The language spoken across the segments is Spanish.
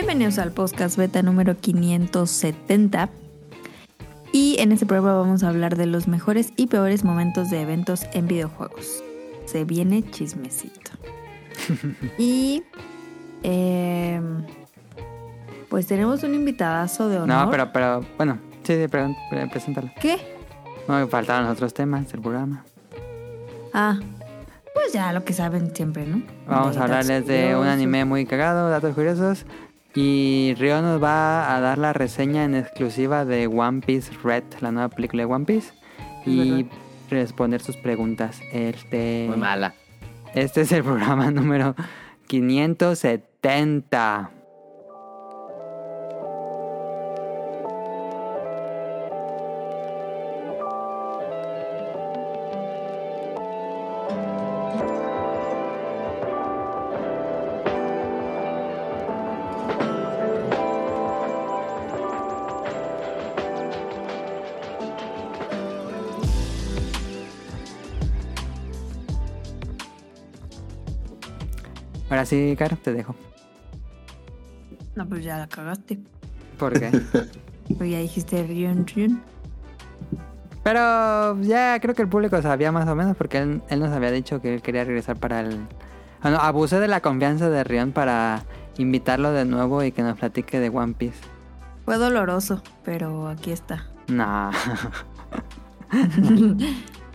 Bienvenidos al podcast beta número 570. Y en este programa vamos a hablar de los mejores y peores momentos de eventos en videojuegos. Se viene chismecito. y eh, pues tenemos un invitadazo de honor. No, pero, pero, bueno, sí, sí, pero, pero preséntalo. ¿Qué? No, faltaban los otros temas del programa. Ah, pues ya lo que saben siempre, ¿no? Vamos De a hablarles de un anime muy cagado, datos curiosos. Y Rio nos va a dar la reseña en exclusiva de One Piece Red, la nueva película de One Piece. Y responder sus preguntas. Este, Muy mala. este es el programa número 570. Ahora sí, Caro, te dejo. No, pues ya la cagaste. ¿Por qué? Pues ya dijiste Ryun Ryun. Pero ya creo que el público sabía más o menos porque él, él nos había dicho que él quería regresar para el... Ah, no, abusé de la confianza de Rion para invitarlo de nuevo y que nos platique de One Piece. Fue doloroso, pero aquí está. Nah.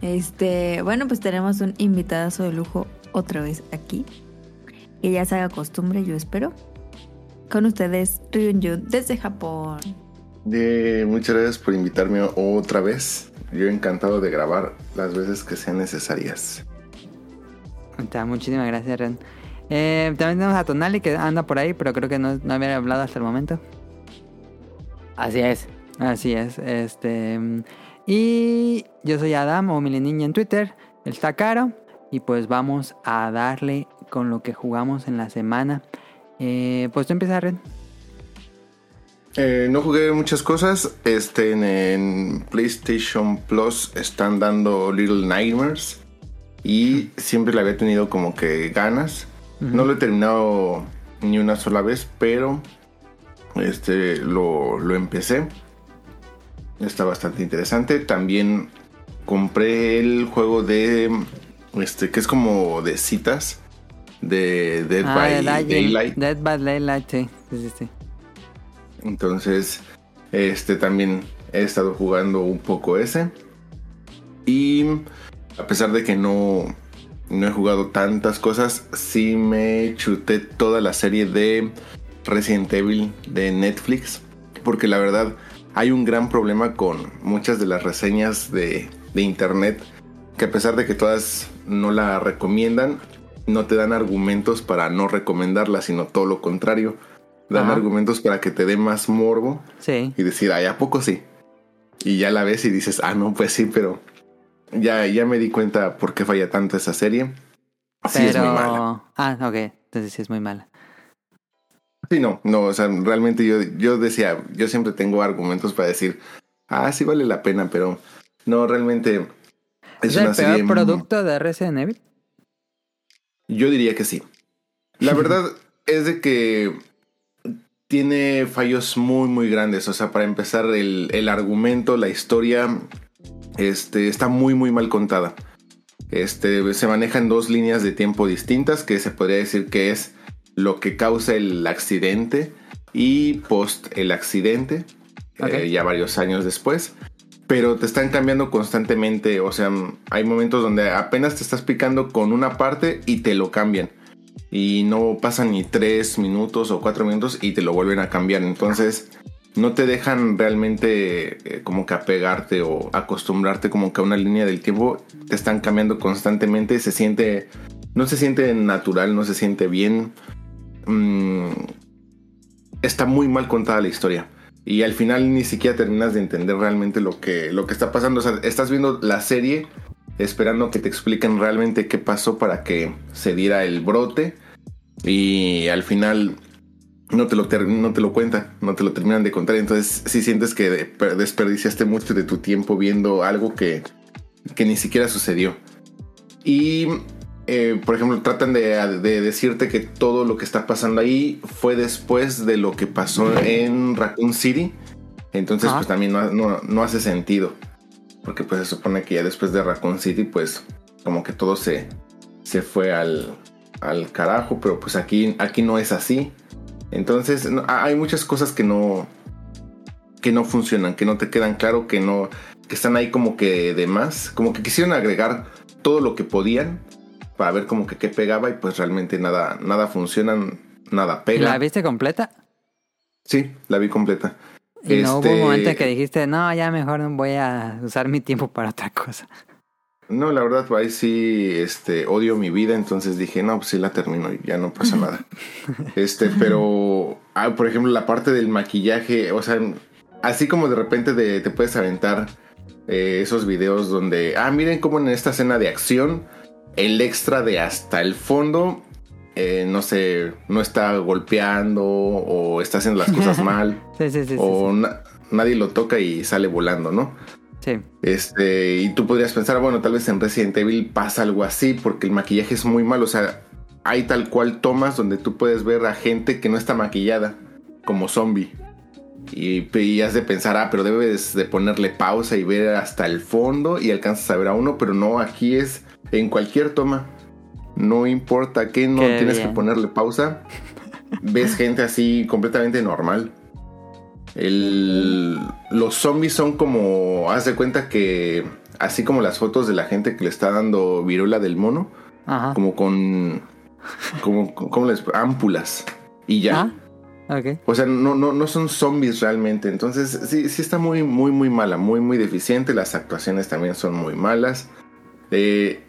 Este, bueno, pues tenemos un invitadazo de lujo otra vez aquí. Que ya se haga costumbre, yo espero. Con ustedes, Ryun Jun desde Japón. De- muchas gracias por invitarme otra vez. Yo encantado de grabar las veces que sean necesarias. Ya, muchísimas gracias, Rion. Eh, también tenemos a Tonali que anda por ahí, pero creo que no, no había hablado hasta el momento. Así es. Así es, este... Y yo soy Adam o Mili Niña en Twitter, está caro. Y pues vamos a darle con lo que jugamos en la semana. Eh, pues tú empiezas, Ren. Eh, no jugué muchas cosas. Este en, en PlayStation Plus están dando Little Nightmares. Y siempre le había tenido como que ganas. No lo he terminado ni una sola vez, pero este lo, lo empecé. Está bastante interesante. También compré el juego de este que es como de citas de Dead Ah, by de Daylight. Dead by Daylight, sí. sí, sí, sí. Entonces, este también he estado jugando un poco ese. Y a pesar de que no, no he jugado tantas cosas, sí me chuté toda la serie de Resident Evil de Netflix. Porque la verdad hay un gran problema con muchas de las reseñas de, de internet. Que a pesar de que todas no la recomiendan, no te dan argumentos para no recomendarla, sino todo lo contrario. Dan Ajá. argumentos para que te dé más morbo Sí. y decir, ay, ¿a poco sí? Y ya la ves y dices, ah, no, pues sí, pero ya, ya me di cuenta por qué falla tanto esa serie. Sí, pero... es muy mala. Ah, ok. Entonces sí es muy mala. Sí, no, no, o sea, realmente yo, yo decía, yo siempre tengo argumentos para decir, ah, sí vale la pena, pero no, realmente es, ¿Es, el una peor serie. producto de Resident Evil? Yo diría que sí. La verdad es de que tiene fallos muy, muy grandes. O sea, para empezar, el, el argumento, la historia, este, está muy, muy mal contada. Este, se maneja en dos líneas de tiempo distintas, que se podría decir que es lo que causa el accidente y post el accidente, eh, ya varios años después. Pero te están cambiando constantemente, o sea, hay momentos donde apenas te estás picando con una parte y te lo cambian. Y no pasan ni tres minutos o cuatro minutos y te lo vuelven a cambiar. Entonces no te dejan realmente eh, como que apegarte o acostumbrarte como que a una línea del tiempo. Te están cambiando constantemente. Se siente, no se siente natural, no se siente bien. Mm, está muy mal contada la historia. Y al final ni siquiera terminas de entender realmente lo que, lo que está pasando. O sea, estás viendo la serie esperando que te expliquen realmente qué pasó para que se diera el brote. Y al final no te lo, no te lo cuentan, no te lo terminan de contar. Entonces sí sientes que de- per- desperdiciaste mucho de tu tiempo viendo algo que, que ni siquiera sucedió. Y eh, por ejemplo, tratan de, de decirte que todo lo que está pasando ahí fue después de lo que pasó en Raccoon City. Entonces, Ajá. pues también no, no- no hace sentido. Porque pues se supone que ya después de Raccoon City, pues como que todo se, se fue al, al carajo. Pero pues aquí, aquí no es así. Entonces, no- hay muchas cosas que no, que no funcionan, que no te quedan claro, que no, que están ahí como que de más. Como que quisieron agregar todo lo que podían para ver como que qué pegaba y pues realmente nada, nada funciona, nada ¿Y pega. ¿La viste completa? Sí, la vi completa. Y no hubo Este- un momento en que dijiste, no, ya mejor voy a usar mi tiempo para otra cosa. No, la verdad, ahí sí, este, odio mi vida, entonces dije, no, pues sí la termino y ya no pasa nada. Este, pero, ah, por ejemplo, la parte del maquillaje, o sea, así como de repente de- te puedes aventar eh, esos videos donde, ah, miren cómo en esta escena de acción, el extra de hasta el fondo, eh, no sé, no está golpeando o está haciendo las cosas mal, Sí, sí, sí. o na- nadie lo toca y sale volando, ¿no? Sí. Este, y tú podrías pensar, bueno, tal vez en Resident Evil pasa algo así, porque el maquillaje es muy malo. O sea, hay tal cual tomas donde tú puedes ver a gente que no está maquillada, como zombie. Y, y has de pensar, ah, pero debes de ponerle pausa y ver hasta el fondo y alcanzas a ver a uno, pero no, aquí es en cualquier toma. No importa que no Qué tienes bien. que ponerle pausa. Ves gente así completamente normal. El, los zombies son como, haz de cuenta que, así como las fotos de la gente que le está dando viruela del mono, Ajá. como con, como, como les, ámpulas y ya. Ah. O sea, no, no, no son zombies realmente. Entonces, sí, sí está muy, muy, muy mala, muy, muy deficiente. Las actuaciones también son muy malas. Eh,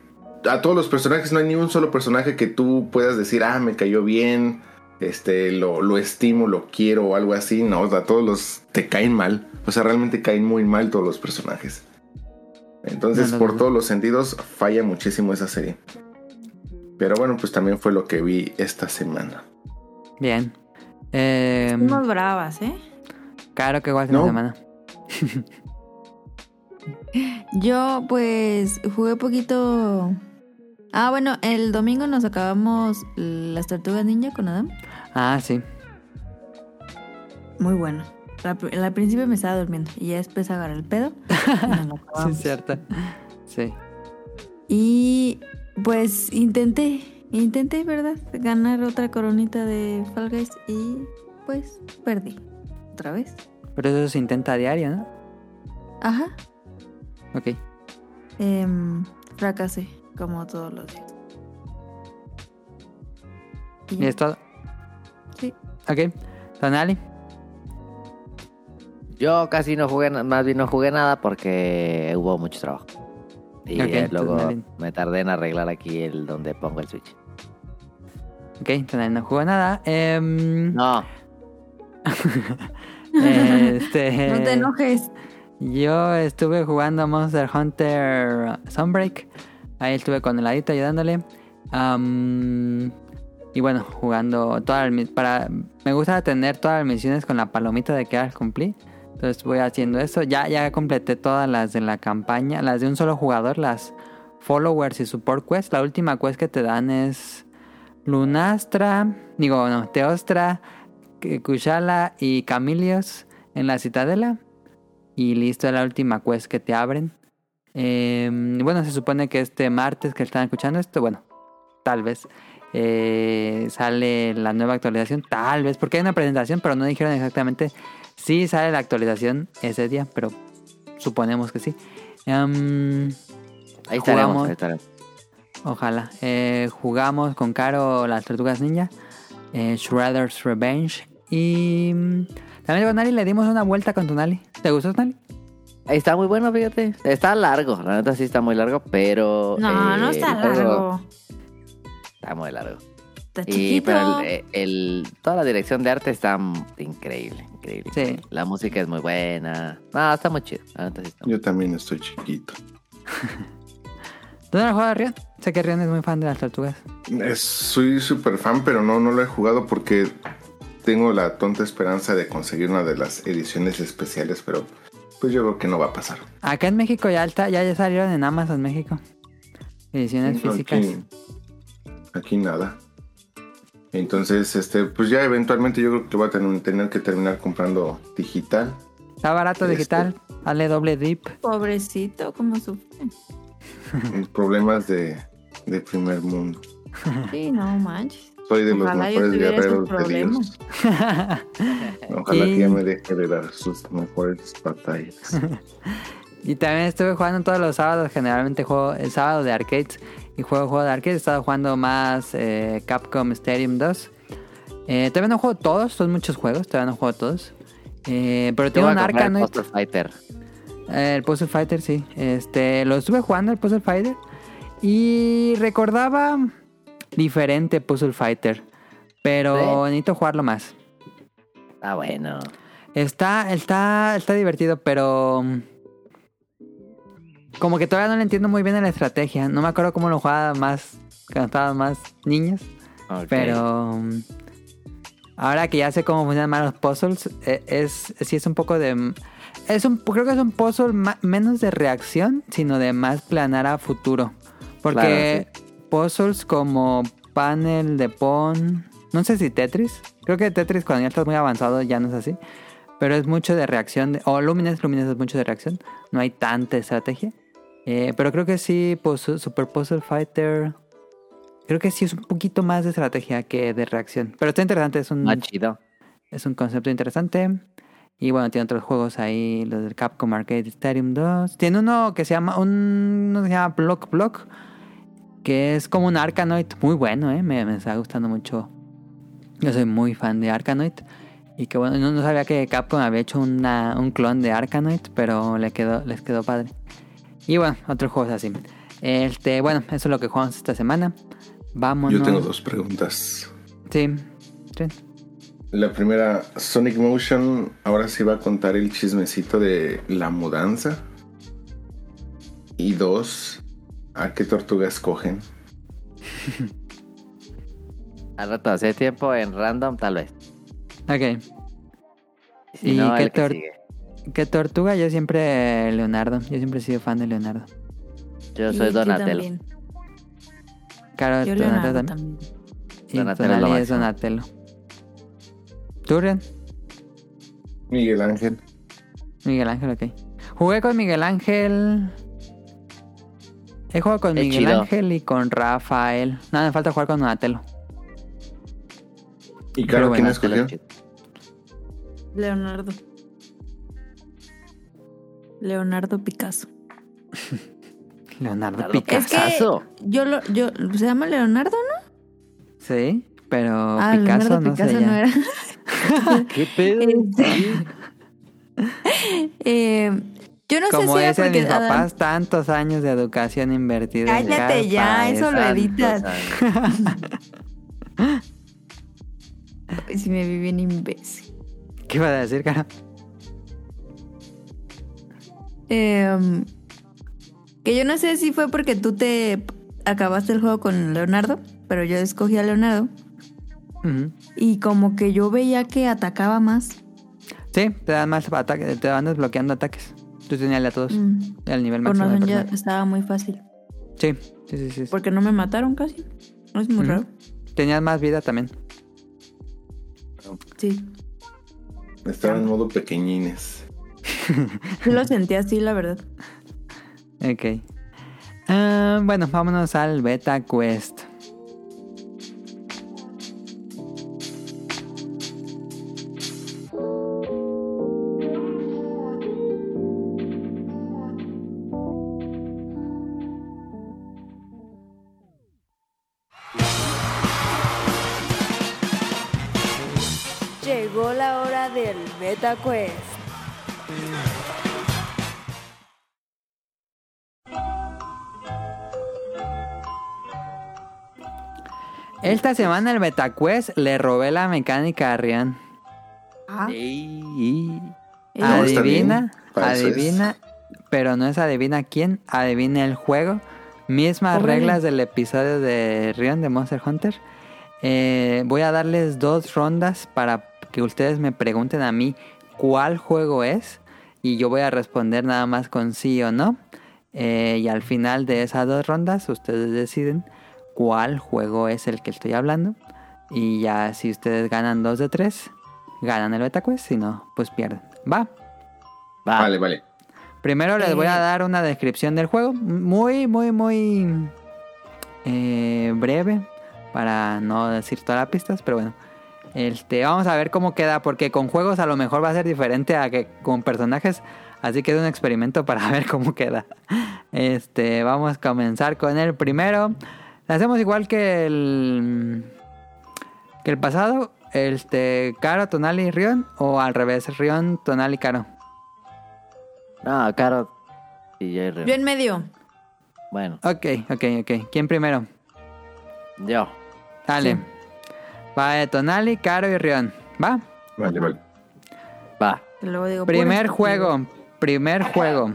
a todos los personajes no hay ni un solo personaje que tú puedas decir, ah, me cayó bien, este, lo, lo estimo, lo quiero o algo así. No, a todos los te caen mal. O sea, realmente caen muy mal todos los personajes. Entonces, No, no, por no. todos los sentidos, falla muchísimo esa serie. Pero bueno, pues también fue lo que vi esta semana. Bien. Eh, bravas, ¿eh? claro que igual que No. una semana. Yo pues jugué poquito... Ah, bueno, el domingo nos acabamos las tortugas ninja con Adam. Ah, sí. Muy bueno. Al, pr- al principio me estaba durmiendo y ya después agarré el pedo. Sí, cierto. Sí. Y pues intenté, intenté, ¿verdad? Ganar otra coronita de Fall Guys y pues perdí. Otra vez. Pero eso se intenta a diario, ¿no? Ajá. Ok. Em, fracasé, como todos los días. Y ¿Y ya. es todo? Sí. Ok. Tonali. Yo casi no jugué, más bien no jugué nada porque hubo mucho trabajo. Y Ok, eh, luego me tardé en arreglar aquí el donde pongo el Switch. Ok, Tonali no jugó nada. Em, No, este, No te enojes. Yo estuve jugando Monster Hunter Sunbreak. Ahí estuve con el ladito ayudándole. Y bueno, jugando todas las para Me gusta tener todas las misiones con la palomita de que las cumplí. Entonces voy haciendo eso. Ya, ya completé todas las de la campaña. Las de un solo jugador. Las followers y support quest. La última quest que te dan es Lunastra. Digo, no, Teostra, Kushala y Camilios en la Citadela. Y listo, la última quest que te abren. Eh, bueno, se supone que este martes que están escuchando esto, bueno, tal vez eh, sale la nueva actualización, tal vez, porque hay una presentación, pero no dijeron exactamente si sale la actualización ese día, pero suponemos que sí. Em, ahí estaremos. Ahí estaremos. Ojalá. Eh, jugamos con Caro las Tortugas Ninja, eh, Shredder's Revenge y mm, también con Nali le dimos una vuelta con Tonali. ¿Te gustó Tonali? Está muy bueno, fíjate. Está largo, la neta sí está muy largo, pero... No, eh, no está el juego largo. Está muy largo. Está Y, chiquito. pero el, el- toda la dirección de arte está increíble, increíble. Sí. La música es muy buena. No, está muy chido. La neta sí está muy- Yo también estoy chiquito. ¿Tú no has jugado a Rion? Sé que Rion es muy fan de las tortugas. Es- soy súper fan, pero no, no lo he jugado porque tengo la tonta esperanza de conseguir una de las ediciones especiales, pero pues yo creo que no va a pasar. Acá en México ya, está, ya, ya salieron en Amazon México. Ediciones físicas. Aquí, aquí nada. Entonces, este, pues ya eventualmente yo creo que voy a tener, tener que terminar comprando digital. Está barato Este. digital. Dale doble dip. Pobrecito, ¿cómo sufre? Problemas de, de primer mundo. Sí, no manches. Soy de los Ojalá mejores guerreros de. Dios. Ojalá Y- que ya me deje de dar sus mejores batallas. Y también estuve jugando todos los sábados. Generalmente juego el sábado de arcades. Y juego juego de arcades. He estado jugando más eh, Capcom Stadium 2. Eh, todavía no juego todos. Son muchos juegos. Todavía no juego todos. Eh, pero Te tengo un a comprar el Arkanoid. Monster Fighter. Eh, el Puzzle Fighter, sí. Este, lo estuve jugando el Puzzle Fighter. Y recordaba diferente Puzzle Fighter. Pero ¿Sí? necesito jugarlo más. Ah, bueno. Está, está, está divertido, pero mm, como que todavía no le entiendo muy bien a la estrategia. No me acuerdo cómo lo jugaba más cuando estaba más niños. Ok. Pero mm, ahora que ya sé cómo funcionan más los puzzles, eh, es sí es un poco de es un creo que es un puzzle ma- menos de reacción, sino de más planar a futuro. Porque puzzles como panel de pon, no sé si Tetris, creo que Tetris cuando ya estás muy avanzado ya no es así, pero es mucho de reacción de- o Lumines, Lumines es mucho de reacción, no hay tanta estrategia. Eh, pero creo que sí, pues, Super Puzzle Fighter Creo que sí es un poquito más de estrategia que de reacción. Pero está interesante, es un, Más chido. es un concepto interesante. Y bueno, tiene otros juegos ahí, los del Capcom Arcade Stadium 2. Tiene uno que se llama, un, uno que se llama Block Block, que es como un Arkanoid muy bueno, ¿eh? me, me está gustando mucho. Yo soy muy fan de Arkanoid. Y que bueno, no, no sabía que Capcom había hecho una, un clon de Arkanoid, pero le quedó, les quedó padre. Y bueno, otros juegos así. Este, bueno, eso es lo que jugamos esta semana. Vámonos. Yo tengo dos preguntas. Sí. sí. La primera, Sonic Motion ahora sí va a contar el chismecito de la mudanza. Y dos, ¿a qué tortuga escogen? Al rato, hace tiempo en random, tal vez. Ok. Si ¿Y no, qué tor-. ¿Qué tortuga? Yo siempre Leonardo. Yo siempre he sido fan de Leonardo. Yo soy Donatello. Claro, Yo Donatello Leonardo también. también. Y Donatello es lo Tonali es. Donatello. Miguel Ángel. Miguel Ángel, ok. Jugué con Miguel Ángel. He jugado con Miguel chido. Ángel y con Rafael. Nada, me falta jugar con Donatello. ¿Y Pero Caro quién bueno, escogió? Leonardo. Leonardo Picasso. Leonardo Picasso. Es que Picasso. yo lo, yo, ¿se llama Leonardo, no? Sí, pero ah, Picasso Leonardo no Picasso sé no era. ¿Qué pedo? Este- Eh, yo no Como sé si dicen porque mis Adán- papás, tantos años de educación invertida en Cállate ya, eso lo editas. Si me vi bien imbécil. ¿Qué iba a decir, cara? Eh, que yo no sé si fue porque tú te acabaste el juego con Leonardo, pero yo escogí a Leonardo. Y como que yo veía que atacaba más. Sí, te dan más ataques, te van desbloqueando ataques. Tú tenías a todos, Mm, el nivel Por máximo. razón ya estaba muy fácil. Sí, sí, sí, sí. Porque no me mataron casi. No es muy raro. Tenías más vida también. Sí. Estaba en modo pequeñines. Yo lo sentí así, la verdad. Ok. Ah, bueno, vámonos al Beta Quest. Beta Quest. Esta semana el Beta Quest le robé la mecánica a Rian. Ah, Y... No. Adivina, adivina, pero no es adivina quién, adivina el juego. Mismas reglas del episodio de Rion de Monster Hunter. Eh, voy a darles dos rondas para que ustedes me pregunten a mí cuál juego es y yo voy a responder nada más con sí o no. Eh, y al final de esas dos rondas ustedes deciden cuál juego es el que estoy hablando. Y ya si ustedes ganan dos de tres, ganan el BetaQuest. Si no, pues pierden. Va. Va. Vale, vale. Primero les voy a Eh. dar una descripción del juego. Muy, muy, muy eh, breve. Para no decir todas las pistas, pero bueno. Este, vamos a ver cómo queda. Porque con juegos a lo mejor va a ser diferente a que con personajes. Así que es un experimento para ver cómo queda. Este, vamos a comenzar con el primero. Le hacemos igual que el que el pasado. Este, Caro, Tonali, Rion. O al revés, Rion, Tonali, Caro. No, Caro. Y yo, y. Yo en medio. Bueno, Ok, ok, ok. ¿Quién primero? yo. Dale. Sí. Va de Tonali, Caro y Rion. ¿Va? Vale, vale. Va. Luego digo, Primer juego. Primer juego.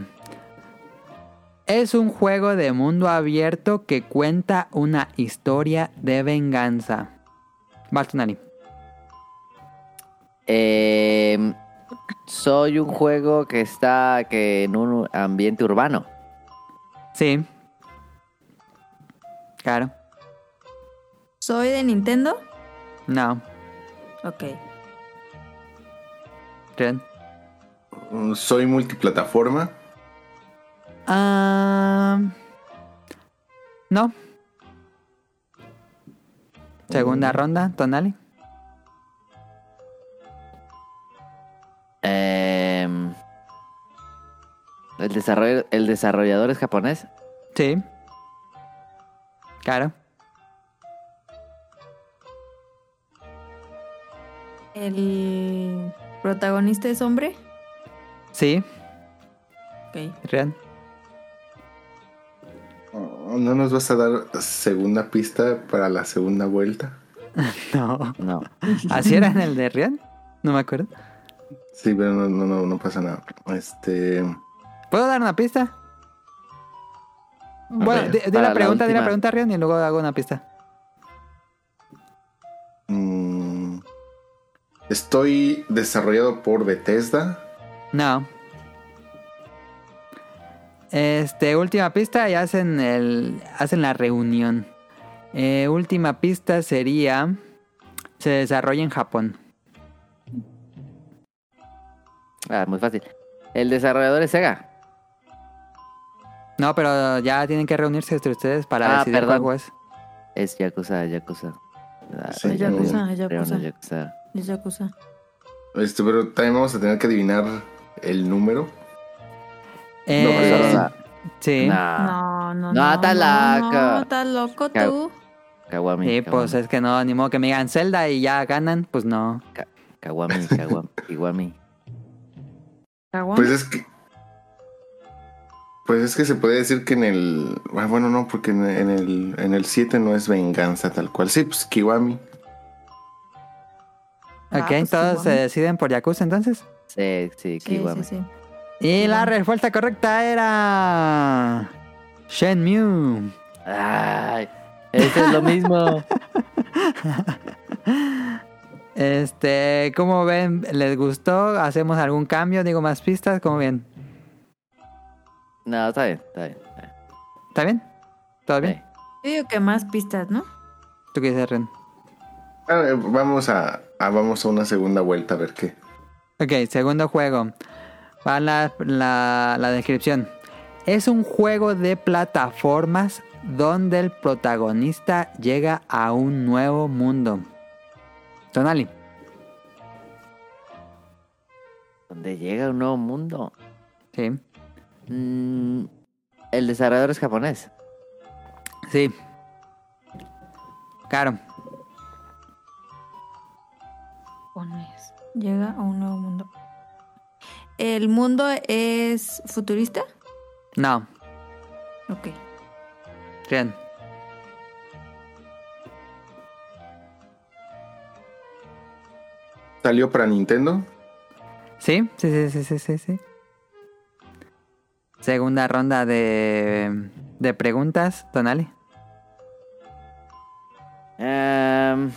Es un juego de mundo abierto que cuenta una historia de venganza. Va, Tonali. Eh, soy un juego que está que en un ambiente urbano. Sí. Caro. ¿Soy de Nintendo? No. Ok. Mm, Soy multiplataforma. Ah, no. Segunda ronda, Tonali. Eh, el, desarrollo, el desarrollador es japonés. Sí. Claro. ¿El protagonista es hombre? Sí. Ok. Rian. Oh, ¿No nos vas a dar segunda pista para la segunda vuelta? No. No. ¿Así era en el de Rian? No me acuerdo. Sí, pero no, no, no, no pasa nada. Este. ¿Puedo dar una pista? Bueno, di, la la pregunta, di la pregunta, Rian, y luego hago una pista. Estoy desarrollado por Bethesda. No. Este, última pista y hacen el. hacen la reunión. Eh, última pista sería. Se desarrolla en Japón. Ah, muy fácil. El desarrollador es Sega. No, pero ya tienen que reunirse entre ustedes para Ah, decidir perdón. cuál juego es. Es Yakuza, Yakuza. Ah, Sí, Es Yakuza, Yakuza. Yakuza. Yakuza. Este, pero también vamos a tener que adivinar el número. Eh, No, la- sí. Nah. No, no, No, no. estás no, loco. No, estás loco tú. Kawami. Sí, Kawami, pues es que no, ni modo que me digan Zelda y ya ganan, pues no. Kawami, Kawami. Caguama. Pues es que. Pues es que se puede decir que en el. ah, Bueno, no, porque en, en el en el 7 no es venganza tal cual. Sí, pues Kiwami. Ah, ok, pues, todos Kiwami. se deciden por Yakuza entonces. Sí, sí, Kiwami. sí, sí. Y la respuesta correcta era. Shenmue. Ay, eso es lo mismo. Este, ¿cómo ven? ¿Les gustó? ¿Hacemos algún cambio? Digo más pistas, ¿cómo ven? No, está bien, está bien. está bien. ¿Está bien? ¿Todo bien? Sí. Yo digo que más pistas, ¿no? ¿Tú qué dices, Ren? Ah, eh, vamos a, a- vamos a una segunda vuelta a ver qué. Ok, segundo juego. Va la, la, la descripción. Es un juego de plataformas donde el protagonista llega a un nuevo mundo. Tonali. Donde llega un nuevo mundo. Sí. Mm, el desarrollador es japonés. Sí. Claro. Llega a un nuevo mundo. ¿El mundo es futurista? No. Ok. Bien. ¿Salió para Nintendo? Sí, sí, sí, sí, sí, sí, sí. Segunda ronda de, de preguntas, Tonali. Em,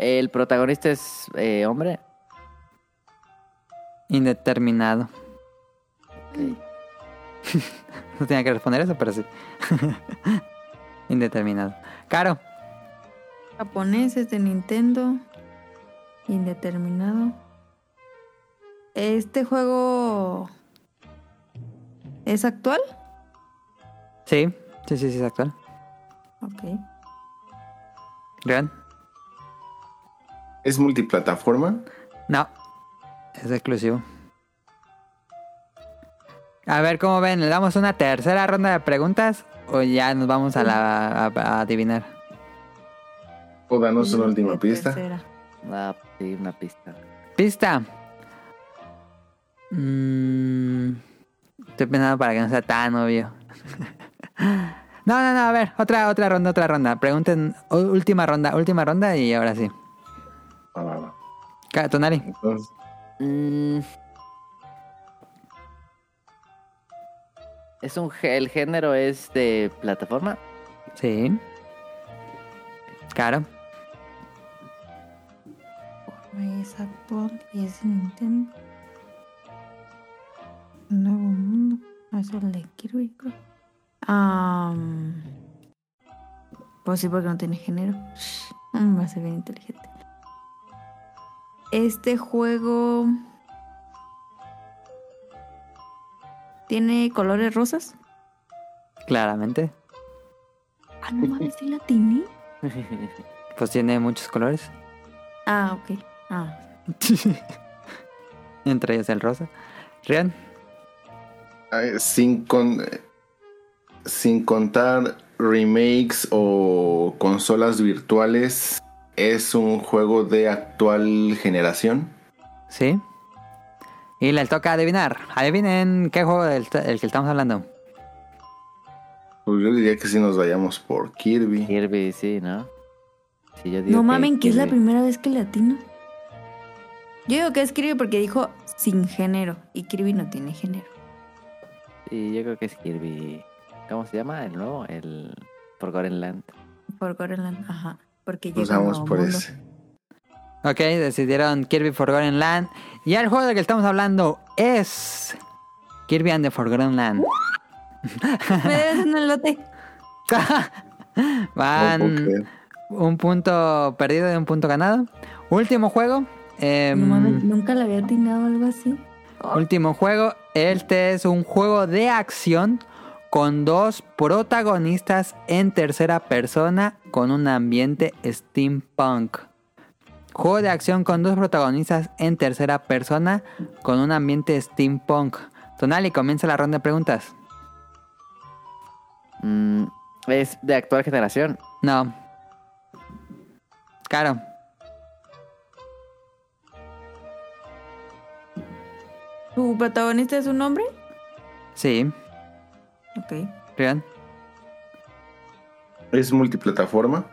el protagonista es eh, hombre. Indeterminado. Ok. no tenía que responder eso, pero sí. Indeterminado. Caro. Japoneses de Nintendo. Indeterminado. ¿Este juego es actual? Sí, sí, sí, sí, es actual. Ok. Rian. ¿Es multiplataforma? No, es exclusivo. A ver cómo ven, ¿le damos una tercera ronda de preguntas o ya nos vamos a la a, a adivinar? O danos una última pista. tercera. Ah, sí, una pista. Pista. Mm, estoy pensando para que no sea tan obvio. no, no, no, a ver, otra, otra ronda, otra ronda. Pregunten, última ronda, última ronda y ahora sí. Ah, va, va. Ca- Tonali. Entonces, Mm. Es un el género es de plataforma. Sí. Claro. Y es Nintendo. Nuevo mundo. Ah, Es el de Kirby, creo. Am, pues sí, porque no tiene género. Mm, Va a ser bien inteligente. Este juego. ¿Tiene colores rosas? Claramente. Ah, no mames, sí la tiene. Pues tiene muchos colores. Ah, ok. Ah. Entre ellos el rosa. Rian. eh, sin, con, sin contar remakes o consolas virtuales, ¿es un juego de actual generación? Sí. Y les toca adivinar. Adivinen qué juego del el que estamos hablando. Pues yo diría que si nos vayamos por Kirby. Kirby, sí, ¿no? Sí, yo digo No mamen, que es la primera vez que le atino. Yo digo que es Kirby porque dijo sin género. Y Kirby no tiene género. Sí, yo creo que es Kirby. ¿Cómo se llama el nuevo? El Forgotten Land. Por Land, ajá. Porque Nos vamos por mundo. ese. Ok, decidieron Kirby Forgotten Land. Y el juego del que estamos hablando es Kirby and the Forgotten Land. Me debes un elote. Van un punto perdido y un punto ganado. Último juego. em, No mames, nunca le había atinado algo así. Último juego. Este es un juego de acción con dos protagonistas en tercera persona con un ambiente steampunk. Juego de acción con dos protagonistas en tercera persona con un ambiente steampunk. Tonali, comienza la ronda de preguntas. Mm, es de actual generación. No. Caro. ¿Tu protagonista es un hombre? Sí. Ok. Rian. ¿Es multiplataforma?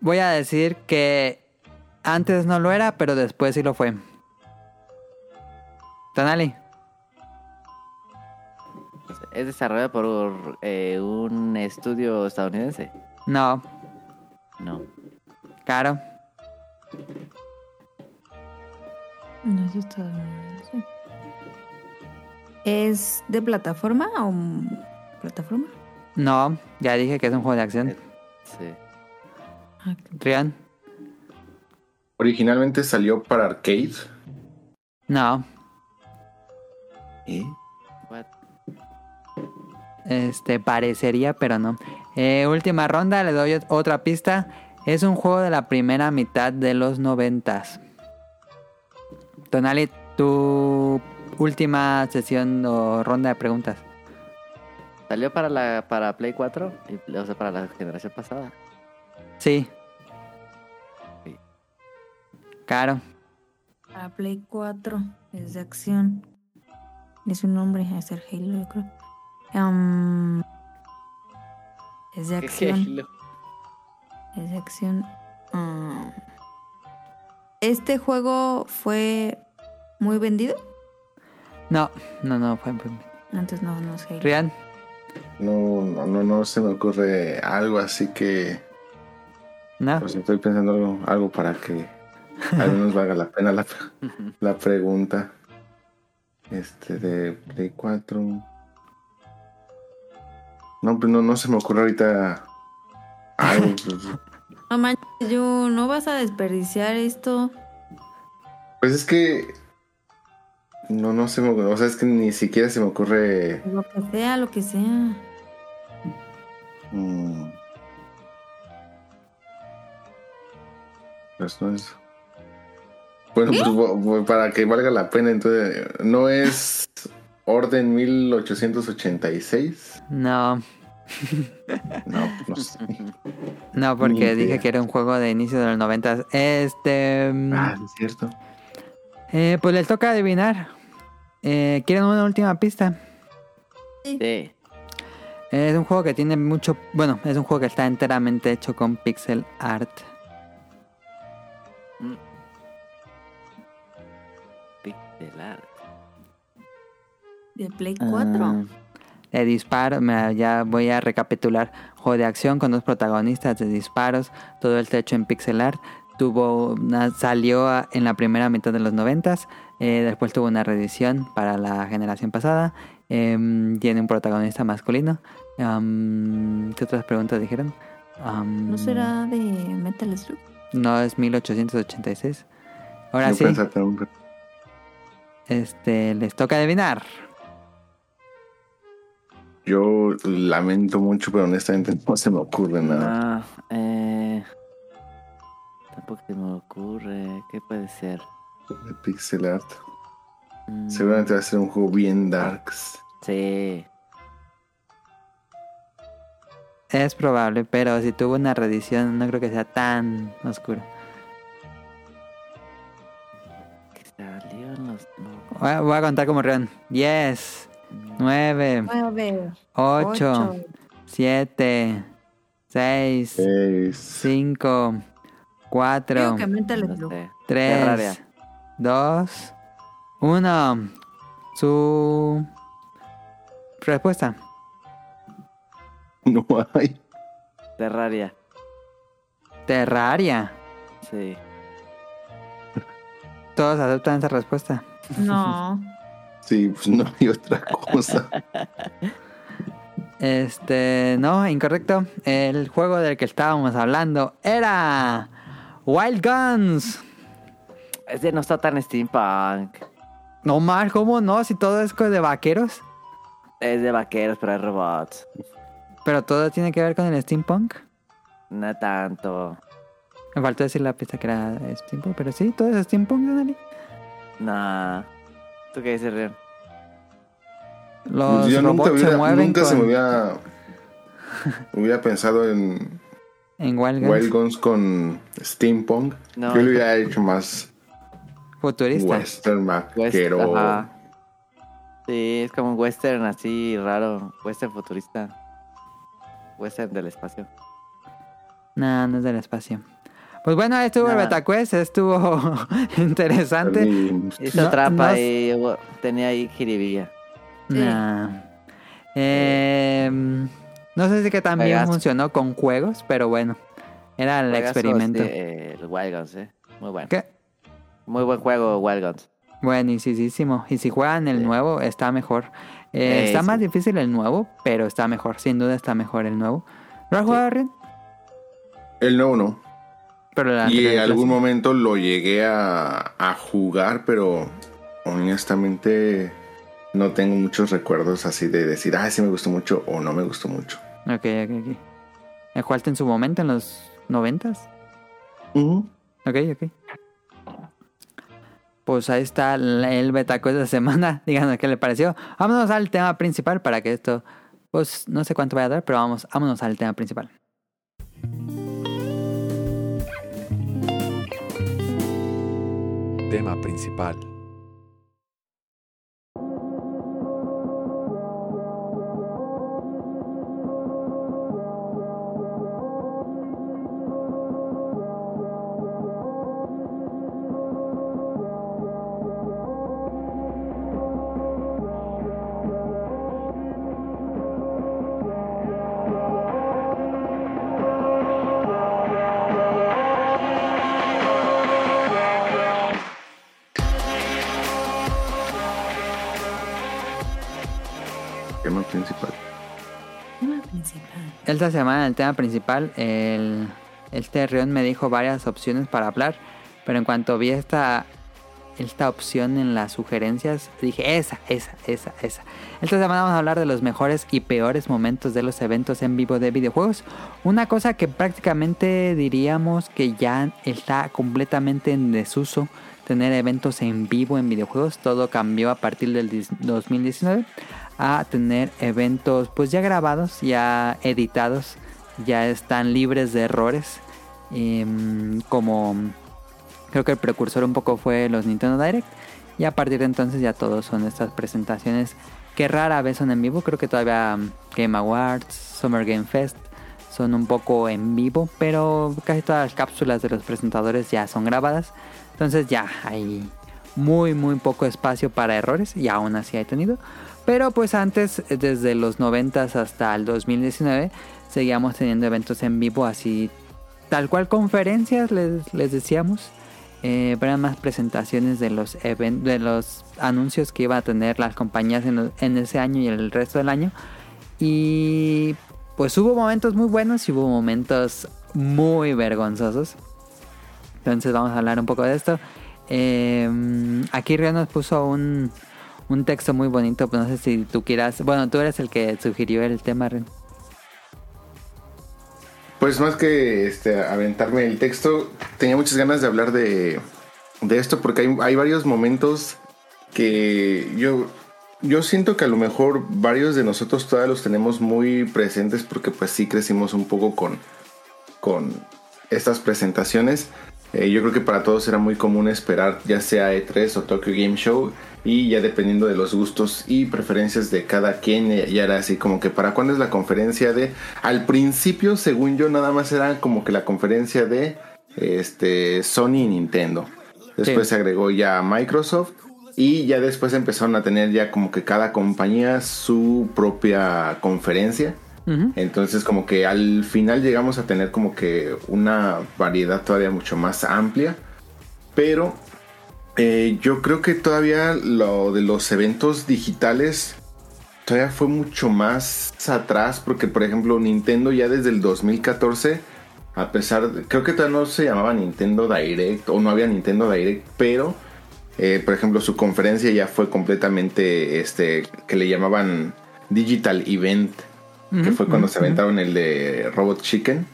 Voy a decir que antes no lo era, pero después sí lo fue. Tonali. Es desarrollado por eh, un estudio estadounidense. No. No. Caro. No, bien, sí. ¿Es de plataforma o plataforma? No. Ya dije que es un juego de acción. Sí. Ah, Rian. Originalmente salió para arcade. No. ¿Eh? What? Este parecería, pero no. Eh, última ronda, le doy ot- otra pista. Es un juego de la primera mitad de los noventas. Tonali, tu última sesión o ronda de preguntas. Salió para la para Play 4, y, o sea, para la generación pasada. Sí. Sí. Caro. Para Play 4 es de acción. Es un nombre, es ser Halo, yo creo. Am, es de acción. Es de acción. Ah. ¿Este juego fue muy vendido? No, no, no, fue. Antes no, no sé. Rian. No, no, no, no se me ocurre algo así que No. pues estoy pensando algo, algo para que al menos valga la pena la, la pregunta. Este de Play 4. No, pues no, no se me ocurre ahorita algo. No manches, yo no vas a desperdiciar esto. pues es que. No, no se me ocurre. O sea, es que ni siquiera se me ocurre. Lo que sea, lo que sea. mm, Pues no es. Bueno, pues bu- para que valga la pena, entonces. No es Orden 1886. No, No, no sé. no, porque Ni idea. dije que era un juego de inicio de los 90. Este. mm, Ah, es cierto. eh, pues les toca adivinar. Eh, ¿Quieren una última pista? Sí. Es un juego que tiene mucho. Bueno, es un juego que está enteramente hecho con pixel art. Pixel art. De Play Ah, 4. De disparo, mira, ya voy a recapitular. Juego de acción con dos protagonistas de disparos, todo el techo en pixel art. Tuvo una- salió en la primera mitad de los noventas, eh, después tuvo una reedición para la generación pasada. em, tiene un protagonista masculino. ¿Qué otras preguntas dijeron? ¿No será de Metal Slug? No, es 1886. Ahora Yo sí, este, les toca adivinar. Yo lamento mucho, pero honestamente no se me ocurre nada. No, eh, tampoco se me ocurre. ¿Qué puede ser? De pixel art. Mm, Seguramente va a ser un juego bien darks. Sí. Es probable, pero si tuvo una reedición no creo que sea tan oscuro. Voy a, voy a contar como Rion. 10, 9, 9, 8, 7, 6, Seis. 5, 4, Creo que Metal no Slug. sé. 3, 2, 1. Su respuesta. No hay. Terraria. Terraria. Sí. Todos aceptan esa respuesta. No. Sí, pues no hay otra cosa. Este, no, incorrecto. El juego del que estábamos hablando era Wild Guns. Ese no está tan steampunk. No mal, ¿cómo no? Si todo es de vaqueros. Es de vaqueros, pero hay robots. Pero todo tiene que ver con el steampunk. No tanto. Me faltó decir la pista que era steampunk, pero sí, todo es steampunk, Dani. Nah. ¿Tú qué dices, Rion? Los Yo nunca, robots hubiera, se mueven nunca se me hubiera, hubiera pensado en en Wild Guns Wild Guns con Steampunk. No, Yo lo hubiera hecho más futuristas. western West- vaquero. ajá. Sí, es como un western así raro. Western futurista. Western del espacio. No, no es del espacio. Pues bueno, estuvo el. Betacuest, estuvo interesante. Hizo No- trampa no- y hubo- tenía ahí jiribilla. Sí. Nah. Eh, no sé si que también Juegazo. funcionó con juegos, pero bueno, era el Juegazo, experimento. este, el Wild Guns, eh. Muy bueno. ¿Qué? Muy buen juego, Wild Guns. Buenísimo. Y si juegan el Sí. nuevo, está mejor. Eh, Sí, está sí. más difícil el nuevo, pero está mejor. Sin duda está mejor el nuevo. ¿Lo has Sí. jugado? El nuevo no. Pero la Y en algún clase. momento lo llegué a, a jugar, pero honestamente no tengo muchos recuerdos así de decir, ah, sí me gustó mucho o no me gustó mucho. Ok, ok, ok. ¿El jugaste en su momento, en los noventas? Ujú. Ok, ok. Pues ahí está el betaco de semana. Díganos qué le pareció. Vámonos al tema principal para que esto, pues no sé cuánto vaya a dar, pero vamos, vámonos al tema principal. Tema principal. Esta semana el tema principal, el, este Rion me dijo varias opciones para hablar, pero en cuanto vi esta, esta opción en las sugerencias, dije esa, esa, esa, esa. Esta semana vamos a hablar de los mejores y peores momentos de los eventos en vivo de videojuegos. Una cosa que prácticamente diríamos que ya está completamente en desuso tener eventos en vivo en videojuegos. Todo cambió a partir del 2019 a tener eventos pues ya grabados, ya editados, ya están libres de errores. Em, como creo que el precursor un poco fue los Nintendo Direct. Y a partir de entonces ya todos son estas presentaciones que rara vez son en vivo. Creo que todavía Game Awards, Summer Game Fest son un poco en vivo. Pero casi todas las cápsulas de los presentadores ya son grabadas. Entonces ya hay muy muy poco espacio para errores. Y aún así hay tenido. Pero pues antes, desde los 90 hasta el 2019, seguíamos teniendo eventos en vivo así, tal cual conferencias, les, les decíamos. Eh, eran más presentaciones de los, de los anuncios que iba a tener las compañías en, en ese año y el resto del año. Y pues hubo momentos muy buenos y hubo momentos muy vergonzosos. Entonces vamos a hablar un poco de esto. Eh, aquí Río nos puso un, un texto muy bonito. No sé si tú quieras. Bueno, tú eres el que sugirió el tema, Ren. Pues más que este, aventarme el texto, tenía muchas ganas de hablar de, de esto porque hay, hay, varios momentos que yo, yo siento que a lo mejor varios de nosotros todavía los tenemos muy presentes porque pues sí crecimos un poco con, con estas presentaciones. Eh, yo creo que para todos era muy común esperar ya sea E3 o Tokyo Game Show y ya dependiendo de los gustos y preferencias de cada quien ya era así como que para cuándo es la conferencia de al principio según yo nada más era como que la conferencia de este Sony y Nintendo después Sí. se agregó ya Microsoft y ya después empezaron a tener ya como que cada compañía su propia conferencia entonces como que al final llegamos a tener como que una variedad todavía mucho más amplia. Pero eh, yo creo que todavía lo de los eventos digitales todavía fue mucho más atrás. Porque por ejemplo Nintendo ya desde el 2014, a pesar de, creo que todavía no se llamaba Nintendo Direct o no había Nintendo Direct, pero... eh, por ejemplo, su conferencia ya fue completamente, este, que le llamaban Digital Event, que fue cuando se aventaron el de Robot Chicken.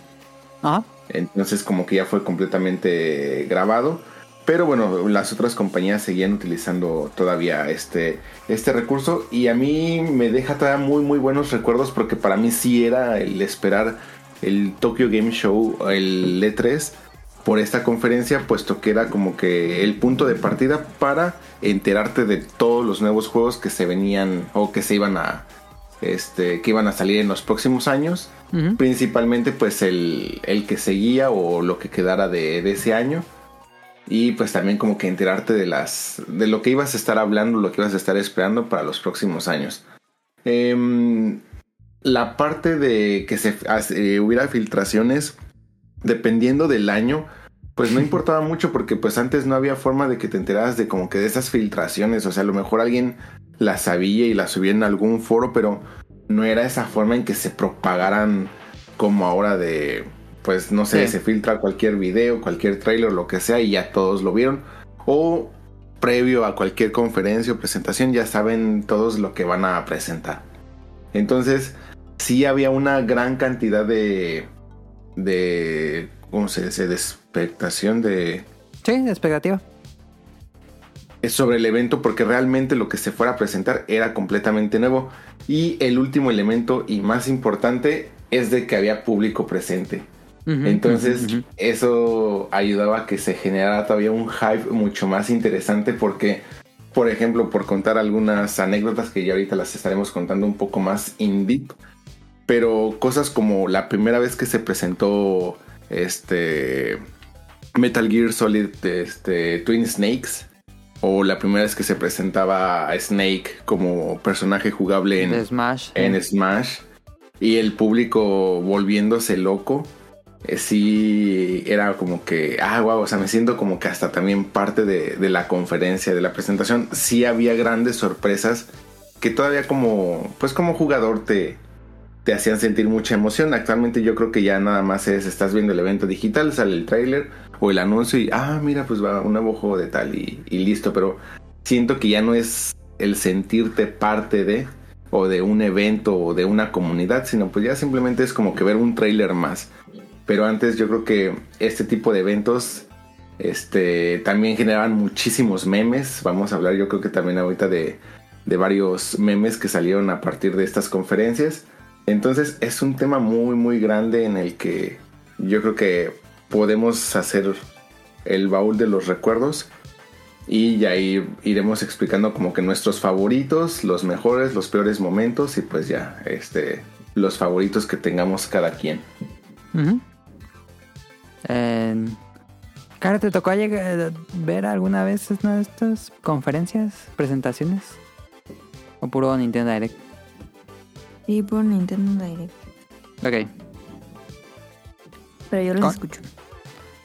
Ajá. Entonces como que ya fue completamente grabado. Pero bueno, las otras compañías seguían utilizando todavía este, este recurso. Y a mí me deja todavía muy muy buenos recuerdos porque para mí sí era el esperar el Tokyo Game Show, el E3, por esta conferencia, puesto que era como que el punto de partida para enterarte de todos los nuevos juegos que se venían o que se iban a, este, que iban a salir en los próximos años. Principalmente pues el, el que seguía o lo que quedara de, de ese año. Y pues también como que enterarte de las. de lo que ibas a estar hablando, lo que ibas a estar esperando para los próximos años. Em, la parte de que se eh, hubiera filtraciones, dependiendo del año, pues no importaba mucho porque pues antes no había forma de que te enteraras de como que de esas filtraciones. O sea, a lo mejor alguien las sabía y las subía en algún foro, pero no era esa forma en que se propagaran como ahora de, pues no sé, Sí. se filtra cualquier video, cualquier trailer, lo que sea y ya todos lo vieron. O previo a cualquier conferencia o presentación ya saben todos lo que van a presentar. Entonces, sí había una gran cantidad de, de, ¿cómo se dice? De expectación de, Sí, expectativa. es sobre el evento porque realmente lo que se fuera a presentar era completamente nuevo y el último elemento y más importante es de que había público presente. Entonces eso ayudaba a que se generara todavía un hype mucho más interesante porque, por ejemplo, por contar algunas anécdotas que ya ahorita las estaremos contando un poco más in deep, pero cosas como la primera vez que se presentó este Metal Gear Solid este, Twin Snakes o la primera vez que se presentaba a Snake como personaje jugable en, Smash. en. Smash y el público volviéndose loco. Eh, sí, era como que, ah, wow, o sea, me siento como que hasta también parte de, la conferencia, de la presentación. Sí había grandes sorpresas que todavía como, pues como jugador te, te hacían sentir mucha emoción. Actualmente yo creo que ya nada más es, estás viendo el evento digital, sale el tráiler o el anuncio y, ah, mira, pues va un nuevo juego de tal y, y listo, pero siento que ya no es el sentirte parte de o de un evento o de una comunidad, sino pues ya simplemente es como que ver un tráiler más. Pero antes yo creo que este tipo de eventos este, también generaban muchísimos memes. Vamos a hablar yo creo que también ahorita de, de varios memes que salieron a partir de estas conferencias. Entonces es un tema muy muy grande en el que yo creo que podemos hacer el baúl de los recuerdos y ya ir, iremos explicando como que nuestros favoritos, los mejores, los peores momentos y pues ya este los favoritos que tengamos cada quien. Ujú. Eh, Cara, ¿te tocó llegar- ver alguna vez una de estas conferencias, presentaciones? ¿O puro Nintendo Direct? Sí, por Nintendo Direct. Ok. Pero yo los Con- escucho.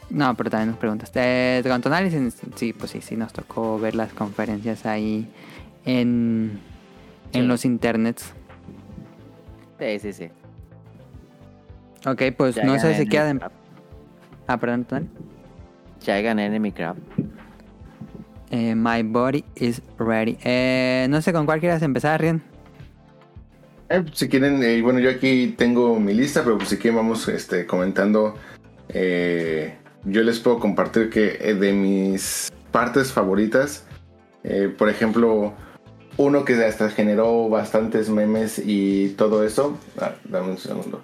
No, pero también nos preguntas. Eh, con tu análisis, sí, pues sí, sí, nos tocó ver las conferencias ahí en, en Sí. los internets. Sí, sí, sí. Ok, pues Ya no sé si queda... Crab. Ah, perdón, Tonali. Ya gané Enemy Crab. Eh, my body is ready. Eh, no sé con cuál quieras empezar, Rian. Eh, si quieren, eh, bueno, yo aquí tengo mi lista, pero pues si quieren vamos este, comentando. eh, yo les puedo compartir que eh, de mis partes favoritas, eh, por ejemplo, uno que hasta generó bastantes memes y todo eso. Ah, dame un segundo.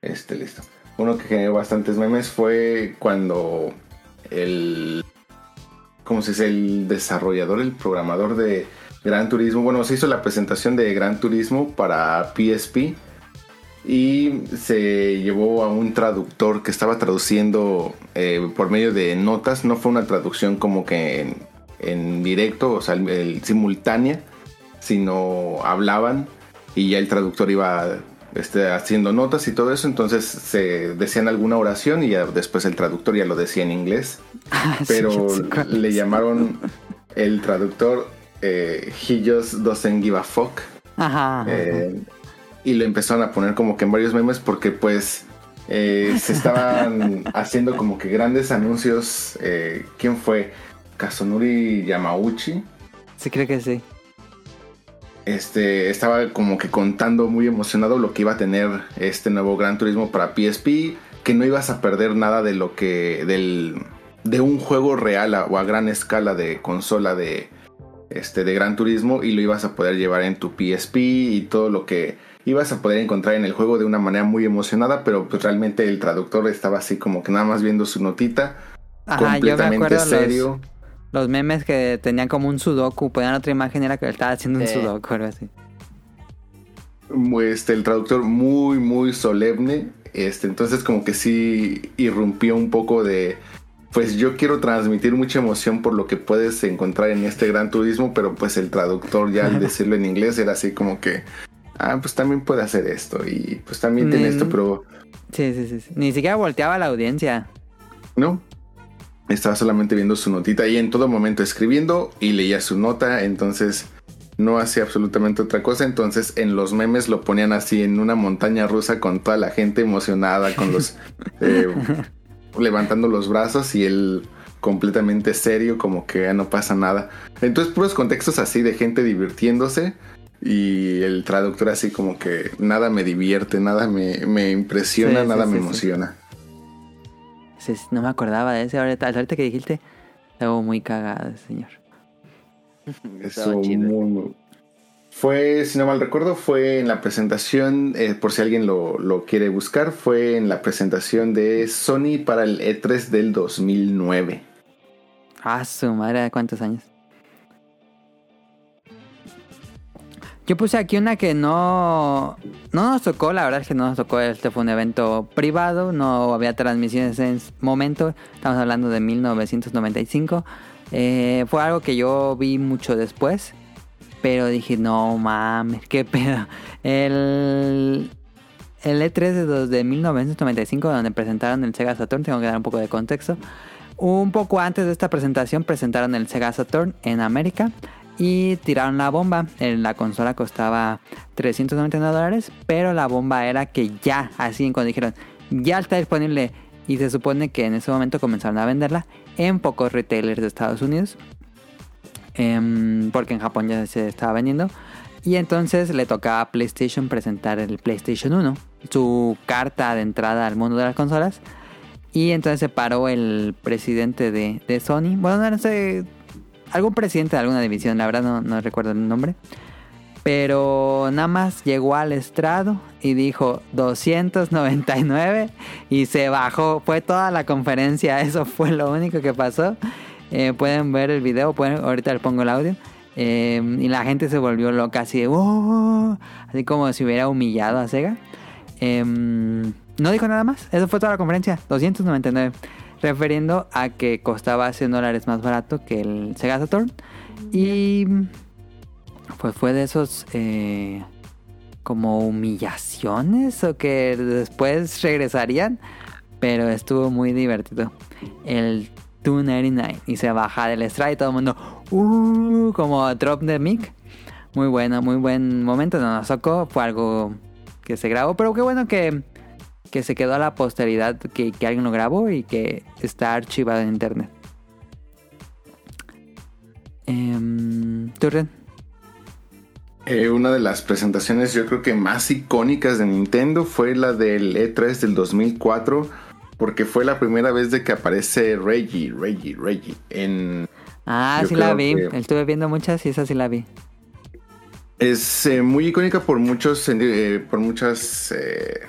Este, listo. Uno que generó bastantes memes fue cuando el. ¿Cómo se dice? El desarrollador, el programador de Gran Turismo. Bueno, se hizo la presentación de Gran Turismo para PSP y se llevó a un traductor que estaba traduciendo eh, por medio de notas. No fue una traducción como que en, directo, o sea, el simultánea, sino hablaban y ya el traductor iba este, haciendo notas y todo eso. Entonces se decían alguna oración y ya después el traductor ya lo decía en inglés pero Sí, sí, cuál le llamaron el traductor eh, He Just Doesn't Give a Fuck. Ajá. ajá. eh, y lo empezaron a poner como que en varios memes porque pues eh, se estaban haciendo como que grandes anuncios. eh, ¿Quién fue? Kazunori Yamauchi. Sí, creo que sí. Este estaba como que contando muy emocionado lo que iba a tener este nuevo Gran Turismo para PSP, que no ibas a perder nada de lo que del de un juego real a- o a gran escala de consola de este de Gran Turismo y lo ibas a poder llevar en tu PSP y todo lo que ibas a poder encontrar en el juego de una manera muy emocionada, pero pues realmente el traductor estaba así como que nada más viendo su notita, Ajá, yo me completamente acuerdo serio. los, los memes que tenían como un sudoku, ponían otra imagen, era que él estaba haciendo un sudoku o algo así. este, el traductor muy, muy solemne. Este, entonces como que sí irrumpió un poco de, pues yo quiero transmitir mucha emoción por lo que puedes encontrar en este gran turismo, pero pues el traductor ya al decirlo en inglés era así como que, ah, pues también puede hacer esto y pues también tiene Mm. esto, pero Sí, sí, sí, sí. Ni siquiera volteaba a la audiencia. no. Estaba solamente viendo su notita y en todo momento escribiendo y leía su nota, entonces no hacía absolutamente otra cosa. Entonces en los memes lo ponían así en una montaña rusa con toda la gente emocionada, con los eh, levantando los brazos y él completamente serio, como que ya no pasa nada. Entonces puros contextos así de gente divirtiéndose y el traductor así como que nada me divierte, nada me, me impresiona, Sí, nada sí, me sí. emociona. No me acordaba de ese. Ahorita, ahorita que dijiste, estaba muy cagado ese señor. Eso chido. muy, muy- Fue, si no mal recuerdo, fue en la presentación, eh, por si alguien lo, lo quiere buscar, fue en la presentación de Sony para el E3 del 2009. Ah, su madre, ¿cuántos años? Yo puse aquí una que no, no nos tocó, la verdad es que no nos tocó, este fue un evento privado, no había transmisiones en ese momento, estamos hablando de 1995, Eh, fue algo que yo vi mucho después, pero dije, no mames, qué pedo. El, el E3 de, dos- de 1995, donde presentaron el Sega Saturn, tengo que dar un poco de contexto. Un poco antes de esta presentación presentaron el Sega Saturn en América y tiraron la bomba. En la consola costaba 399 dólares, pero la bomba era que ya, así cuando dijeron, ya está disponible y se supone que en ese momento comenzaron a venderla en pocos retailers de Estados Unidos, em, porque en Japón ya se estaba vendiendo. Y entonces le tocaba a PlayStation presentar el PlayStation 1, su carta de entrada al mundo de las consolas. Y entonces se paró el presidente de, de Sony. Bueno, no sé, algún presidente de alguna división, la verdad no, no recuerdo el nombre. Pero nada más llegó al estrado y dijo 299 y se bajó. Fue toda la conferencia, eso fue lo único que pasó. Eh, pueden ver el video, pueden, ahorita les pongo el audio. Eh, y la gente se volvió loca así de "Oh", así como si hubiera humillado a Sega. Eh, no dijo nada más, eso fue toda la conferencia, 299. Refiriendo a que costaba 100 dólares más barato que el Sega Saturn. Y pues fue de esos eh, como humillaciones o que después regresarían. Pero estuvo muy divertido. El 299 y se baja del strike y todo el mundo uh, como drop the mic. Muy bueno, muy buen momento. No nos tocó, fue algo que se grabó, pero qué bueno que, que se quedó a la posteridad, que, que alguien lo grabó y que está archivado en internet. Eh, ¿Tú, Ren? Eh, una de las presentaciones yo creo que más icónicas de Nintendo fue la del E3 del 2004 porque fue la primera vez de que aparece Reggie, Reggie, Reggie en... Ah, sí la vi. que- Estuve viendo muchas y esa sí la vi. Es eh, muy icónica por muchos, eh, por muchas, eh,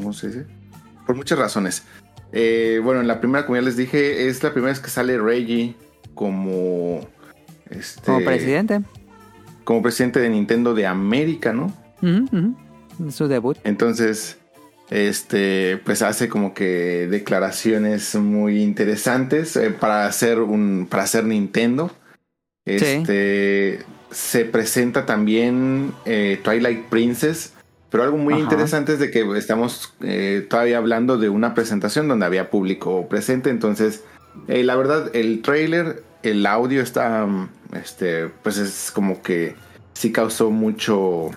¿cómo se dice? Por muchas razones. Eh, bueno, en la primera, como ya les dije, es la primera vez que sale Reggie como, este, Como presidente. como presidente de Nintendo de América, ¿no? Su debut. Entonces, este, pues hace como que declaraciones muy interesantes eh, para hacer un, para hacer Nintendo. Este, se presenta también eh, Twilight Princess, pero algo muy Ajá. interesante es de que estamos eh, todavía hablando de una presentación donde había público presente, entonces, eh, la verdad, el trailer, el audio está, mm, este, pues es como que sí causó mucho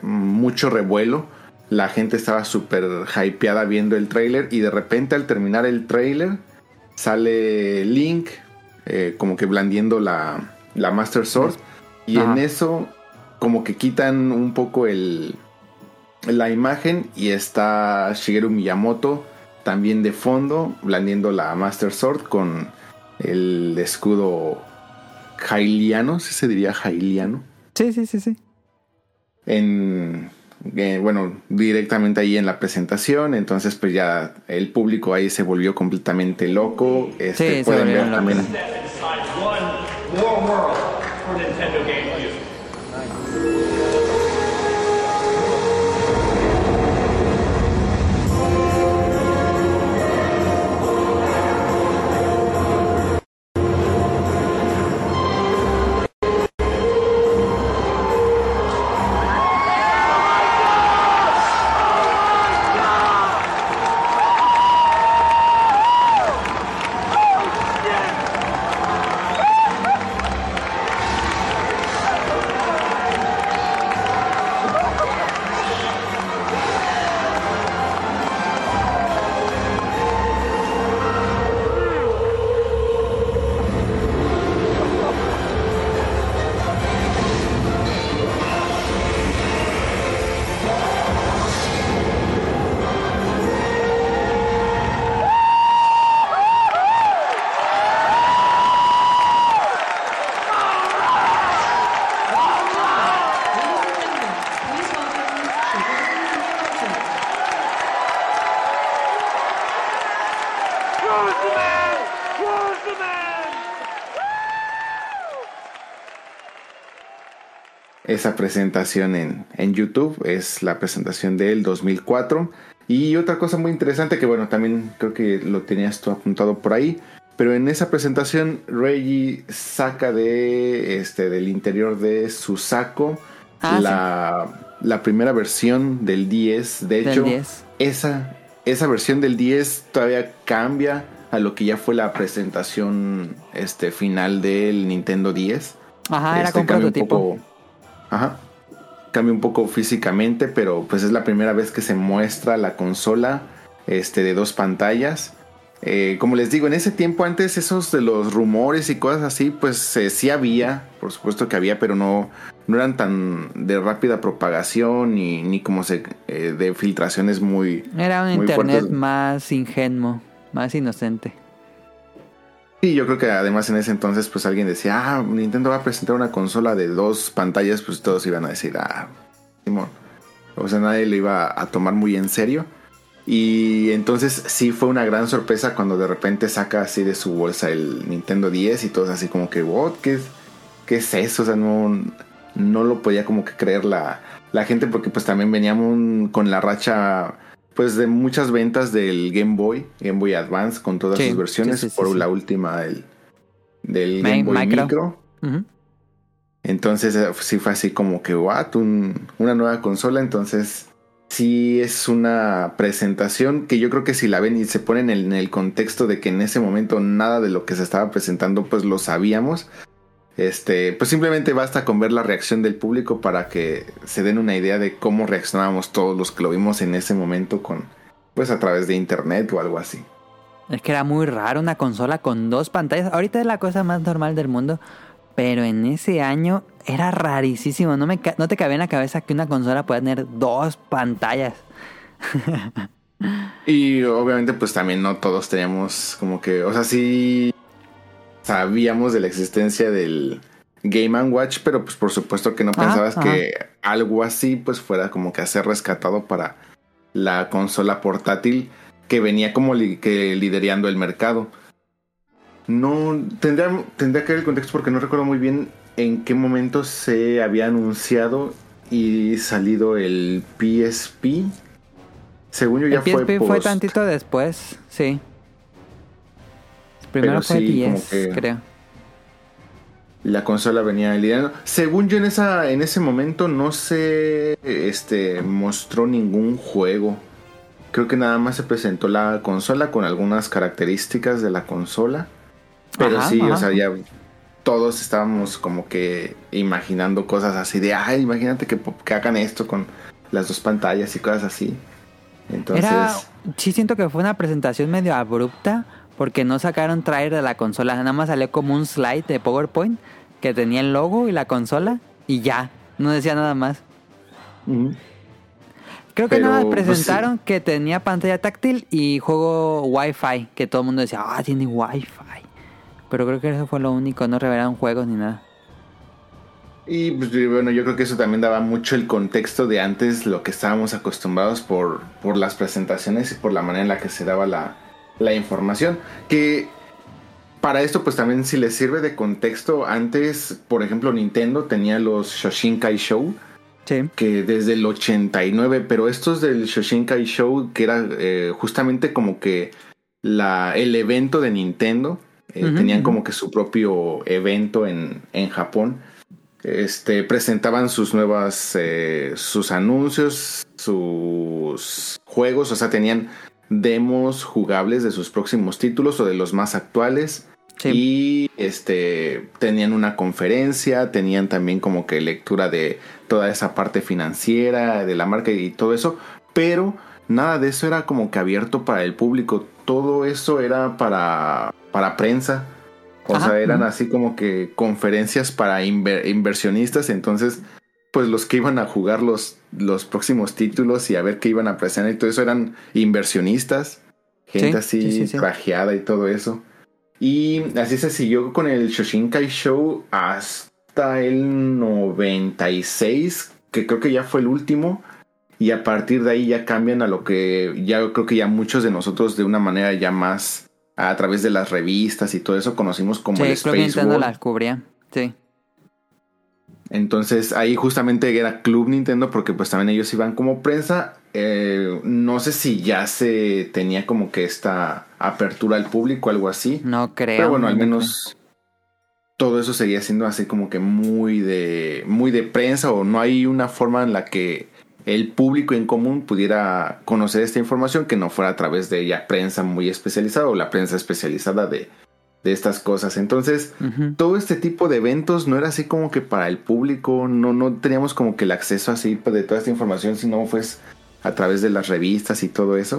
mucho revuelo. La gente estaba súper hypeada viendo el trailer y de repente al terminar el trailer sale Link eh, como que blandiendo la, la Master Sword y Ajá. en eso como que quitan un poco el, la imagen y está Shigeru Miyamoto también de fondo blandiendo la Master Sword con el escudo Hyliano, si se diría Hyliano Sí, sí, sí, sí. en eh, bueno directamente ahí en la presentación entonces pues ya el público ahí se volvió completamente loco este, Sí, se pueden ver también locos. Esa presentación en, en YouTube es la presentación del 2004 y otra cosa muy interesante que bueno también creo que lo tenías tú apuntado por ahí pero en esa presentación Reggie saca de este del interior de su saco Ah, la, la primera versión del 10 de hecho 10. esa esa versión del 10 todavía cambia a lo que ya fue la presentación este final del Nintendo 10. Ajá, era Este, con cambia un prototipo. poco- ajá. Cambia un poco físicamente, pero pues es la primera vez que se muestra la consola este, de dos pantallas. Eh, como les digo, en ese tiempo antes esos de los rumores y cosas así, pues eh, sí había, por supuesto que había, pero no, no eran tan de rápida propagación ni, ni como se, eh, de filtraciones muy... Era un muy internet fuertes. más ingenuo, más inocente. Sí, yo creo que además en ese entonces pues alguien decía, ah, Nintendo va a presentar una consola de dos pantallas, pues todos iban a decir, ah, Simón. O sea, nadie lo iba a tomar muy en serio. Y entonces sí fue una gran sorpresa cuando de repente saca así de su bolsa el Nintendo 10 y todos así como que, what, ¿qué es, qué es eso? O sea, no, no lo podía como que creer la, la gente porque pues también veníamos con la racha pues de muchas ventas del Game Boy, Game Boy Advance con todas Sí, sus versiones sí, sí, sí, por la última del, del Game Boy micro. Entonces eh, sí fue así como que, what, Un- una nueva consola. Entonces sí es una presentación que yo creo que si la ven y se ponen en el, en el contexto de que en ese momento nada de lo que se estaba presentando pues lo sabíamos. Este, pues simplemente basta con ver la reacción del público para que se den una idea de cómo reaccionábamos todos los que lo vimos en ese momento con, pues a través de internet o algo así. Es que era muy raro una consola con dos pantallas. Ahorita es la cosa más normal del mundo. Pero en ese año era rarísimo. No, me no te cabía en la cabeza que una consola pueda tener dos pantallas. Y obviamente pues también no todos teníamos como que, o sea, sí sabíamos de la existencia del Game Watch, pero pues por supuesto que no Ajá, pensabas que algo así pues fuera como que a ser rescatado para la consola portátil que venía como li- que liderando el mercado. No tendría, tendría que ver el contexto porque no recuerdo muy bien en qué momento se había anunciado y salido el PSP. Según yo ya el PSP fue, post- tantito después, sí. Primero Pero fue sí, como 10, que- creo. la consola venía liderando. Según yo en esa en ese momento no se este mostró ningún juego. Creo que nada más se presentó la consola con algunas características de la consola. Pero Ajá, sí, o sea, ya todos estábamos como que imaginando cosas así de, ay, imagínate que, que hagan esto con las dos pantallas y cosas así. Entonces, Era, sí siento que fue una presentación medio abrupta porque no sacaron trailer de la consola, nada más salió como un slide de PowerPoint que tenía el logo y la consola y ya, no decía nada más. Creo que Pero, nada más pues, presentaron que tenía pantalla táctil y juego Wi-Fi, que todo el mundo decía, ah, tiene Wi-Fi. Pero creo que eso fue lo único, no revelaron juegos ni nada. Y pues, bueno, yo creo que eso también daba mucho el contexto de antes, lo que estábamos acostumbrados por, por las presentaciones y por la manera en la que se daba la, la información. Que para esto pues también si les sirve de contexto, antes, por ejemplo, Nintendo tenía los Shoshinkai Show, Sí. que desde el 89, pero estos del Shoshinkai Show, que era eh, justamente como que la, el evento de Nintendo, eh, tenían como que su propio evento en, en Japón. Este, presentaban sus nuevas, eh, sus anuncios, sus juegos, o sea, tenían demos jugables de sus próximos títulos o de los más actuales. Sí. Y este tenían una conferencia, tenían también como que lectura de toda esa parte financiera de la marca y todo eso, pero nada de eso era como que abierto para el público, todo eso era para para prensa. O Ajá, sea, eran así como que conferencias para inver- inversionistas, entonces pues los que iban a jugar los, los próximos títulos y a ver qué iban a presentar y todo eso eran inversionistas, gente Sí, así sí, sí, sí. trajeada y todo eso. Y así se siguió con el Shoshinkai Show hasta el 96, que creo que ya fue el último. Y a partir de ahí ya cambian a lo que ya creo que ya muchos de nosotros de una manera ya más a través de las revistas y todo eso conocimos como el creo que Space Nintendo World. las cubría. Sí. Entonces ahí justamente era Club Nintendo porque pues también ellos iban como prensa. Eh, no sé si ya se tenía como que esta apertura al público, algo así. No creo. Pero bueno, al menos todo eso seguía siendo así como que muy de muy de prensa o no hay una forma en la que el público en común pudiera conocer esta información que no fuera a través de ya prensa muy especializada o la prensa especializada de, de estas cosas. Entonces, todo este tipo de eventos no era así como que para el público, no, no teníamos como que el acceso así de toda esta información, sino pues a través de las revistas y todo eso.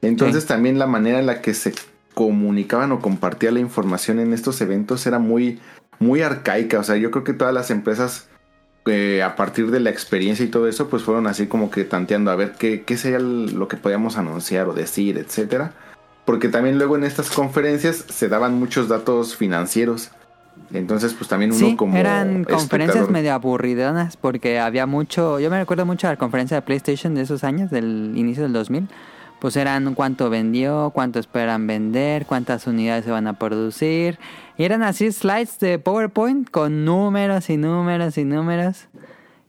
Entonces Sí. también la manera en la que se comunicaban o compartía la información en estos eventos era muy, muy arcaica. O sea, yo creo que todas las empresas eh, a partir de la experiencia y todo eso, pues fueron así como que tanteando a ver qué, qué sería lo que podíamos anunciar o decir, etcétera. Porque también luego en estas conferencias se daban muchos datos financieros. Entonces, pues también uno Sí, como. eran conferencias espectador- medio aburridonas porque había mucho, yo me recuerdo mucho a la conferencia de PlayStation de esos años, del inicio del 2000, pues eran cuánto vendió, cuánto esperan vender, cuántas unidades se van a producir, y eran así slides de PowerPoint con números y números y números.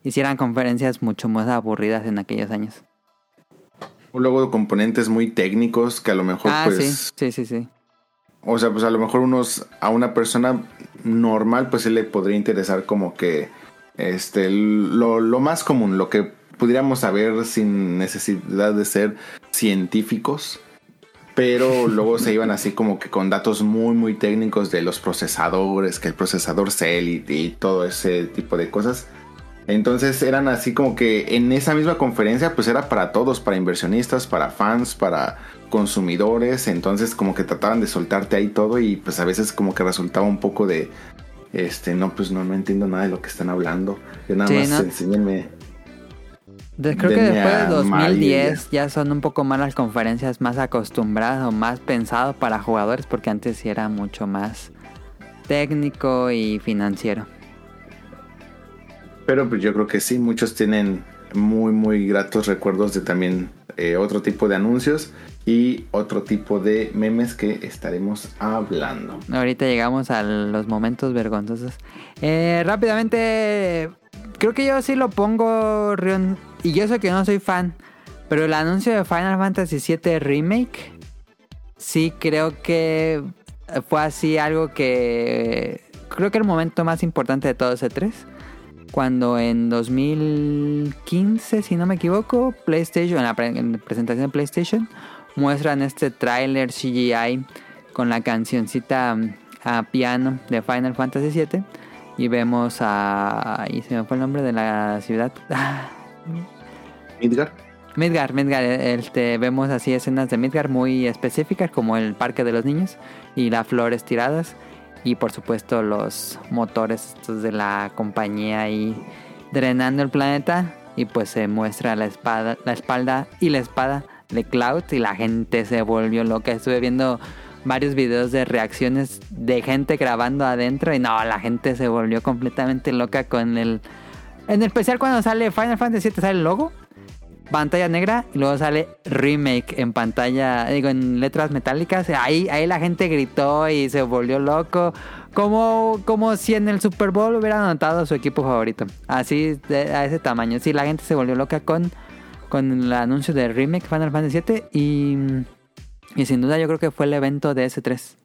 Y sí eran conferencias mucho más aburridas en aquellos años. Luego componentes muy técnicos que a lo mejor, Ah, pues. sí, sí, sí, sí. O sea, pues a lo mejor unos. A una persona normal, pues sí le podría interesar como que. Este. Lo, lo más común, lo que pudiéramos saber sin necesidad de ser científicos. Pero luego se iban así como que con datos muy, muy técnicos de los procesadores, que el procesador Cell y, y todo ese tipo de cosas. Entonces eran así como que en esa misma conferencia pues era para todos, para inversionistas, para fans, para consumidores. Entonces como que trataban de soltarte ahí todo y pues a veces como que resultaba un poco de... Este, no, pues no, no entiendo nada de lo que están hablando. Yo nada Sí, más ¿no? enséñenme. De- creo que después de a 2010 ya son un poco más las conferencias más acostumbradas o más pensado para jugadores porque antes sí era mucho más técnico y financiero. Pero pues yo creo que sí, muchos tienen muy, muy gratos recuerdos de también eh, otro tipo de anuncios y otro tipo de memes que estaremos hablando. Ahorita llegamos a los momentos vergonzosos. Eh, rápidamente, creo que yo sí lo pongo, Rion, y yo sé que no soy fan, pero el anuncio de Final Fantasy VII Remake, sí creo que fue así algo que... Creo que el momento más importante de todo ese 3 cuando en 2015, si no me equivoco, PlayStation, en la, pre- en la presentación de PlayStation, muestran este tráiler CGI con la cancioncita mm, a piano de Final Fantasy VII y vemos a... y se me fue el nombre de la ciudad. Midgar. Midgar, Midgar, este, vemos así escenas de Midgar muy específicas como el parque de los niños y las flores tiradas y por supuesto los motores de la compañía ahí drenando el planeta. Y pues se muestra la espada, la espalda y la espada de Cloud. Y la gente se volvió loca. Estuve viendo varios videos de reacciones de gente grabando adentro. Y no, la gente se volvió completamente loca con el en especial cuando sale Final Fantasy VII sale el logo pantalla negra y luego sale remake en pantalla, digo, en letras metálicas. Ahí, ahí la gente gritó y se volvió loco. Como, como si en el Super Bowl hubiera anotado su equipo favorito. Así, a ese tamaño. Sí, la gente se volvió loca con, con el anuncio de remake Final Fantasy VII. Y, y sin duda yo creo que fue el evento de S3.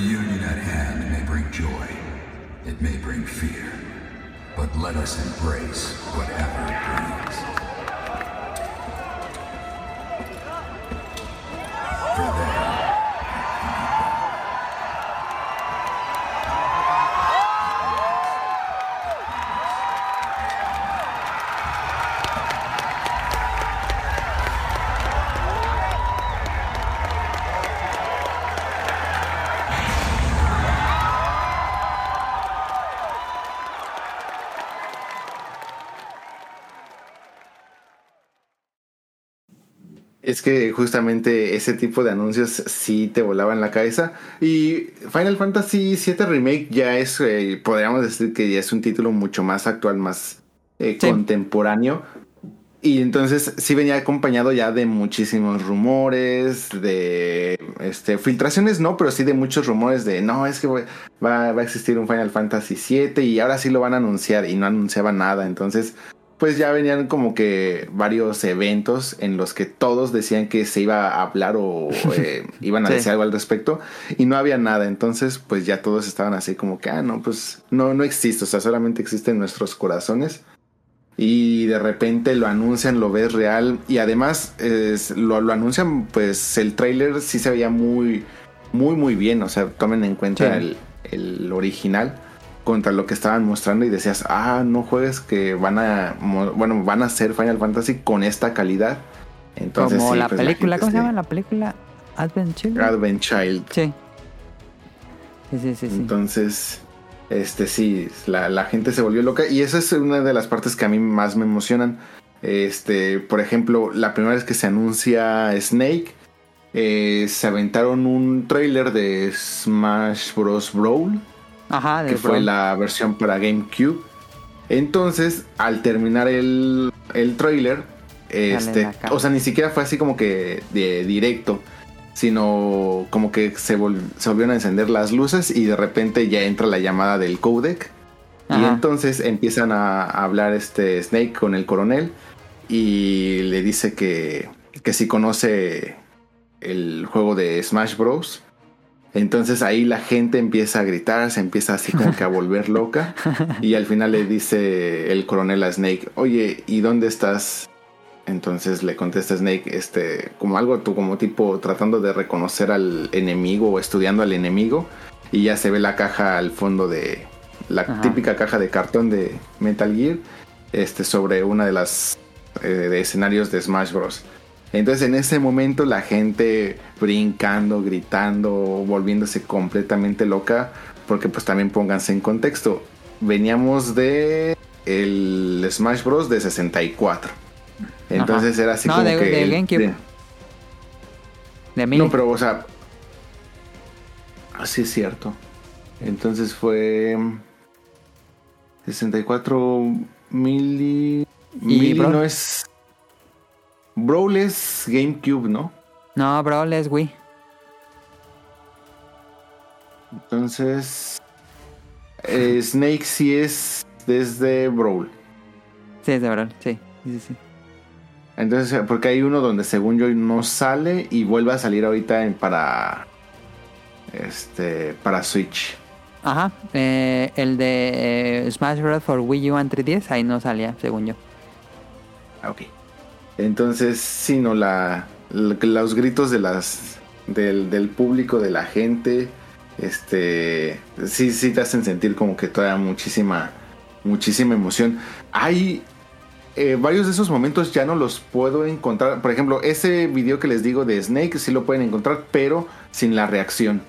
Reunion at hand may bring joy, it may bring fear, but let us embrace whatever it brings. For Es que justamente ese tipo de anuncios sí te volaban la cabeza. Y Final Fantasy VII Remake ya es, eh, podríamos decir que ya es un título mucho más actual, más eh, Sí. contemporáneo. Y entonces sí venía acompañado ya de muchísimos rumores, de este, filtraciones no, pero sí de muchos rumores de no, es que va, va a existir un Final Fantasy VII y ahora sí lo van a anunciar y no anunciaba nada. Entonces pues ya venían como que varios eventos en los que todos decían que se iba a hablar o eh, iban a Sí. decir algo al respecto y no había nada. Entonces, pues ya todos estaban así como que, ah, no, pues no, no existe, o sea, solamente existe en nuestros corazones. Y de repente lo anuncian, lo ves real. Y además es- lo, lo anuncian, pues el trailer sí se veía muy, muy, muy bien. O sea, tomen en cuenta Sí. el, el original contra lo que estaban mostrando y decías, ah, no juegues que van a, bueno, van a hacer Final Fantasy con esta calidad. Entonces, Como sí, la pues, película, gente ¿cómo se llama la película? Advent Children. Advent Child. Sí. Sí, sí, sí. sí. Entonces, este sí, la, la gente se volvió loca y esa es una de las partes que a mí más me emocionan. Este, por ejemplo, la primera vez que se anuncia Snake, eh, se aventaron un trailer de Smash Bros. Brawl, Ajá, que fue la versión para GameCube. Entonces, al terminar el, el trailer, este, o sea, ni siquiera fue así como que de directo, sino como que se, vol- se volvieron a encender las luces y de repente ya entra la llamada del codec. Y entonces empiezan a, a hablar este Snake con el coronel y le dice que, que si conoce el juego de Smash Bros. Entonces ahí la gente empieza a gritar, se empieza así como que a volver loca. Y al final le dice el coronel a Snake, oye, ¿y dónde estás? Entonces le contesta Snake, este, como algo, tú como tipo tratando de reconocer al enemigo o estudiando al enemigo. Y ya se ve la caja al fondo de la Ajá. típica caja de cartón de Metal Gear, este, sobre una de las eh, de escenarios de Smash Bros. Entonces en ese momento la gente brincando, gritando, volviéndose completamente loca, porque pues también pónganse en contexto. Veníamos de el Smash Bros de 64. Entonces Ajá. era así No, como de- que de el- GameCube. de- De no, pero o sea, así es cierto. Entonces fue 64 mili mili no es Brawl es GameCube, ¿no? No, Brawl es Wii. Entonces eh, Snake sí es desde Brawl. Sí, es de Brawl, sí. sí, sí, sí. Entonces, porque hay uno donde según yo no sale y vuelve a salir ahorita en para este para Switch. Ajá, eh, el de eh, Smash Bros. for Wii U and 3DS, ahí no salía, según yo. Ah, ok. Entonces, sí, no, la, la- los gritos de las del, del público, de la gente, este, sí, sí te hacen sentir como que todavía muchísima, muchísima emoción. Hay eh, varios de esos momentos ya no los puedo encontrar. Por ejemplo, ese video que les digo de Snake sí lo pueden encontrar, pero sin la reacción.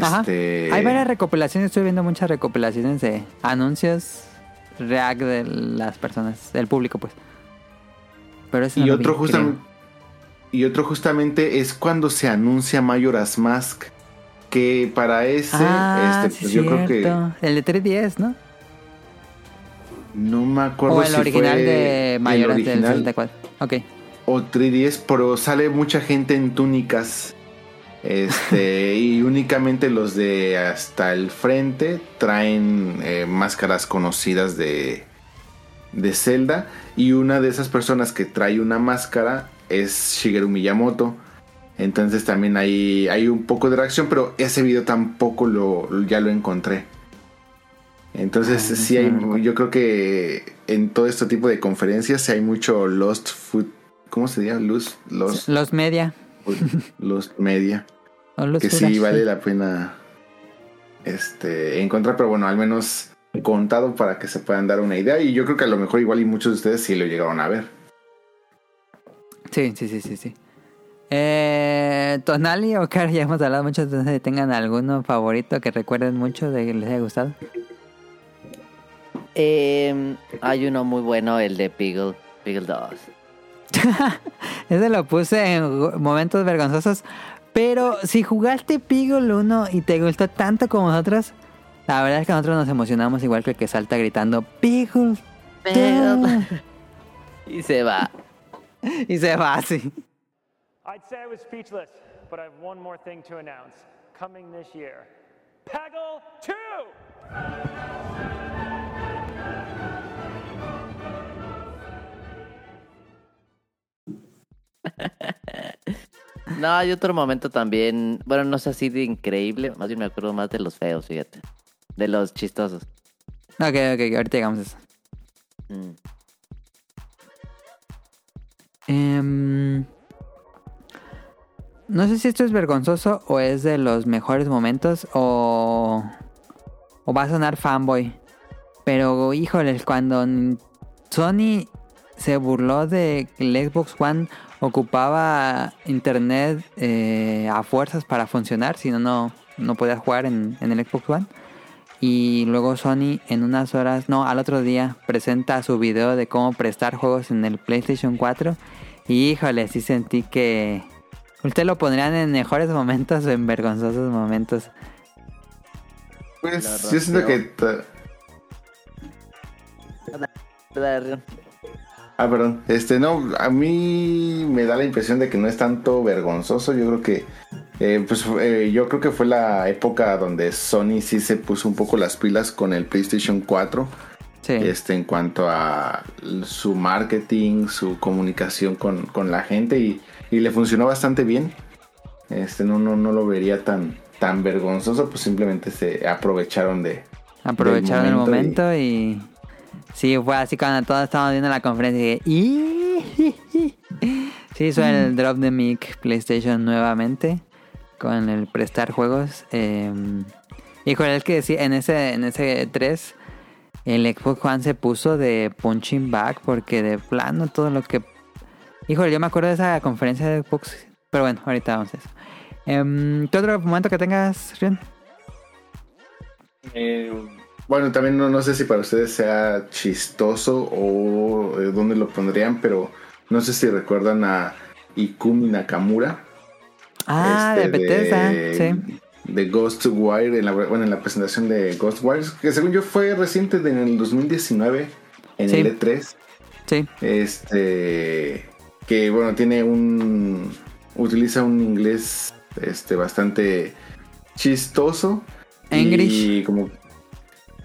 Ajá. Este, Hay varias recopilaciones, estoy viendo muchas recopilaciones de anuncios react de las personas, del público, pues. Pero ese no Y otro, y otro justamente es cuando se anuncia Majora's Mask. Que para ese. Ah, este, sí, pues yo creo que. El de 3DS, ¿no? no me acuerdo O el si original fue de el Mayoras del original 64. Ok. o 3DS, pero sale mucha gente en túnicas. Este, y únicamente los de hasta el frente traen eh, máscaras conocidas de, de Zelda. Y una de esas personas que trae una máscara es Shigeru Miyamoto. Entonces también hay, hay un poco de reacción, pero ese video tampoco lo, ya lo encontré. Entonces Ah, sí hay, yo creo que en todo este tipo de conferencias sí hay mucho Lost Food, ¿cómo se diría? Lost, Lost, Los media. Lost Media, que sí vale la pena este encontrar, pero bueno, al menos contado para que se puedan dar una idea y yo creo que a lo mejor igual y muchos de ustedes sí lo llegaron a ver. Sí, sí, sí, sí, sí. Eh, Tonali o Car, ya hemos hablado mucho, entonces tengan alguno favorito que recuerden mucho de que les haya gustado. Eh, hay uno muy bueno, el de Piggle, Piggle 2. Ese lo puse en momentos vergonzosos. Pero si jugaste Piggle 1 y te gustó tanto como nosotros, la verdad es que nosotros nos emocionamos igual que el que salta gritando Pickle. y se va. y se va así. I'd say I was speechless, but I have one more thing to announce. Coming this year, Peggle 2! No, hay otro momento también, bueno, no sé así de increíble, más bien me acuerdo más de los feos, fíjate. De los chistosos. Ok, ok, ahorita llegamos a eso. Mm. Em, no sé si esto es vergonzoso o es de los mejores momentos o, o va a sonar fanboy. Pero híjoles, cuando Sony se burló de que el Xbox One ocupaba internet eh, a fuerzas para funcionar, si no, no, no podías jugar en, en el Xbox One. Y luego Sony en unas horas, no, al otro día presenta su video de cómo prestar juegos en el PlayStation 4. Y híjole, sí sentí que... ¿Usted lo pondrían en mejores momentos o en vergonzosos momentos? Pues yo siento que... Ah, perdón. Este, no, a mí me da la impresión de que no es tanto vergonzoso. Yo creo que, eh, pues, eh, yo creo que fue la época donde Sony sí se puso un poco las pilas con el PlayStation 4. Sí. Este, en cuanto a su marketing, su comunicación con, con la gente y, y le funcionó bastante bien. Este, no, no, no lo vería tan, tan vergonzoso, pues simplemente se aprovecharon de, Aprovecharon el momento momento y... Sí, fue así cuando todos estábamos viendo la conferencia y... Sí, hizo el drop de mic PlayStation nuevamente con el prestar juegos. Eh, híjole, es que sí, en ese, en ese 3 el Xbox One se puso de punching back porque de plano todo lo que... Híjole, yo me acuerdo de esa conferencia de Xbox, pero bueno, ahorita vamos a eso. Em, ¿Qué otro momento que tengas, Rion? Eh, bueno, también no, no sé si para ustedes sea chistoso o eh, dónde lo pondrían, pero no sé si recuerdan a Ikumi Nakamura. Ah, este, de Bethesda, de, sí. de Ghostwire, en la, bueno, en la presentación de Ghostwire, que según yo fue reciente en el 2019, en Sí. el E3. Sí. Este, que bueno, tiene un, utiliza un inglés este, bastante chistoso. English. Y como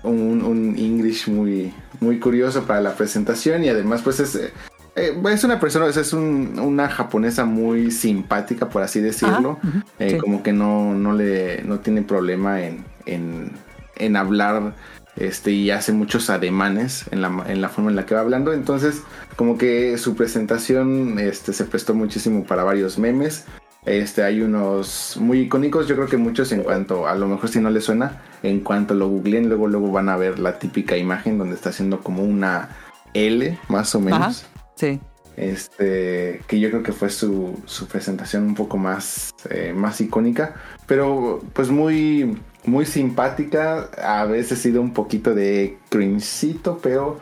un, un English muy, muy curioso para la presentación y además pues es, eh, es una persona, es un- una japonesa muy simpática por así decirlo. Ajá, Eh, sí. Como que no, no, le, no tiene problema en, en, en hablar este, y hace muchos ademanes en la, en la forma en la que va hablando. Entonces como que su presentación este, se prestó muchísimo para varios memes. Este, hay unos muy icónicos, yo creo que muchos en cuanto, a lo mejor si no les suena, en cuanto lo googleen, luego luego van a ver la típica imagen donde está haciendo como una L, más o menos. Ajá. Sí. Este, que yo creo que fue su, su presentación un poco más, eh, más icónica, pero pues muy, muy simpática, a veces ha sido un poquito de cringecito, pero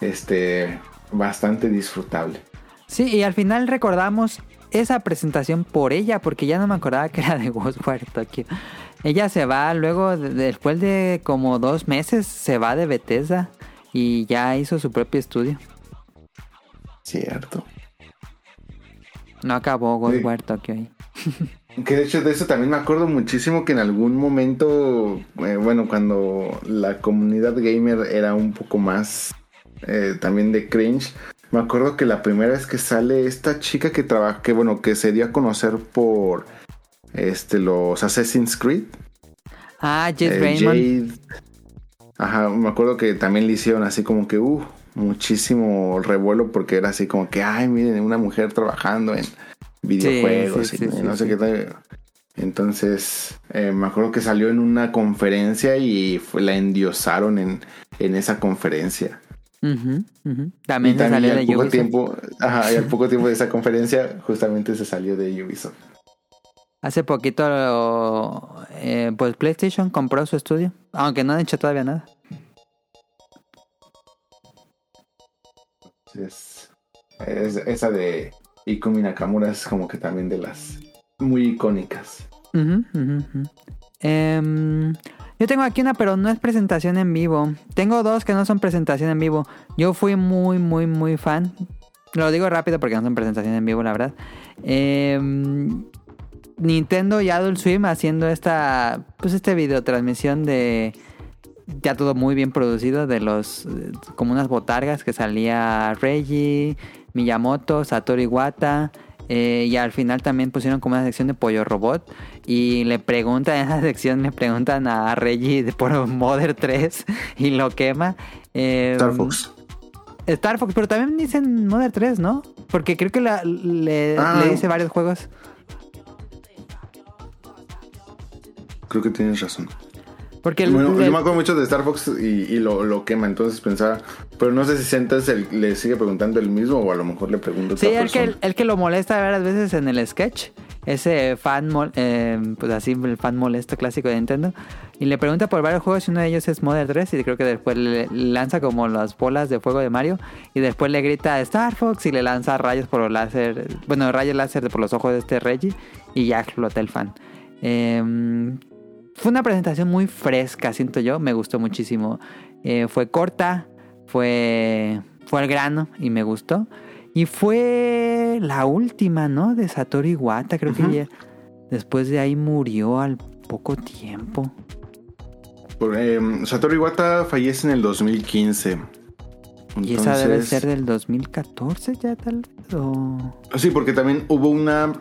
este, bastante disfrutable. Sí, y al final recordamos esa presentación por ella, porque ya no me acordaba que era de Ghostwire Tokyo. Ella se va luego, de- después de como dos meses, se va de Bethesda y ya hizo su propio estudio. Cierto. No acabó Ghostwire Tokyo ahí. Que de hecho de eso también me acuerdo muchísimo que en algún momento, eh, bueno, cuando la comunidad gamer era un poco más eh, también de cringe, me acuerdo que la primera vez que sale esta chica que trabaja, que bueno, que se dio a conocer por este los Assassin's Creed, Ah, Jess eh, Raymond. Jade. Ajá, me acuerdo que también le hicieron así como que, uh, muchísimo revuelo porque era así como que, ay, miren, una mujer trabajando en videojuegos sí, y sí, no sé qué tal. Entonces, eh, me acuerdo que salió en una conferencia y fue- la endiosaron en, en esa conferencia. Ujú. Y También salió al de poco Ubisoft. tiempo, ajá, y al poco tiempo de esa conferencia, justamente se salió de Ubisoft. Hace poquito, eh, pues PlayStation compró su estudio, aunque no han hecho todavía nada. Es- esa de Ikumi Nakamura es como que también de las muy icónicas. Em, yo tengo aquí una, pero no es presentación en vivo. Tengo dos que no son presentación en vivo. Yo fui muy, muy, muy fan. Lo digo rápido porque no son presentación en vivo, la verdad. Em, Nintendo y Adult Swim haciendo esta, pues, este videotransmisión de ya todo muy bien producido de los como unas botargas que salía Reggie, Miyamoto, Satoru Iwata, Eh, y al final también pusieron como una sección de pollo robot. Y le preguntan, en esa sección le preguntan a Reggie de- por Mother 3 y lo quema. Eh, Star Fox. Star Fox, pero también dicen Mother 3, ¿no? Porque creo que la- le, Ah. le dice varios juegos. Creo que tienes razón. Porque el- Bueno, el- yo me acuerdo mucho de Star Fox y, y lo, lo quema, entonces pensaba, pero no sé si entonces él le sigue preguntando el mismo o a lo mejor le pregunta a Sí, otra el que, el que lo molesta varias veces en el sketch. Ese fan, eh, pues así, el fan molesto clásico de Nintendo. Y le pregunta por varios juegos y uno de ellos es Mother 3. Y creo que después le lanza como las bolas de fuego de Mario. Y después le grita Star Fox y le lanza rayos por los láser. Bueno, rayos láser por los ojos de este Reggie. Y ya explota el fan. Eh, fue una presentación muy fresca, siento yo. Me gustó muchísimo. Eh, fue corta, fue, fue al grano y me gustó. Y fue la última, ¿no? De Satoru Iwata. Creo que ya después de ahí murió al poco tiempo. Por, eh, Satoru Iwata fallece en el 2015. Y esa debe ser del 2014 ya tal vez. O... Sí, porque también hubo una,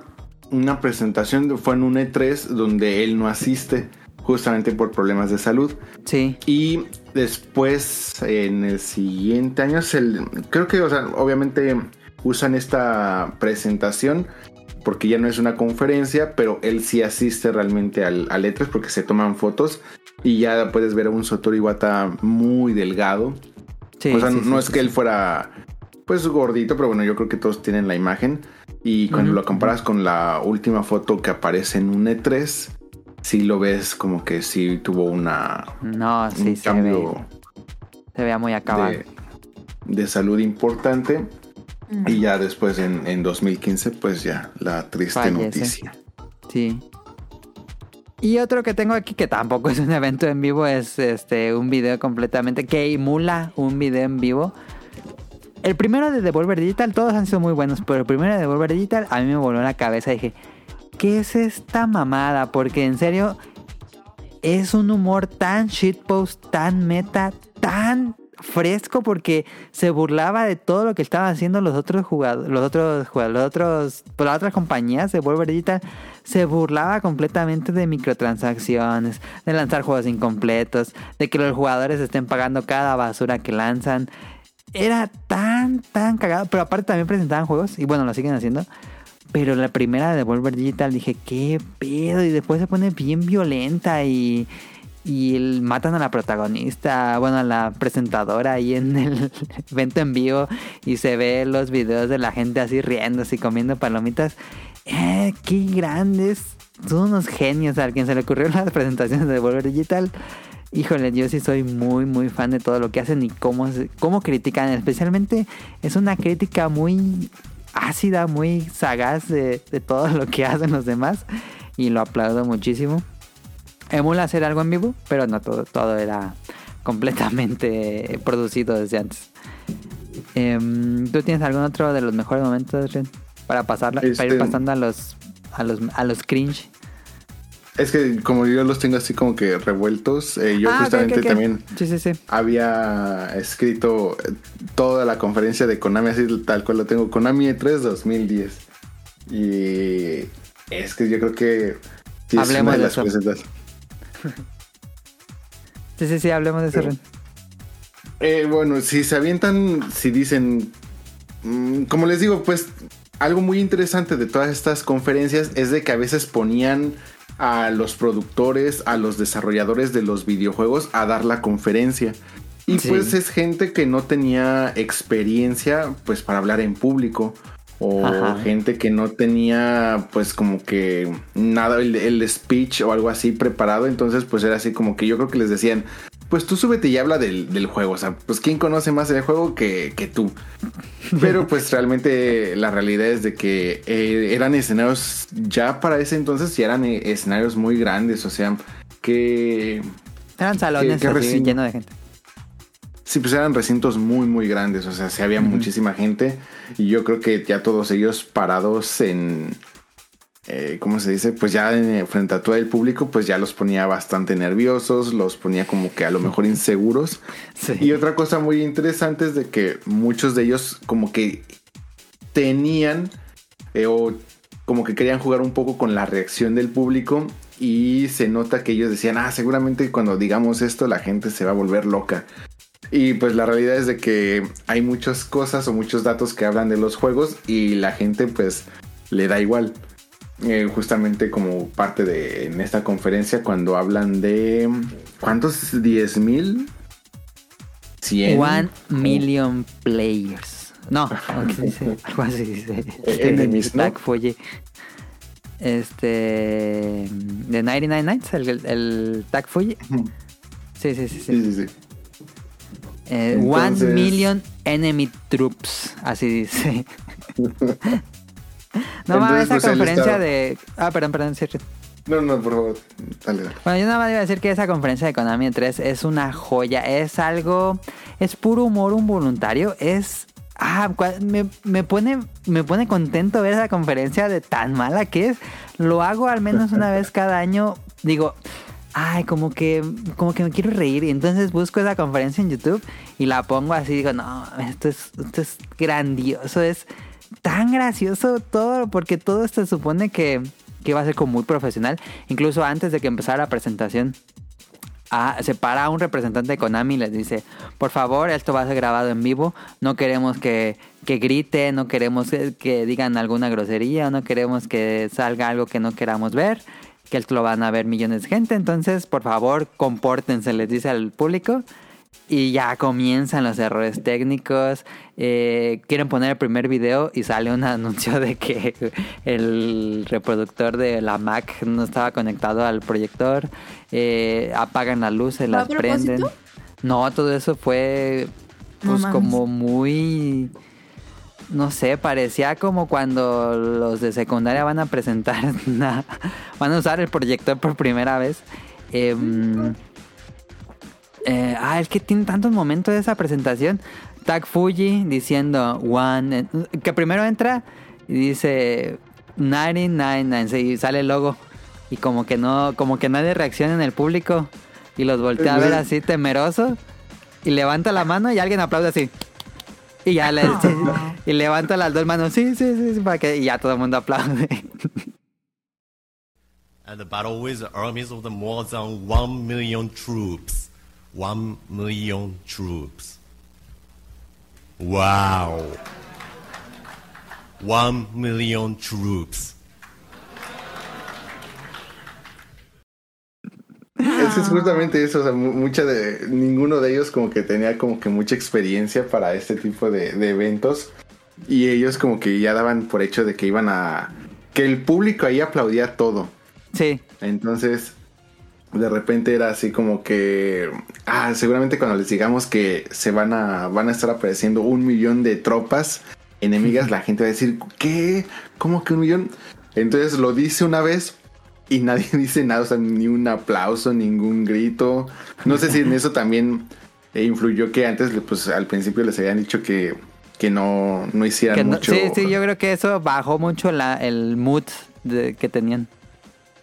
una presentación, fue en un E3 donde él no asiste, justamente por problemas de salud. Sí, Y después, en el siguiente año, es el, creo que, o sea, obviamente usan esta presentación porque ya no es una conferencia, pero él sí asiste realmente al, al E3 porque se toman fotos y ya puedes ver a un Satoru Iwata muy delgado. sí. o sea, sí, no sí, es que él fuera pues gordito, pero bueno, yo creo que todos tienen la imagen. Y cuando lo comparas con la última foto que aparece en un E3, sí lo ves como que sí tuvo una, No, sí, un se cambio ve, se veía muy acabado. de, de salud importante. Y ya después en, en 2015, pues ya la triste Fallece. noticia. Sí. Y otro que tengo aquí que tampoco es un evento en vivo es este un video completamente que emula un video en vivo. El primero de Devolver Digital, todos han sido muy buenos, pero el primero de Devolver Digital a mí me voló la cabeza. Dije, ¿qué es esta mamada? Porque en serio es un humor tan shitpost, tan meta, tan fresco porque se burlaba de todo lo que estaban haciendo los otros jugadores, los otros jugadores, los otros, pues, las otras compañías de Digital se burlaba completamente de microtransacciones, de lanzar juegos incompletos, de que los jugadores estén pagando cada basura que lanzan. Era tan, tan cagado, pero aparte también presentaban juegos y bueno, lo siguen haciendo. Pero la primera de Volver Digital dije, qué pedo. Y después se pone bien violenta y, y matan a la protagonista, bueno, a la presentadora ahí en el evento en vivo. Y se ve los videos de la gente así riéndose y comiendo palomitas. Eh, qué grandes. Son unos genios a quien se le ocurrió las presentaciones de Volver Digital. Híjole, yo sí soy muy, muy fan de todo lo que hacen y cómo, cómo critican. Especialmente es una crítica muy ácida, muy sagaz de, de todo lo que hacen los demás. Y lo aplaudo muchísimo. Emula hacer algo en vivo, pero no todo, todo era completamente producido desde antes. Em, ¿Tú tienes algún otro de los mejores momentos, Ren? Para pasarla, para ir Este- pasando a los, a los, a los cringe. Es que como yo los tengo así como que revueltos, eh, yo Ah, justamente también Sí, sí, sí. había escrito eh, toda la conferencia de Konami así tal cual lo tengo. Konami E3 2010. Y es que yo creo que sí es Hablemos una de de las eso. presentaciones. Sí, sí, sí, hablemos de eso. Eh, bueno, si se avientan, si dicen, mm, como les digo, pues algo muy interesante de todas estas conferencias es de que a veces ponían a los productores, a los desarrolladores de los videojuegos a dar la conferencia. Y Sí. pues es gente que no tenía experiencia pues para hablar en público. O Ajá. gente que no tenía pues como que nada, el, el speech o algo así preparado. Entonces pues era así como que yo creo que les decían, pues tú súbete y habla del, del juego. O sea, pues quién conoce más el juego que, que tú. Pero pues realmente la realidad es de que eh, eran escenarios ya para ese entonces ya eran eh, escenarios muy grandes. O sea, que Eran salones así, llenos de gente. Sí, pues eran recintos muy, muy grandes. O sea, sí había muchísima gente. Y yo creo que ya todos ellos parados en. Eh, ¿Cómo se dice? Pues ya en- frente a todo el público, pues ya los ponía bastante nerviosos, los ponía como que a lo mejor inseguros. Sí. Y otra cosa muy interesante es de que muchos de ellos como que tenían eh, o como que querían jugar un poco con la reacción del público y se nota que ellos decían, ah, seguramente cuando digamos esto la gente se va a volver loca. Y pues la realidad es de que hay muchas cosas o muchos datos que hablan de los juegos y la gente pues le da igual. Eh, justamente como parte de en esta conferencia cuando hablan de ¿cuántos? 10 mil 100 One million players. No, algo así dice. Eh. Este. De 99 Nights, el, el Tag Fuji. Sí, sí, sí. sí. sí sí sí Eh, one million enemy troops. Así dice. no mames, esa pues, conferencia de. Ah, perdón, perdón, sí, no no por favor dale dale Bueno, yo nada más iba a decir que esa conferencia de Konami 3 es una joya, es algo, es puro humor involuntario, es... Ah, me, me pone, me pone contento ver esa conferencia de tan mala que es. Lo hago al menos una vez cada año. Digo, ay, como que, como que me quiero reír. Y entonces busco esa conferencia en YouTube y la pongo así. Digo, no, esto es, esto es grandioso, es tan gracioso todo, porque todo se supone que, que va a ser como muy profesional. Incluso antes de que empezara la presentación, ah, se para un representante de Konami y les dice, por favor, esto va a ser grabado en vivo, no queremos que, que griten, no queremos que, que digan alguna grosería, no queremos que salga algo que no queramos ver, que esto lo van a ver millones de gente, entonces, por favor, compórtense, les dice al público. Y ya comienzan los errores técnicos. Eh, quieren poner el primer video y sale un anuncio de que el reproductor de la Mac no estaba conectado al proyector. eh, apagan las luces, ¿Fue a las prenden. propósito? No, todo eso fue pues como muy no sé, parecía como cuando los de secundaria van a presentar, una- van a usar el proyector por primera vez. Em, eh, ah, es que tiene tantos momentos de esa presentación. Tag Fuji diciendo one, que primero entra y dice 999 y sale el logo y como que no, como que nadie reacciona en el público y los voltea a ver así temeroso y levanta la mano y alguien aplaude así. Y ya le y levanta las dos manos, sí, sí, sí, sí, para que y ya todo el mundo aplaude. and the battle with the armies of the more than one million troops. One million troops. Wow. One million troops. Es que es justamente eso, o sea, mu- mucha de, ninguno de ellos como que tenía como que mucha experiencia para este tipo de, de eventos y ellos como que ya daban por hecho de que iban a, que el público ahí aplaudía todo, Sí, entonces de repente era así como que, ah, seguramente cuando les digamos que se van a, van a estar apareciendo un millón de tropas enemigas, la gente va a decir, ¿qué? ¿Cómo que un millón? Entonces lo dice una vez y nadie dice nada, o sea, ni un aplauso, ningún grito. No sé si en eso también eh, influyó que antes, pues al principio les habían dicho que, que no, no hicieran que no- mucho. sí, sí, yo creo que eso bajó mucho la, el mood de- que tenían.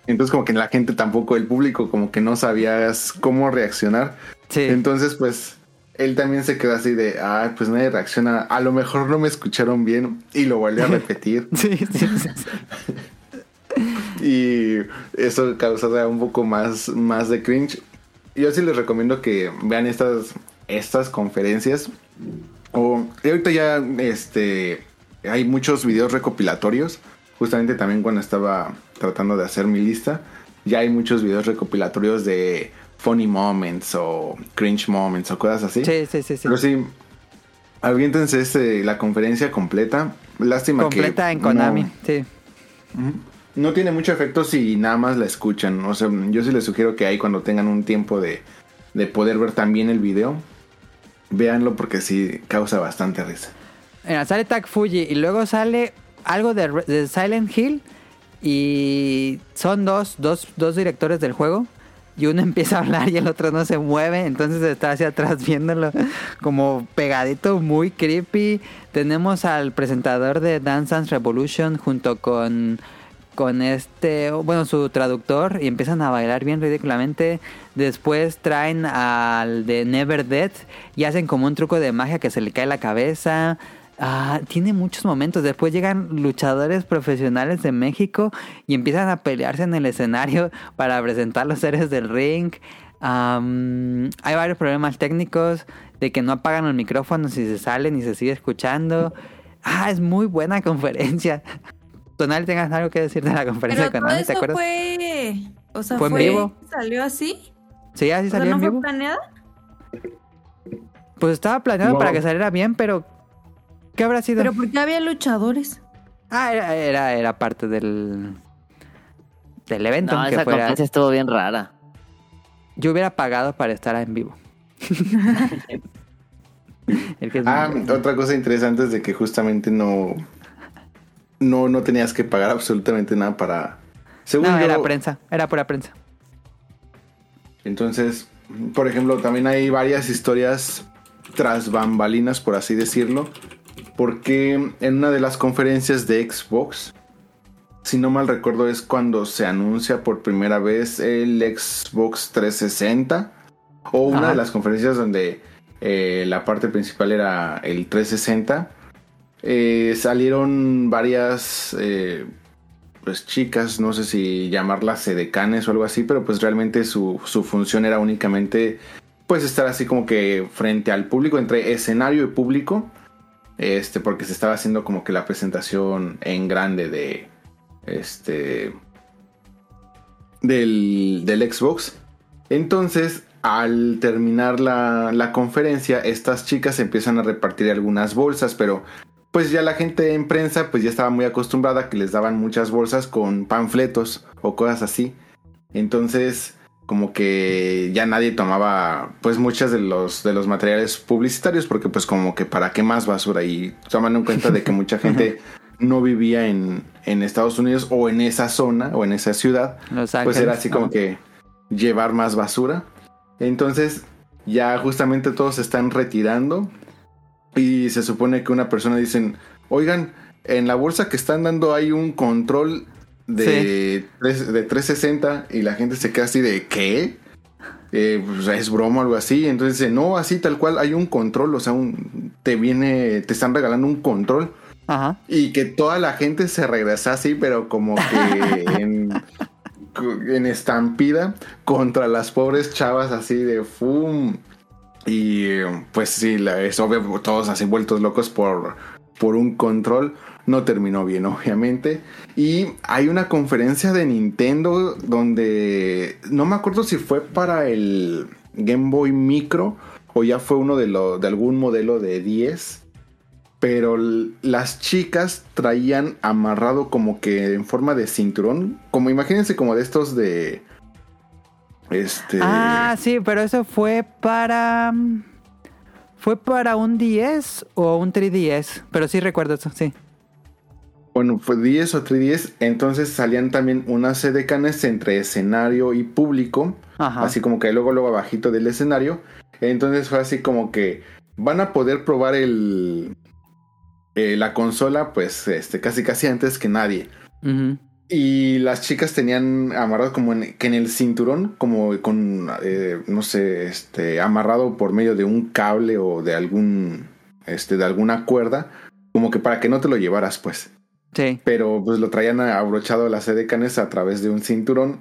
Entonces como que la gente tampoco, el público como que no sabías cómo reaccionar. Sí. Entonces pues él también se quedó así de, ah, pues nadie reacciona, a lo mejor no me escucharon bien y lo volvió a repetir. Sí, sí, sí, sí. y eso causaba un poco más, más de cringe. Yo sí les recomiendo que vean estas, estas conferencias. O, y ahorita ya este, hay muchos videos recopilatorios. Justamente también cuando estaba tratando de hacer mi lista, ya hay muchos videos recopilatorios de funny moments o cringe moments o cosas así. Sí, sí, sí, sí. Pero sí, aviéntense este, la conferencia completa. Lástima que Completa en no- Konami, sí. no tiene mucho efecto si nada más la escuchan. O sea, yo sí les sugiero que ahí cuando tengan un tiempo de, de poder ver también el video, véanlo porque sí causa bastante risa. Mira, sale Tag Fuji y luego sale algo de Silent Hill y son dos, dos, dos directores del juego y uno empieza a hablar y el otro no se mueve, entonces está hacia atrás viéndolo como pegadito, muy creepy. Tenemos al presentador de Dance Dance Revolution junto con con este, bueno, su traductor y empiezan a bailar bien ridículamente. Después traen al de Never Dead y hacen como un truco de magia que se le cae la cabeza. Ah, tiene muchos momentos. Después llegan luchadores profesionales de México y empiezan a pelearse en el escenario para presentar los seres del ring. Hay varios problemas técnicos de que no apagan los micrófonos y se salen y se sigue escuchando. Ah, es muy buena conferencia. Tonal, ¿tengas algo que decir de la conferencia Pero de todo Konami? ¿Te eso acuerdas? fue... O sea, Fue fue, en vivo. ¿Salió así? Sí, así O sea, salió ¿no en fue planeada? Pues estaba planeado para que saliera bien, pero ¿qué habrá sido? ¿Pero por qué había luchadores? Ah, era, era, era parte del del evento. No, esa fuera- conferencia estuvo bien rara. Yo hubiera pagado para estar en vivo. El que es Ah, otra cosa interesante es de que justamente no, no, no tenías que pagar absolutamente nada para. Según no, yo, era prensa, era pura prensa. Entonces, por ejemplo, también hay varias historias tras bambalinas, por así decirlo. Porque en una de las conferencias de Xbox, si no mal recuerdo, es cuando se anuncia por primera vez el Xbox 360. O una Ajá. de las conferencias donde eh, la parte principal era el 360. eh, salieron varias eh, pues chicas, no sé si llamarlas sedecanes o algo así, pero pues realmente su, su función era únicamente pues estar así como que frente al público, entre escenario y público, este, porque se estaba haciendo como que la presentación en grande de este del, del Xbox. Entonces, al terminar la, la conferencia, estas chicas empiezan a repartir algunas bolsas, pero pues ya la gente en prensa pues ya estaba muy acostumbrada a que les daban muchas bolsas con panfletos o cosas así. Entonces, como que ya nadie tomaba pues muchas de los de los materiales publicitarios porque pues como que para qué más basura y tomando en cuenta de que mucha gente no vivía en, en Estados Unidos o en esa zona o en esa ciudad, Los pues era así como que llevar más basura. Entonces ya justamente todos se están retirando y se supone que una persona dicen, oigan, en la bolsa que están dando hay un control de, tres- de 360 y la gente se queda así de ¿qué? Eh, pues, es broma o algo así. Entonces dice, no, así tal cual hay un control, o sea, un- te viene, te están regalando un control. Ajá. Y que toda la gente se regresa así, pero como que en, en estampida contra las pobres chavas así de fum. Y pues sí, la- es obvio, todos así vueltos locos por, por un control. No terminó bien, obviamente. Y hay una conferencia de Nintendo donde no me acuerdo si fue para el Game Boy Micro o ya fue uno de, lo- de algún modelo de 10 pero las chicas traían amarrado como que en forma de cinturón, como imagínense como de estos de este Ah, sí, pero eso fue para. ¿Fue para un 10 o un 3DS? Pero sí recuerdo eso, sí. Bueno, fue 10 o 310, entonces salían también unas edecanes entre escenario y público, Ajá. así como que luego luego abajito del escenario, entonces fue así como que van a poder probar el eh, la consola pues este casi casi antes que nadie. Y las chicas tenían amarrado como en, que en el cinturón, como con, eh, no sé, este, amarrado por medio de un cable o de algún, este, de alguna cuerda, como que para que no te lo llevaras, pues. Sí. Pero pues lo traían abrochado las edecanes a través de un cinturón.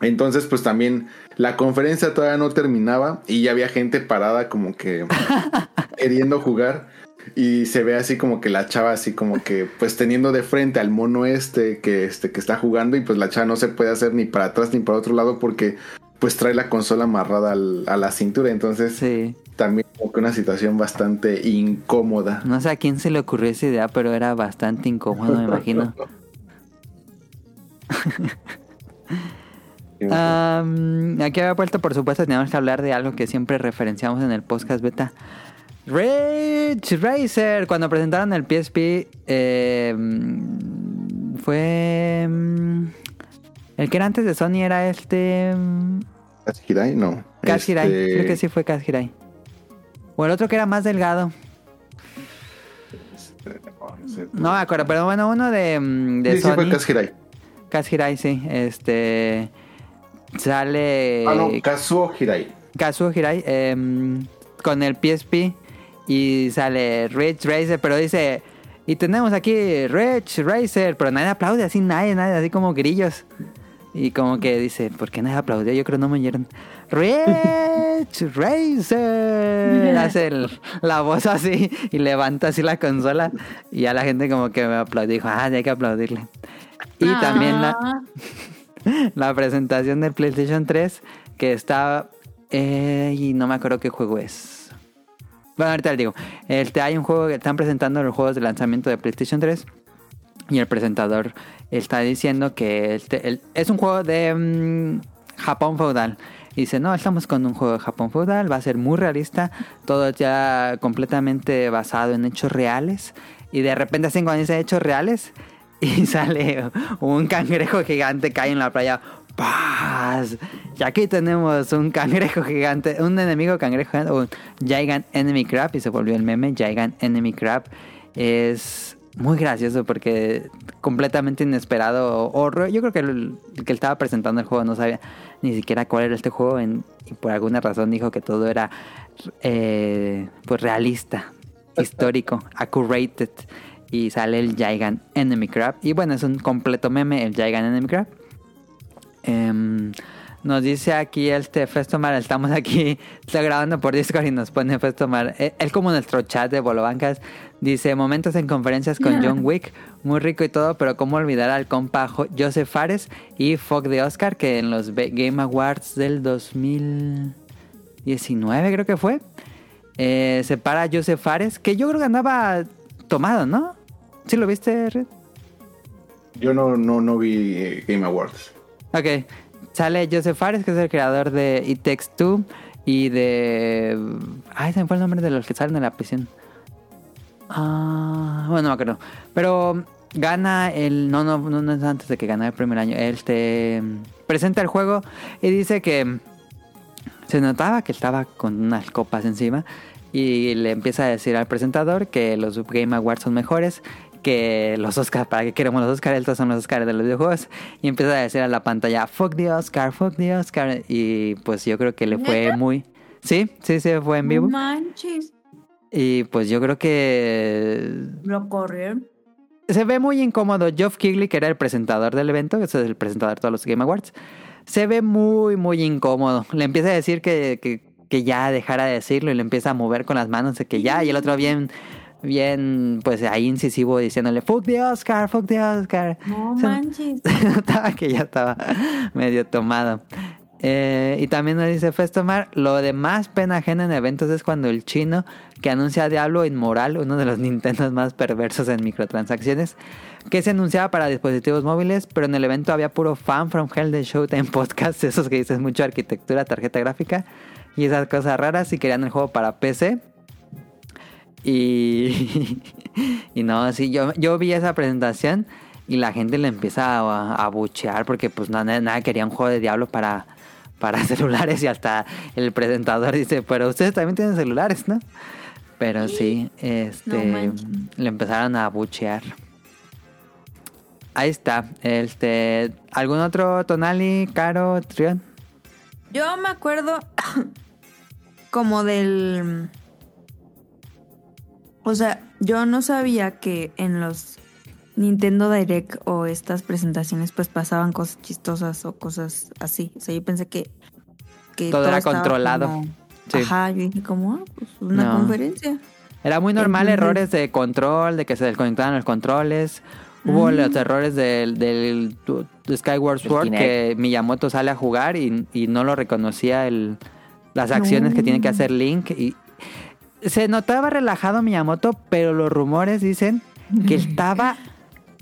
Entonces, pues también la conferencia todavía no terminaba y ya había gente parada como que queriendo jugar. Y se ve así como que la chava así como que pues teniendo de frente al mono este que este que está jugando y pues la chava no se puede hacer ni para atrás ni para otro lado porque pues trae la consola amarrada al- a la cintura. Entonces Sí. también como que una situación bastante incómoda. No sé a quién se le ocurrió esa idea, pero era bastante incómodo, me imagino. Aquí había puesto, por supuesto, teníamos que hablar de algo que siempre referenciamos en el podcast beta. Rage Racer, cuando presentaron el PSP, eh, mm, fue... mm, El que era antes de Sony era este... mm, ¿Kaz Hirai? No. Kaz Hirai, Este, creo que sí fue Kaz Hirai. O el otro que era más delgado. No me acuerdo, pero bueno, uno de, mm, de Sí, sí fue Sony. Kaz Hirai. Kaz Hirai, sí. Este. Sale. Ah, no, Kazuo Hirai. Kazuo Hirai em, con el PSP. Y sale Rich Racer, pero dice, y tenemos aquí Rich Racer, pero nadie aplaude, así nadie, nadie, así como grillos. Y como que dice, ¿por qué nadie aplaudió? Yo creo no me oyeron. Rich Racer. Hace el- la voz así y levanta así la consola. Y ya la gente como que me aplaudió. Dijo, ah, hay que aplaudirle. Y también la, Ah, la presentación del PlayStation 3 que está eh, y no me acuerdo qué juego es. Bueno, ahorita le digo. Este, hay un juego que están presentando los juegos de lanzamiento de PlayStation 3 y el presentador está diciendo que este, es un juego de mm, Japón feudal. Y dice, no, estamos con un juego de Japón feudal, va a ser muy realista, todo ya completamente basado en hechos reales. Y de repente hacen cuando dice hechos reales y sale un cangrejo gigante cae en la playa. ¡Paz! Y aquí tenemos un cangrejo gigante, un enemigo cangrejo gigante, un Gigant Enemy Crab, y se volvió el meme. Gigant Enemy Crab es muy gracioso porque completamente inesperado. O, o- yo creo que el, el que estaba presentando el juego no sabía ni siquiera cuál era este juego en- y por alguna razón dijo que todo era eh, pues realista, histórico, accurate. Y sale el Gigant Enemy Crab. Y bueno, es un completo meme el Gigant Enemy Crab. Em, nos dice aquí este Festomar, estamos aquí, está grabando por Discord y nos pone Festomar. Él, él como nuestro chat de Bolobancas dice momentos en conferencias con John Wick, muy rico y todo, pero cómo olvidar al compa Jo- Joseph Fares y Fog de Oscar que en los Game Awards del 2019 creo que fue, eh, se para a Joseph Fares, que yo creo que andaba tomado, ¿no? ¿Sí lo viste, Red? Yo no, no, no vi eh, Game Awards. Ok, sale Joseph Fares, que es el creador de It Takes Two y de... Ay, se me fue el nombre de los que salen de la prisión. Ah, bueno, no me acuerdo. Pero gana el... No, no, no, no es antes de que gane el primer año. Este presenta el juego y dice que se notaba que estaba con unas copas encima y le empieza a decir al presentador que los Game Awards son mejores que los Oscars, ¿para qué queremos los Oscars? Estos son los Oscars de los videojuegos. Y empieza a decir a la pantalla, fuck the Oscar, fuck the Oscar. Y pues yo creo que le fue ¿Neta? muy... Sí, sí, sí, fue en vivo. Manches. Y pues yo creo que Lo corrieron. se ve muy incómodo. Geoff Keighley, que era el presentador del evento, que es el presentador de todos los Game Awards, se ve muy, muy incómodo. Le empieza a decir que, que, que ya dejara de decirlo y le empieza a mover con las manos de que ya. Y el otro bien, bien, pues ahí incisivo diciéndole, fuck the Oscar, fuck the Oscar. No manches. se notaba que ya estaba medio tomado. Eh, y también nos dice Festomar, lo de más pena ajena en eventos es cuando el chino que anuncia Diablo Inmoral, uno de los Nintendos más perversos en microtransacciones, que se anunciaba para dispositivos móviles, pero en el evento había puro fan from hell de Showtime Podcast, esos que dices mucho arquitectura, tarjeta gráfica y esas cosas raras y querían el juego para PC. Y, y no, sí, yo, yo vi esa presentación y la gente le empieza a, a buchear porque pues nada, nada quería un juego de Diablo para, para celulares y hasta el presentador dice, pero ustedes también tienen celulares, ¿no? Pero sí, este, le empezaron a buchear. Ahí está. Este, ¿algún otro Tonali, Caro, Trión? Yo me acuerdo como del... O sea, yo no sabía que en los Nintendo Direct o estas presentaciones pues pasaban cosas chistosas o cosas así. O sea, yo pensé que... que Todo era controlado. como- Sí. Ajá, yo dije como, ah, pues una No. conferencia. Era muy normal Entonces- errores de control, de que se desconectaban los controles. Hubo Mm. los errores del, del Skyward Sword que Miyamoto sale a jugar y, y no lo reconocía el, las acciones que tiene que hacer Link. Y se notaba relajado Miyamoto, pero los rumores dicen que estaba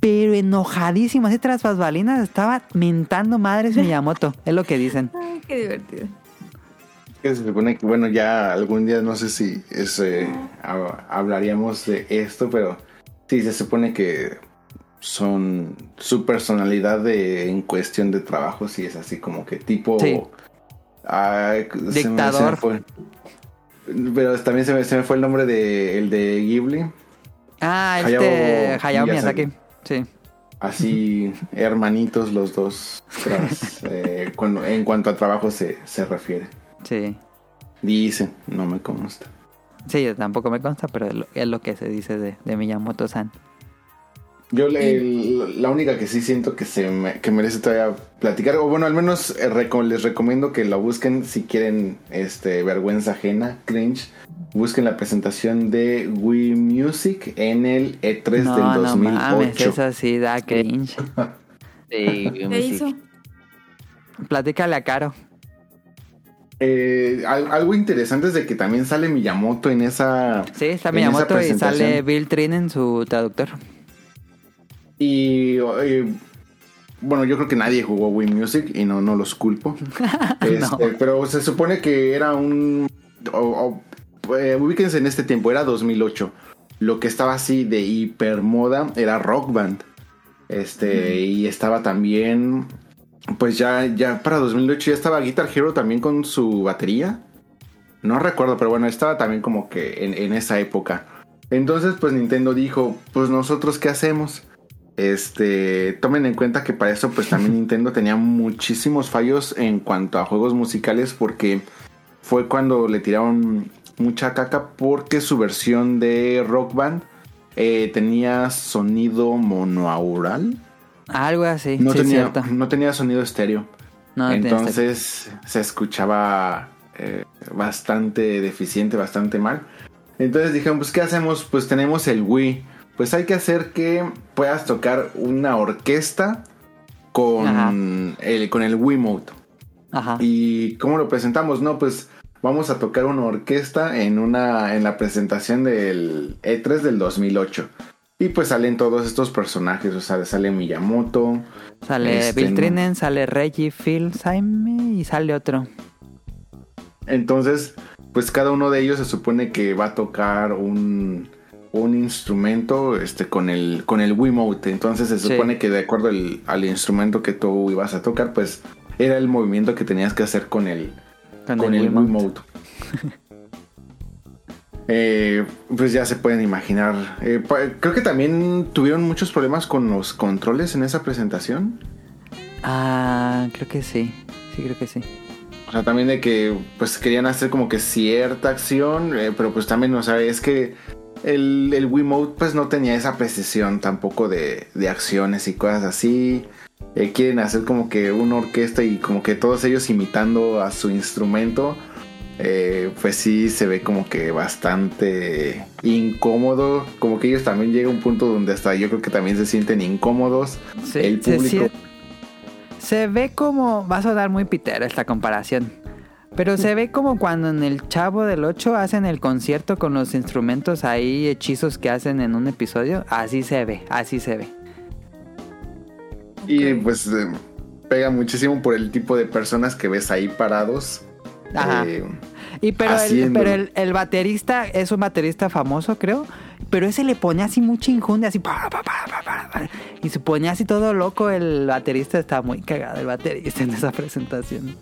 pero enojadísimo, así tras balinas, estaba mentando madres Miyamoto, es lo que dicen. Ay, qué divertido. Que se supone que, bueno, ya algún día no sé si es, eh, ha- hablaríamos de esto, pero sí, se supone que son su personalidad de, en cuestión de trabajo, sí es así como que tipo... Sí. Ay, se me- se me Dictador. fue. Pero también se me, se me fue el nombre de el de Ghibli. Ah, Hayao este Hayao Miyazaki. Miyazaki. Sí. Así, hermanitos los dos, tras, eh, cuando, en cuanto a trabajo se, se refiere. Sí. Dicen, no me consta. Sí, tampoco me consta, pero es lo, es lo que se dice de, de Miyamoto-san. Yo le- el- la única que sí siento que se me- que merece todavía platicar, o bueno, al menos eh, reco- les recomiendo que la busquen si quieren este vergüenza ajena, cringe. Busquen la presentación de Wii Music en el E3 no, del no 2008. mames, eso sí da cringe. Sí, ¿Qué music. hizo? Platícale a Caro. Eh, al- algo interesante es de que también sale Miyamoto en esa Sí, está en Miyamoto esa y sale Bill Trinen, su traductor. Y bueno, yo creo que nadie jugó Wii Music y no, no los culpo. Este, Pero se supone que era un... o- o, eh, ubíquense en este tiempo, era 2008. Lo que estaba así de hipermoda era Rock Band. Este, y estaba también... Pues ya, ya para 2008 ya estaba Guitar Hero también con su batería. No recuerdo, pero bueno, estaba también como que en, en esa época. Entonces, pues Nintendo dijo, pues nosotros qué hacemos. Este, tomen en cuenta que para eso, pues también Nintendo tenía muchísimos fallos en cuanto a juegos musicales, porque fue cuando le tiraron mucha caca, porque su versión de Rock Band eh, tenía sonido monoaural. Algo así, No, sí, tenía, cierto. no tenía sonido estéreo. No, no tiene Entonces se escuchaba eh, bastante deficiente, bastante mal. Entonces dijeron, pues ¿qué hacemos? Pues tenemos el Wii. Pues hay que hacer que puedas tocar una orquesta con Ajá. el, con el Wiimote. Ajá. ¿Y cómo lo presentamos? No, pues vamos a tocar una orquesta en, una, en la presentación del E3 del 2008. Y pues salen todos estos personajes, o sea, sale Miyamoto. Sale este, Bill. Trinen, sale Reggie Phil Saime y sale otro. Entonces, pues cada uno de ellos se supone que va a tocar un, un instrumento este, con el, con el Wiimote. Entonces se Sí. supone que de acuerdo al, al instrumento que tú ibas a tocar, pues era el movimiento que tenías que hacer con el, Con, con el, el Wiimote. Wiimote. Eh, pues ya se pueden imaginar. Eh, creo que también tuvieron muchos problemas con los controles en esa presentación. Ah, creo que sí. Sí, creo que sí. O sea, también de que pues querían hacer como que cierta acción, eh, pero pues también, o sea, es que el, el Wiimote pues no tenía esa precisión tampoco de, de acciones y cosas así. Eh, quieren hacer como que una orquesta y como que todos ellos imitando a su instrumento. Eh, pues sí se ve como que bastante incómodo. Como que ellos también llega a un punto donde hasta yo creo que también se sienten incómodos. Sí, el se, público. se ve como. Va a sonar muy pitera esta comparación. Pero se ve como cuando en el Chavo del 8 hacen el concierto con los instrumentos ahí, hechizos que hacen en un episodio. Así se ve, así se ve. Y pues eh, pega muchísimo por el tipo de personas que ves ahí parados. Ajá. Eh, Y pero, el, Haciéndolo. pero el, el baterista es un baterista famoso, creo. Pero ese le ponía así mucha injundia, así. pa, pa, pa, pa, pa, pa, y se ponía así todo loco. El baterista está muy cagado, el baterista en esa presentación.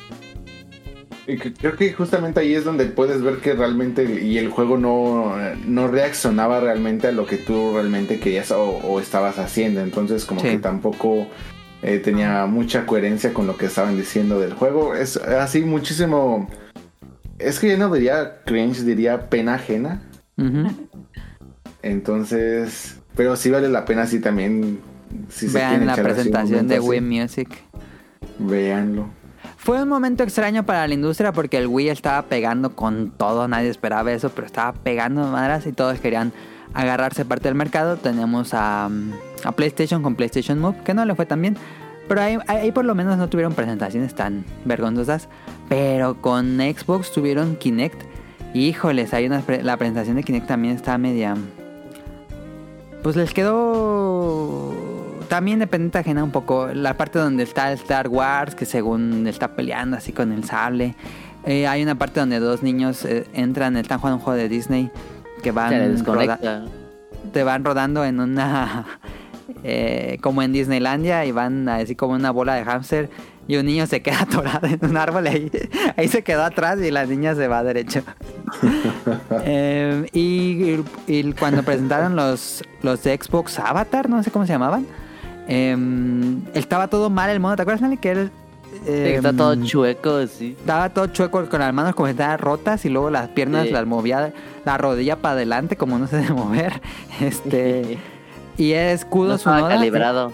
Creo que justamente ahí es donde puedes ver que realmente y el juego no, no reaccionaba realmente a lo que tú realmente querías o, o estabas haciendo. Entonces como Sí. que tampoco eh, tenía mucha coherencia con lo que estaban diciendo del juego. Es así muchísimo... Es que yo no diría cringe, diría pena ajena. Entonces... Pero sí vale la pena también... Si se Vean la presentación de Wii Music. Véanlo. Fue un momento extraño para la industria porque el Wii estaba pegando con todo, nadie esperaba eso, pero estaba pegando madras y todos querían agarrarse parte del mercado. Tenemos a, mm, a PlayStation con PlayStation Move, que no le fue tan bien, pero ahí, por lo menos no tuvieron presentaciones tan vergonzosas. Pero con Xbox tuvieron Kinect. Híjoles, hay una, la presentación de Kinect también está media... Pues les quedó también dependiente ajena un poco. La parte donde está el Star Wars, que según está peleando así con el sable. Eh, hay una parte donde dos niños eh, entran, están jugando un juego de Disney que van roda- te van rodando en una eh, como en Disneylandia y van así como una bola de hámster y un niño se queda atorado en un árbol ahí, ahí se quedó atrás y la niña se va derecho. Eh, y, y cuando presentaron los, los de Xbox Avatar, no sé cómo se llamaban, eh, estaba todo mal el modo. ¿Te acuerdas, Nelly? Que él Está em, todo chueco, sí. Estaba todo chueco con las manos como si estaban rotas y luego las piernas Sí. las movía la rodilla para adelante como no se debe mover. Este y es Kudo No estaba calibrado.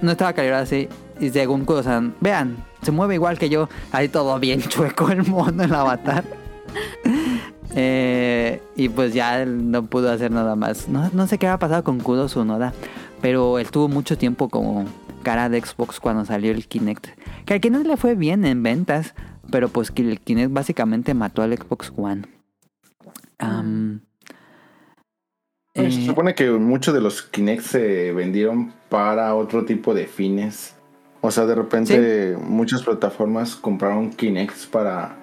No estaba calibrado así. Y según Kudo-san, vean, se mueve igual que yo. Ahí todo bien chueco el mono, el avatar. Eh, y pues ya no pudo hacer nada más. No, no sé qué había pasado con Kudo Tsunoda. Pero él tuvo mucho tiempo como cara de Xbox cuando salió el Kinect. Que al Kinect le fue bien en ventas. Pero pues que el Kinect básicamente mató al Xbox One. Am, Se eh, supone que muchos de los Kinect se vendieron para otro tipo de fines. O sea, de repente muchas plataformas compraron Kinects para,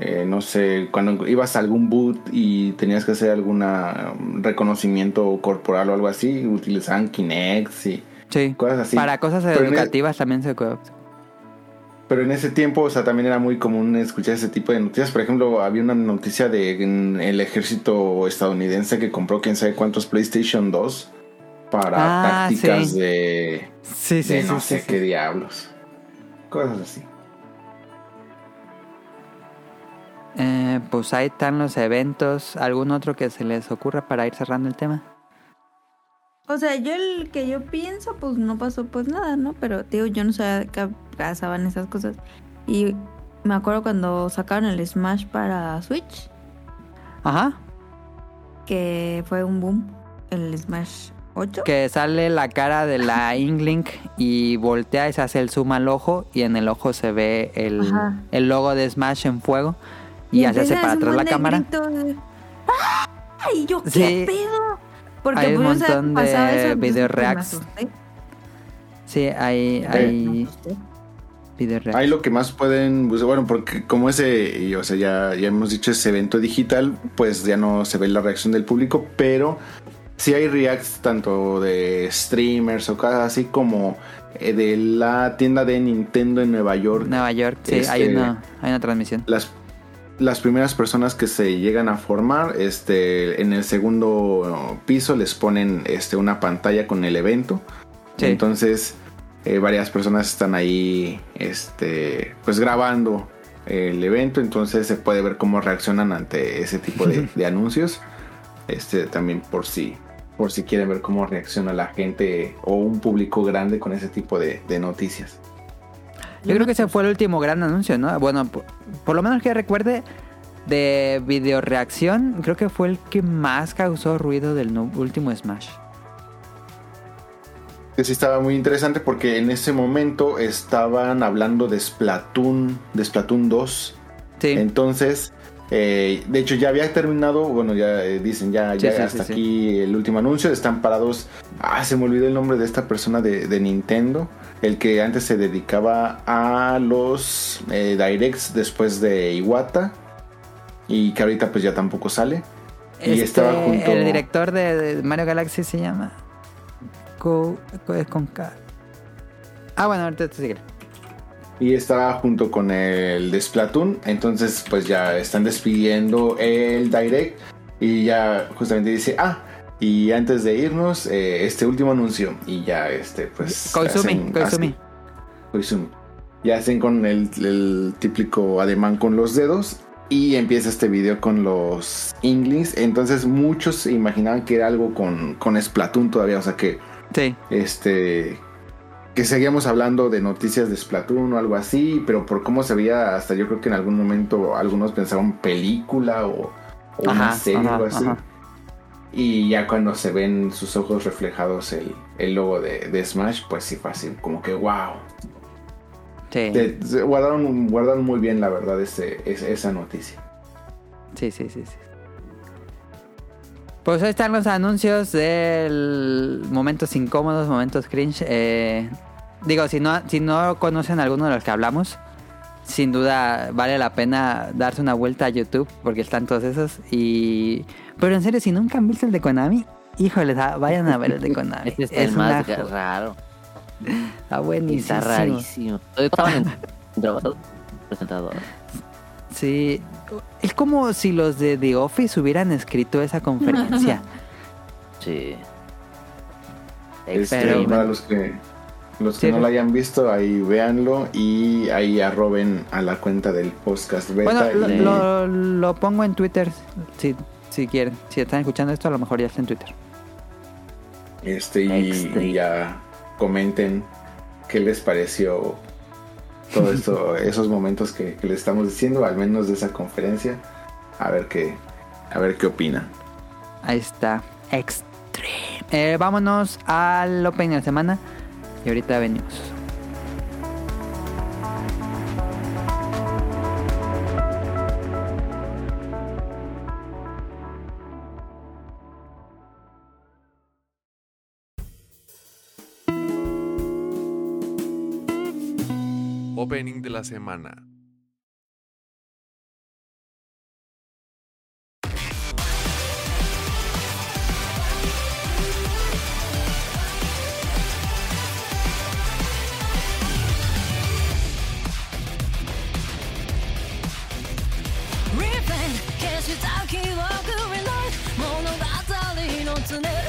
eh, no sé, cuando ibas a algún boot y tenías que hacer algún reconocimiento corporal o algo así, utilizaban Kinects y sí. cosas así. Para cosas Pero el- educativas también se. Pero en ese tiempo, o sea, también era muy común escuchar ese tipo de noticias. Por ejemplo, había una noticia de en el ejército estadounidense que compró quién sabe cuántos PlayStation 2 para Ah, tácticas sí. de, Sí, sí, de no sé qué diablos. Cosas así. Eh, pues ahí están los eventos. ¿Algún otro que se les ocurra para ir cerrando el tema? O sea, yo el que yo pienso, pues no pasó pues nada, ¿no? Pero digo, yo no sabía que pasaban esas cosas. Y me acuerdo cuando sacaron el Smash para Switch, Ajá. que fue un boom, el Smash 8. Que sale la cara de la Inklink y voltea y se hace el zoom al ojo y en el ojo se ve el, el logo de Smash en fuego y, ya se hace para atrás la cámara. ¡Ay, yo qué Sí. pedo! Porque Hay un pues, montón de video pues, me reacts. Sí, hay, Me hay video reacts. Ahí lo que más pueden, pues, bueno, porque como ese, y, o sea, ya, ya hemos dicho ese evento digital, pues ya no se ve la reacción del público, pero sí hay reacts tanto de streamers o cosas así como eh, de la tienda de Nintendo en Nueva York. Nueva York, sí, hay, Este- una, hay una transmisión. Las, las primeras personas que se llegan a formar, este, en el segundo piso les ponen este, una pantalla con el evento. Sí. Entonces, eh, varias personas están ahí, este, pues grabando el evento. Entonces se puede ver cómo reaccionan ante ese tipo de, de anuncios. Este, también por si, por si quieren ver cómo reacciona la gente o un público grande con ese tipo de, de noticias. Yo creo que ese fue el último gran anuncio, ¿no? Bueno, por, lo menos que recuerde de video reacción, creo que fue el que más causó ruido del último Smash. que sí estaba muy interesante porque en ese momento estaban hablando de Splatoon, de Splatoon 2. Sí, Entonces, eh, de hecho ya había terminado, bueno, ya eh, dicen, ya, Sí, ya sí, hasta sí, aquí el último anuncio, están parados. Ah, se me olvidó el nombre de esta persona de, de Nintendo, el que antes se dedicaba a los eh, directs después de Iwata y que ahorita pues ya tampoco sale. y Este, estaba junto- el director de, de Mario Galaxy se llama... Co, co- es con K. Ah, bueno, ahorita te sigue. Y estaba junto con el de Splatoon. Entonces, pues ya están despidiendo el direct. Y ya justamente dice, ah, y antes de irnos, eh, este último anuncio. Y ya, este, pues. Koizumi, hacen- Koizumi. hacen- Koizumi. Hacen con el, el típico ademán con los dedos. Y empieza este video con los Inglings. Entonces, muchos se imaginaban que era algo con, con Splatoon todavía. O sea que Sí, este que seguíamos hablando de noticias de Splatoon o algo así, pero por cómo se veía, hasta yo creo que en algún momento algunos pensaban película o, o una Ajá, serie o algo así. ajá. Y ya cuando se ven sus ojos reflejados el, el logo de, de Smash, pues sí fue así, como que wow. sí, Te- guardaron, guardaron muy bien, la verdad, ese, ese- esa noticia. sí, sí, sí, sí. Pues ahí están los anuncios del momentos incómodos, momentos cringe. Eh, digo, si no, si no conocen alguno de los que hablamos, sin duda vale la pena darse una vuelta a YouTube porque están todos esos. Y pero en serio, si nunca han visto el de Konami, híjole, da- vayan a ver el de Konami. Este está es el más raro. Está buenísimo. Está rarísimo. Todavía estaban presentadores. Sí, es como si los de The Office hubieran escrito esa conferencia. Sí. Este, Pero- para los que los que no lo hayan visto, ahí véanlo y ahí arroben a la cuenta del podcast beta. Lo, pongo en Twitter si, si quieren. Si están escuchando esto, a lo mejor ya está en Twitter. Este, y, ya comenten qué les pareció todo esto, esos momentos que, que, les estamos diciendo, al menos de esa conferencia. A ver qué, a ver qué opinan. Ahí está. Extreme. Eh, vámonos al Open de la semana. Y ahorita venimos. Opening de la semana. した記憶にない物語の常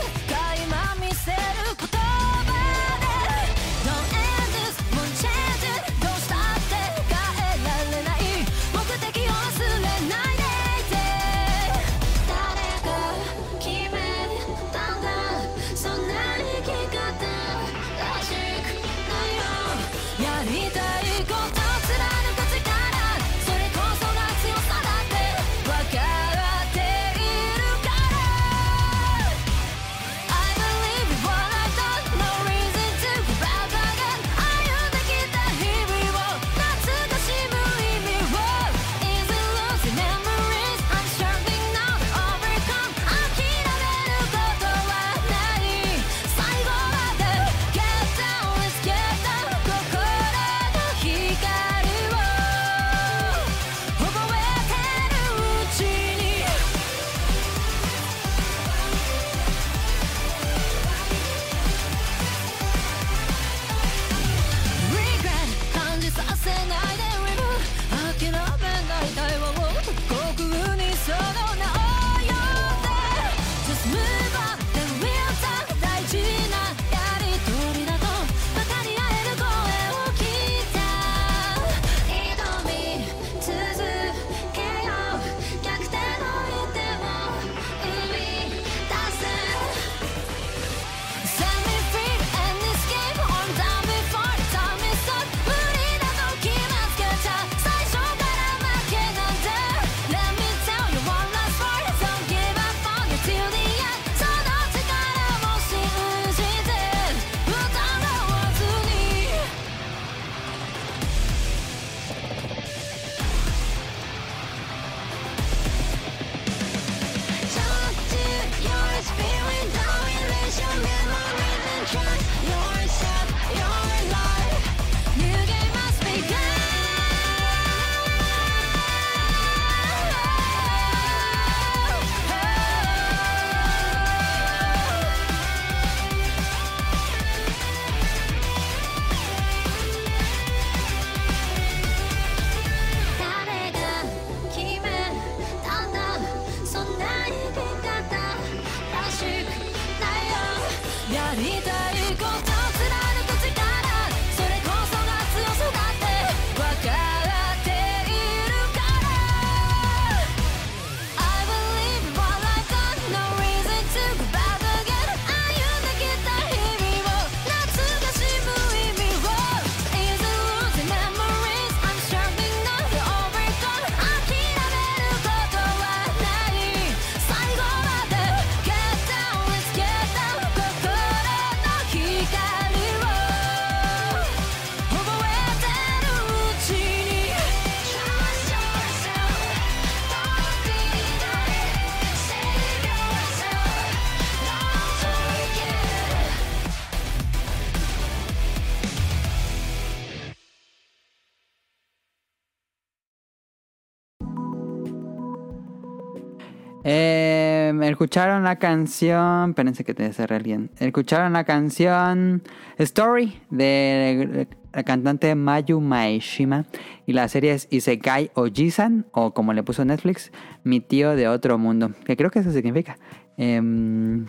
Escucharon la canción. Espérense que te cerré alguien. Escucharon la canción Story de la cantante Mayu Maeshima. Y la serie es Isekai Ojisan, o como le puso Netflix, Mi tío de otro mundo. Que creo que eso significa. Em,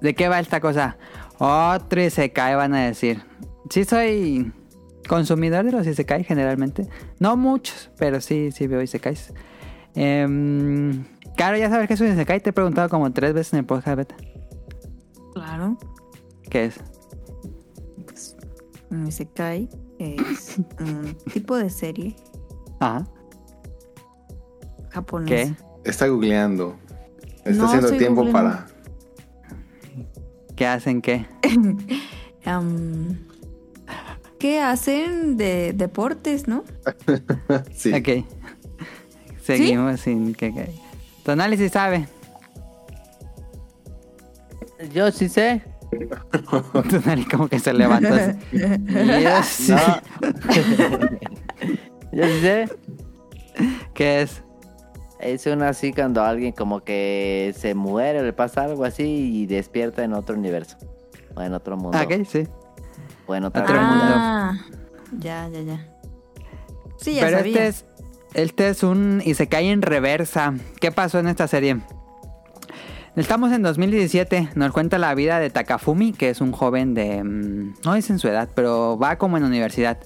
¿De qué va esta cosa? Otro Isekai van a decir. Sí, soy consumidor de los Isekai generalmente. No muchos, pero sí, sí veo Isekais. Em, claro, ya sabes que es un Isekai. Te he preguntado como tres veces en el podcast beta. Claro. ¿Qué es? Un Isekai es un tipo de serie Ajá. japonesa. ¿Qué? Está googleando. Está No, haciendo estoy tiempo googleando. para. ¿Qué hacen qué? ¿Qué hacen de deportes, no? Sí. Ok. Seguimos sin que... Tu análisis sabe. Yo sí sé. Tu análisis como que se levantó. así. Yo sí. No. Yo sí sé. ¿Qué es? Es una así cuando alguien como que se muere, le pasa algo así y despierta en otro universo. O en otro mundo. Ah, Ok, sí. O en Otro. Ah, ya, ya, ya. Sí, ya Pero sabía. este es, este es un Isekai en reversa. ¿Qué pasó en esta serie? Estamos en 2017. Nos cuenta la vida de Takafumi, que es un joven de... mm, No es en su edad, pero va como en universidad.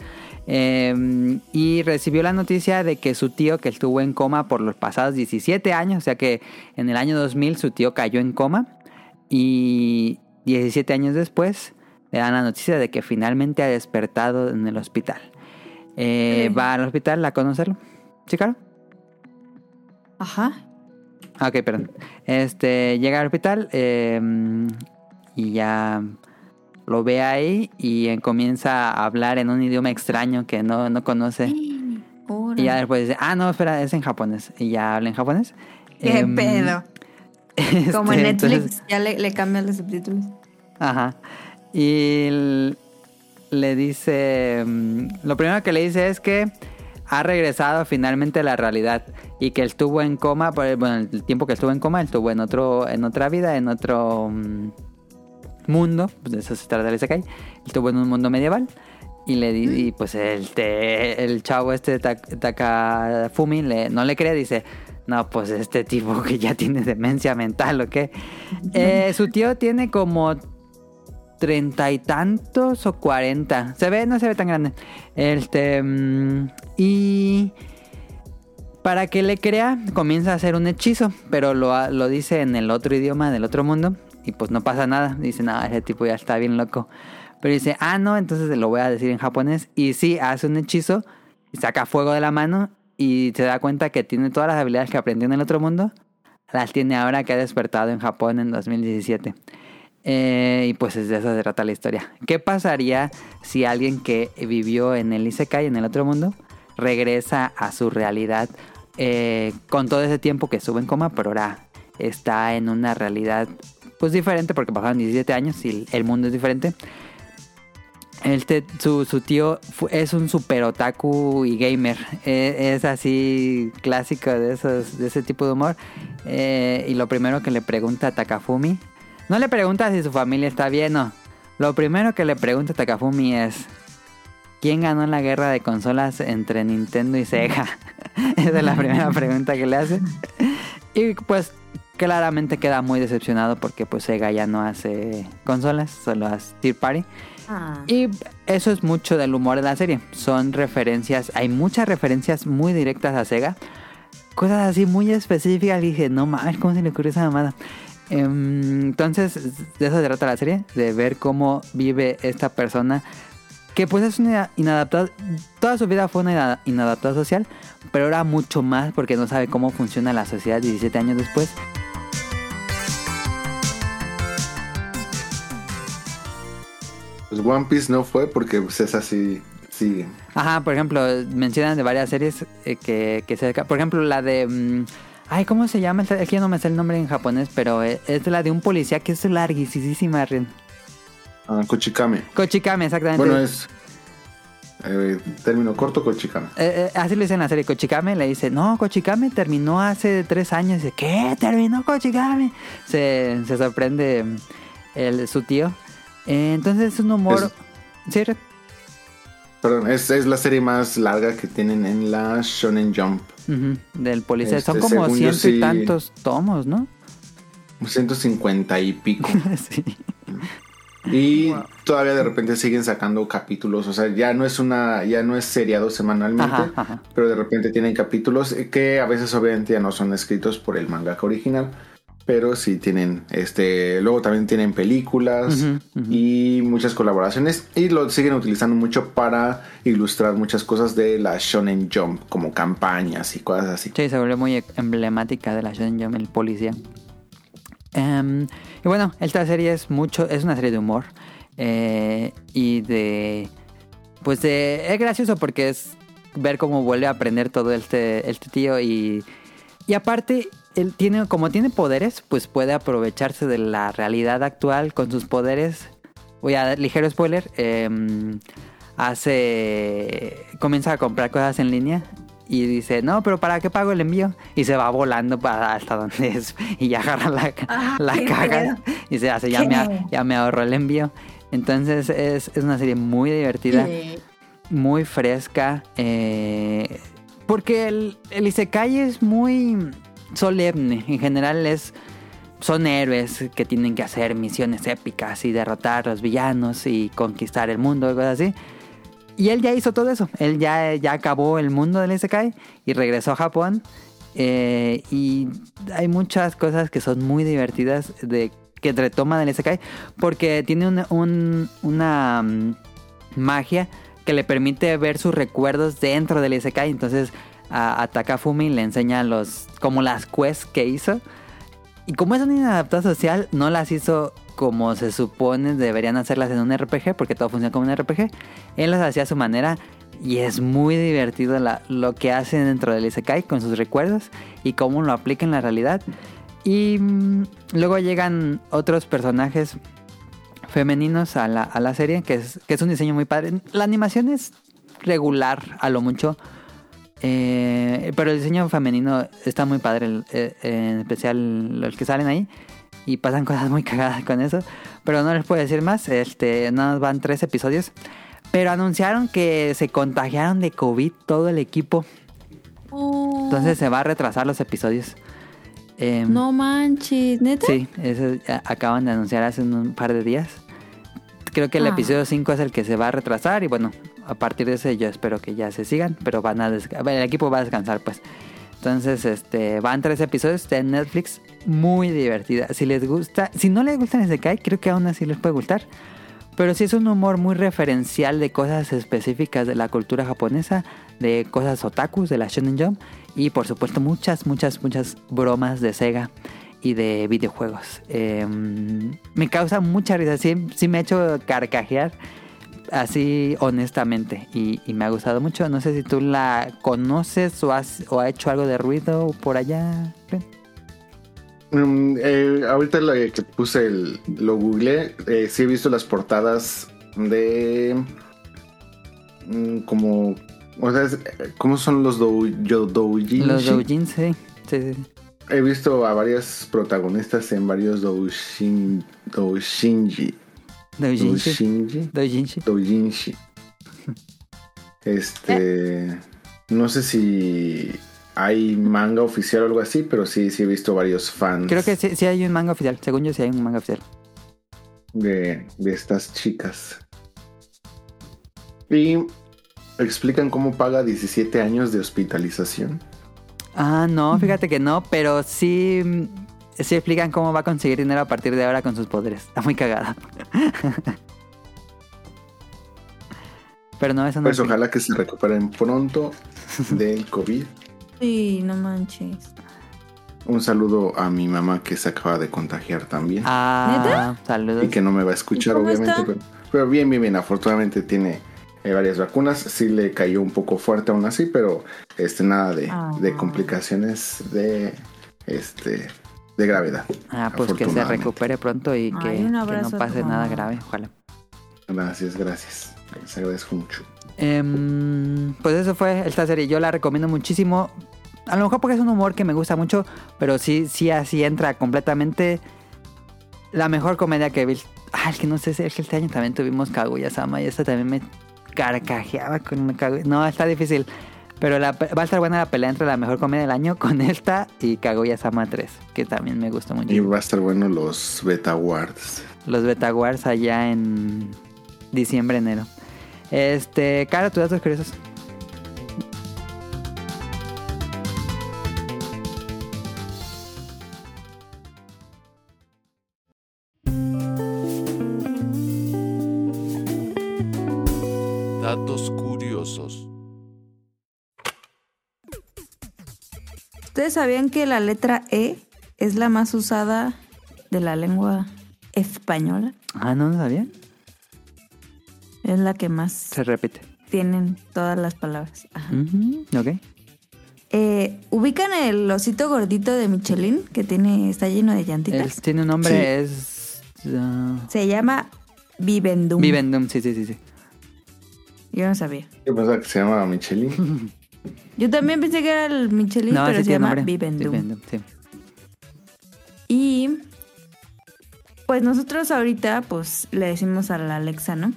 Eh, y recibió la noticia de que su tío, que estuvo en coma por los pasados 17 años, o sea que en el año 2000 su tío cayó en coma. Y 17 años después le dan la noticia de que finalmente ha despertado en el hospital. Eh. Va al hospital a conocerlo. ¿Sí? Ajá. Ok, perdón. Este, llega al hospital eh, y ya lo ve ahí y comienza a hablar en un idioma extraño que no, no conoce. Y ya después dice, ah, no, espera, es en japonés. Y ya habla en japonés. ¿Qué Em, pedo? Como en este, Netflix, entonces- ya le, le cambian los subtítulos. Ajá. Y le dice, mm, lo primero que le dice es que ha regresado finalmente a la realidad y que estuvo en coma, bueno, el tiempo que estuvo en coma, él estuvo en otro, en otra vida, en otro mm, mundo, pues de eso se trata el Isekai, estuvo en un mundo medieval y le di- y pues el, te- el chavo este Tak- Takafumi le, no le cree, dice, no, pues este tipo que ya tiene demencia mental o qué. Eh, su tío tiene como treinta y tantos o cuarenta. Se ve, no se ve tan grande. Este. Y. Para que le crea, comienza a hacer un hechizo. Pero lo, lo dice en el otro idioma, del otro mundo. Y pues no pasa nada. Dice, no, ese tipo ya está bien loco. Pero dice, ah, no, entonces lo voy a decir en japonés. Y sí, hace un hechizo. Saca fuego de la mano. Y se da cuenta que tiene todas las habilidades que aprendió en el otro mundo. Las tiene ahora que ha despertado en Japón en 2017. Eh, y pues es de eso se trata la historia. ¿Qué pasaría si alguien que vivió en el Isekai, en el otro mundo, regresa a su realidad eh, con todo ese tiempo que estuvo en coma, pero ahora está en una realidad pues diferente porque pasaron 17 años y el- mundo es diferente? Este, su, su tío es un super otaku y gamer. Eh, es así clásico de, esos, de ese tipo de humor. Eh, y lo primero que le pregunta a Takafumi, no le pregunta si su familia está bien, no. Lo primero que le pregunta a Takafumi es, ¿quién ganó la guerra de consolas entre Nintendo y Sega? Esa es la primera pregunta que le hace. Y pues claramente queda muy decepcionado porque pues Sega ya no hace consolas, solo hace Tier Party. Ah. Y eso es mucho del humor de la serie. Son referencias, hay muchas referencias muy directas a Sega. Cosas así muy específicas. Y dije, no mames, ¿cómo se le ocurrió esa mamada? Em, entonces, de eso se trata la serie, de ver cómo vive esta persona. Que pues es una inadaptada, toda su vida fue una ina- inadaptada social, pero ahora mucho más porque no sabe cómo funciona la sociedad 17 años después. Pues One Piece no fue porque pues, es así, sigue. Ajá, por ejemplo, mencionan de varias series eh, que, que se... Por ejemplo, la de... mm, ay, ¿cómo se llama? Es que yo no me sé el nombre en japonés, pero eh, es la de un policía que es larguísima. Ren. Ah, Kochikame. Kochikame, exactamente. Bueno, es eh, término corto Kochikame. Eh, eh, así lo dice en la serie Kochikame, le dice, no, Kochikame terminó hace tres años. Dice, ¿qué? ¿Terminó Kochikame? Se, se sorprende mm, el, su tío. Entonces es un humor... Sí. Perdón, es, es la serie más larga que tienen en la Shonen Jump. Del policía. Este, Son como según yo, ciento y tantos tomos, ¿no? 150 y pico. sí. Y todavía de repente siguen sacando capítulos, o sea, ya no es una, ya no es seriado semanalmente, Ajá, ajá. pero de repente tienen capítulos que a veces obviamente ya no son escritos por el mangaka original, pero sí tienen, este, luego también tienen películas y muchas colaboraciones y lo siguen utilizando mucho para ilustrar muchas cosas de la Shonen Jump, como campañas y cosas así. Sí, se volvió muy emblemática de la Shonen Jump, el policía. Em, y bueno, esta serie es mucho, es una serie de humor eh, y de, pues de, es gracioso porque es ver cómo vuelve a aprender todo este, este tío y, y aparte él tiene, como tiene poderes, pues puede aprovecharse de la realidad actual con sus poderes. Voy a dar ligero spoiler. em, hace, comienza a comprar cosas en línea y dice, no, pero ¿para qué pago el envío? Y se va volando para hasta donde es y ya agarra la, Ah, la caja y se hace, ya me, ya me ahorró el envío. Entonces es, es una serie muy divertida, Sí. muy fresca, eh, porque el, el Isekai es muy solemne, en general es... Son héroes que tienen que hacer misiones épicas y derrotar a los villanos y conquistar el mundo cosas así. Y él ya hizo todo eso. Él ya, ya acabó el mundo del Isekai y regresó a Japón. Eh, y hay muchas cosas que son muy divertidas de que retoman el Isekai porque tiene una, un- una mm, magia que le permite ver sus recuerdos dentro del Isekai. Entonces a, a Takafumi le enseña los como las quests que hizo. Y como es un inadaptado social, no las hizo como se supone deberían hacerlas en un RPG, porque todo funciona como un RPG. Él las hacía a su manera y es muy divertido lo que hacen dentro del Isekai con sus recuerdos y cómo lo aplica en la realidad. Y mm, luego llegan otros personajes femeninos a la, a la serie, que es, que es un diseño muy padre. La animación es regular a lo mucho. Eh, pero el diseño femenino está muy padre, eh, en especial los que salen ahí. Y pasan cosas muy cagadas con eso. Pero no les puedo decir más. Este, nada más van tres episodios. Pero anunciaron que se contagiaron de COVID todo el equipo. Uh, Entonces se va a retrasar los episodios. Em, no manches, neta. Sí, eso acaban de anunciar hace un par de días. Creo que el Ah. episodio 5 es el que se va a retrasar y bueno, a partir de ese yo espero que ya se sigan, pero van a el equipo va a descansar pues. Entonces, este, van tres episodios de Netflix muy divertida. Si les gusta, si no les gustan ese Kai, creo que aún así les puede gustar. Pero sí es un humor muy referencial de cosas específicas de la cultura japonesa, de cosas otakus, de la Shonen Jump y por supuesto muchas, muchas, muchas bromas de Sega y de videojuegos. Eh, me causa mucha risa, sí, sí me ha hecho carcajear así honestamente y, y me ha gustado mucho. No sé si tú la conoces o, has, o ha hecho algo de ruido por allá. Mm, eh, ahorita lo que puse el, lo googleé, eh, sí he visto las portadas de mm, como o sea, ¿cómo son los dou, yo- doujinshi? Los doujins, sí. sí. He visto a varias protagonistas en varios doujin, Doujinshi. Doujinshi. Este. No sé si hay manga oficial o algo así, pero sí, sí he visto varios fans Creo que sí, sí hay un manga oficial. Según yo, sí hay un manga oficial. de, de estas chicas. Y explican cómo paga 17 años de hospitalización. Ah, no, fíjate que no, pero sí, sí explican cómo va a conseguir dinero a partir de ahora con sus poderes. Está muy cagada. pero no, eso no Pues es- ojalá que se recuperen pronto del COVID. Sí, no manches. Un saludo a mi mamá que se acaba de contagiar también. Ah, saludos. y que no me va a escuchar, ¿Y cómo obviamente. pero bien, bien, bien. Afortunadamente tiene eh, varias vacunas. Sí le cayó un poco fuerte aún así, pero este nada de, Ah. de complicaciones de este de gravedad. Ah, pues que se recupere pronto y que, Ay, que no pase nada grave, ojalá. Gracias, gracias. Les agradezco mucho. Em, pues eso fue esta serie. Yo la recomiendo muchísimo. A lo mejor porque es un humor que me gusta mucho, pero sí, sí así entra completamente la mejor comedia que visto. Ah, es que no sé, si es que este año también tuvimos Kaguya-sama y esta también me carcajeaba con Kaguya. No, está difícil. Pero la va a estar buena la pelea entre la mejor comedia del año con esta y Kaguya-sama 3, que también me gustó Y mucho. va a estar bueno los Beta Awards. los Betaguars allá en diciembre, enero. Este, Cara, tus datos curiosos. ¿Ustedes sabían que la letra E es la más usada de la lengua española? Ah, no, no sabía. Es la que más Se repite. tienen todas las palabras. Ajá. Ok. Eh, ¿Ubican el osito gordito de Michelin que tiene está lleno de llantitas? Él tiene un nombre, es... ah, Se llama Vivendum. Vivendum, sí, sí, sí, sí. Yo no sabía. Yo pensaba que se llamaba Michelin. Yo también pensé que era el Michelin, No, pero se llama. Vivendum. Vivendum, sí. Y pues nosotros ahorita pues le decimos a la Alexa, ¿no?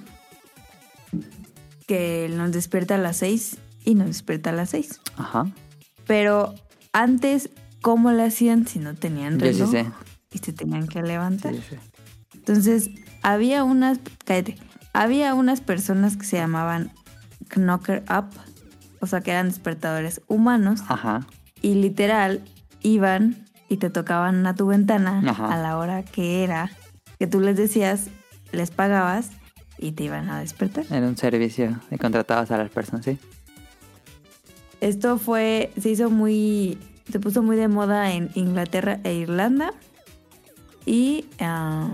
Que nos despierta a las 6 y nos despierta a las 6. Ajá. Pero antes, ¿cómo le hacían si no tenían Yo sí reloj? sé. Y se tenían que levantar. Sí, sí. Entonces, había unas, cállate, había unas personas que se llamaban Knocker Up, o sea, que eran despertadores humanos, Ajá. y literal iban y te tocaban a tu ventana Ajá. a la hora que era, que tú les decías, les pagabas y te iban a despertar. Era un servicio de contratados a las personas, sí. Esto fue, se hizo muy, se puso muy de moda en Inglaterra e Irlanda. Y ah,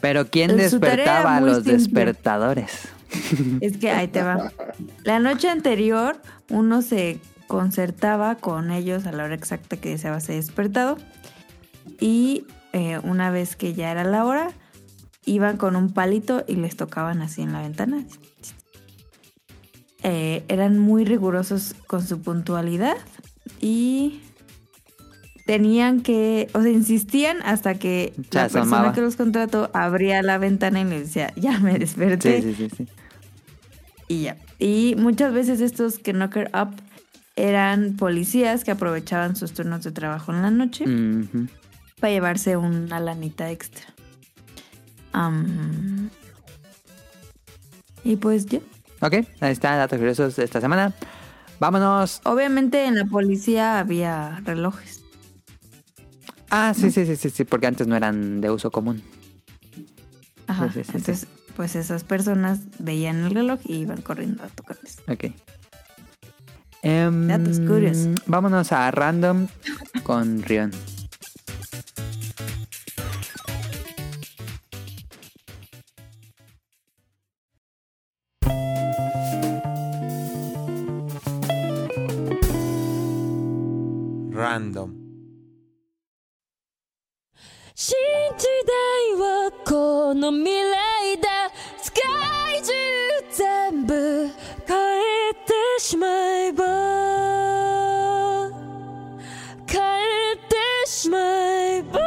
Pero ¿quién despertaba a los despertadores? es que ahí te va. La noche anterior uno se concertaba con ellos a la hora exacta que deseaba ser despertado. Y eh, una vez que ya era la hora, iban con un palito y les tocaban así en la ventana. Eh, eran muy rigurosos con su puntualidad y tenían que, o sea, insistían hasta que la persona que los contrató abría la ventana y les decía, ya me desperté. Sí, sí, sí, sí. Y ya. Y muchas veces estos que knocker up eran policías que aprovechaban sus turnos de trabajo en la noche para llevarse una lanita extra. Y pues ya. Ok, ahí está, datos curiosos de esta semana. Vámonos. Obviamente en la policía había relojes. Ah, sí, sí, sí, sí, sí, porque antes no eran de uso común. Ajá. Sí, sí, sí, sí Entonces, pues esas personas veían el reloj y iban corriendo a tocarles. Ok. Em, Datos curiosos. Vámonos a random con Rion. Random. 新時代はこの未来 てしまえば変えてしまえば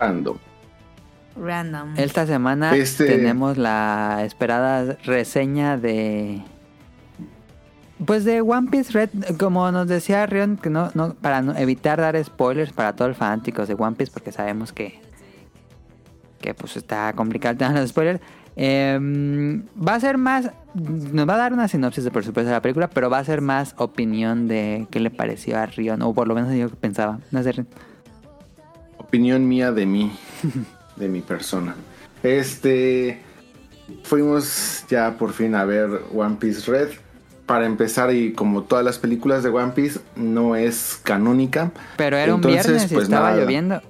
Ando. Random. Esta semana Este- tenemos la esperada reseña de. Pues de One Piece Red, como nos decía Rion, que no, no, para no- evitar dar spoilers para todos los fanáticos de One Piece, porque sabemos que, que pues está complicado el tema de los spoilers. em, va a ser más, nos va a dar una sinopsis de por supuesto de la película, pero va a ser más opinión de qué le pareció a Rion, o por lo menos yo pensaba. No sé, Rion. Opinión mía de mí, de mi persona. Este. Fuimos ya por fin a ver One Piece Red. Para empezar, y como todas las películas de One Piece, no es canónica. Pero era un viernes y pues estaba nada. lloviendo.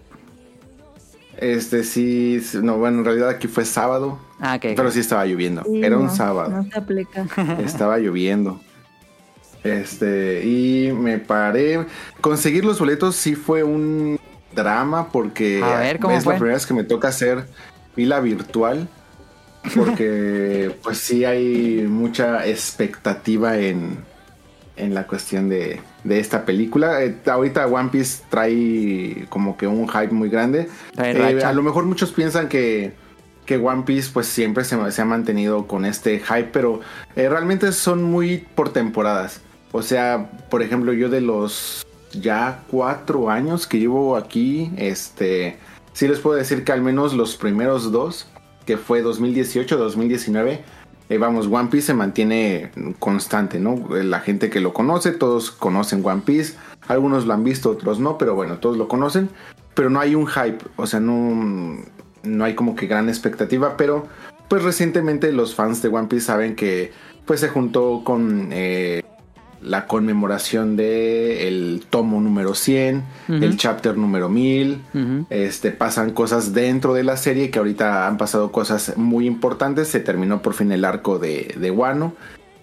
Este sí, no, bueno, en realidad aquí fue sábado. Ah, ok. Pero sí estaba lloviendo. Sí, Era un sábado. No se aplica. Estaba lloviendo. Este, y me paré. Conseguir los boletos sí fue un drama porque A ver, ¿cómo es fue? la primera vez que me toca hacer fila virtual. Porque pues sí hay mucha expectativa en, en la cuestión de, de esta película. Eh, ahorita One Piece trae como que un hype muy grande. Eh, a lo mejor muchos piensan que, que One Piece pues siempre se, se ha mantenido con este hype, pero eh, realmente son muy por temporadas. O sea, por ejemplo, yo de los ya cuatro años que llevo aquí, este, sí les puedo decir que al menos los primeros dos, que fue 2018-2019, eh, vamos, One Piece se mantiene constante, ¿no? Eh, La gente que lo conoce, todos conocen One Piece, algunos lo han visto, otros no, pero bueno, todos lo conocen, pero no hay un hype, o sea, no, no hay como que gran expectativa, pero pues recientemente los fans de One Piece saben que pues se juntó con eh, la conmemoración de el tomo número 100, Ujú. el chapter número 1000, Ujú. este, pasan cosas dentro de la serie que ahorita han pasado cosas muy importantes. Se terminó por fin el arco de, de Wano.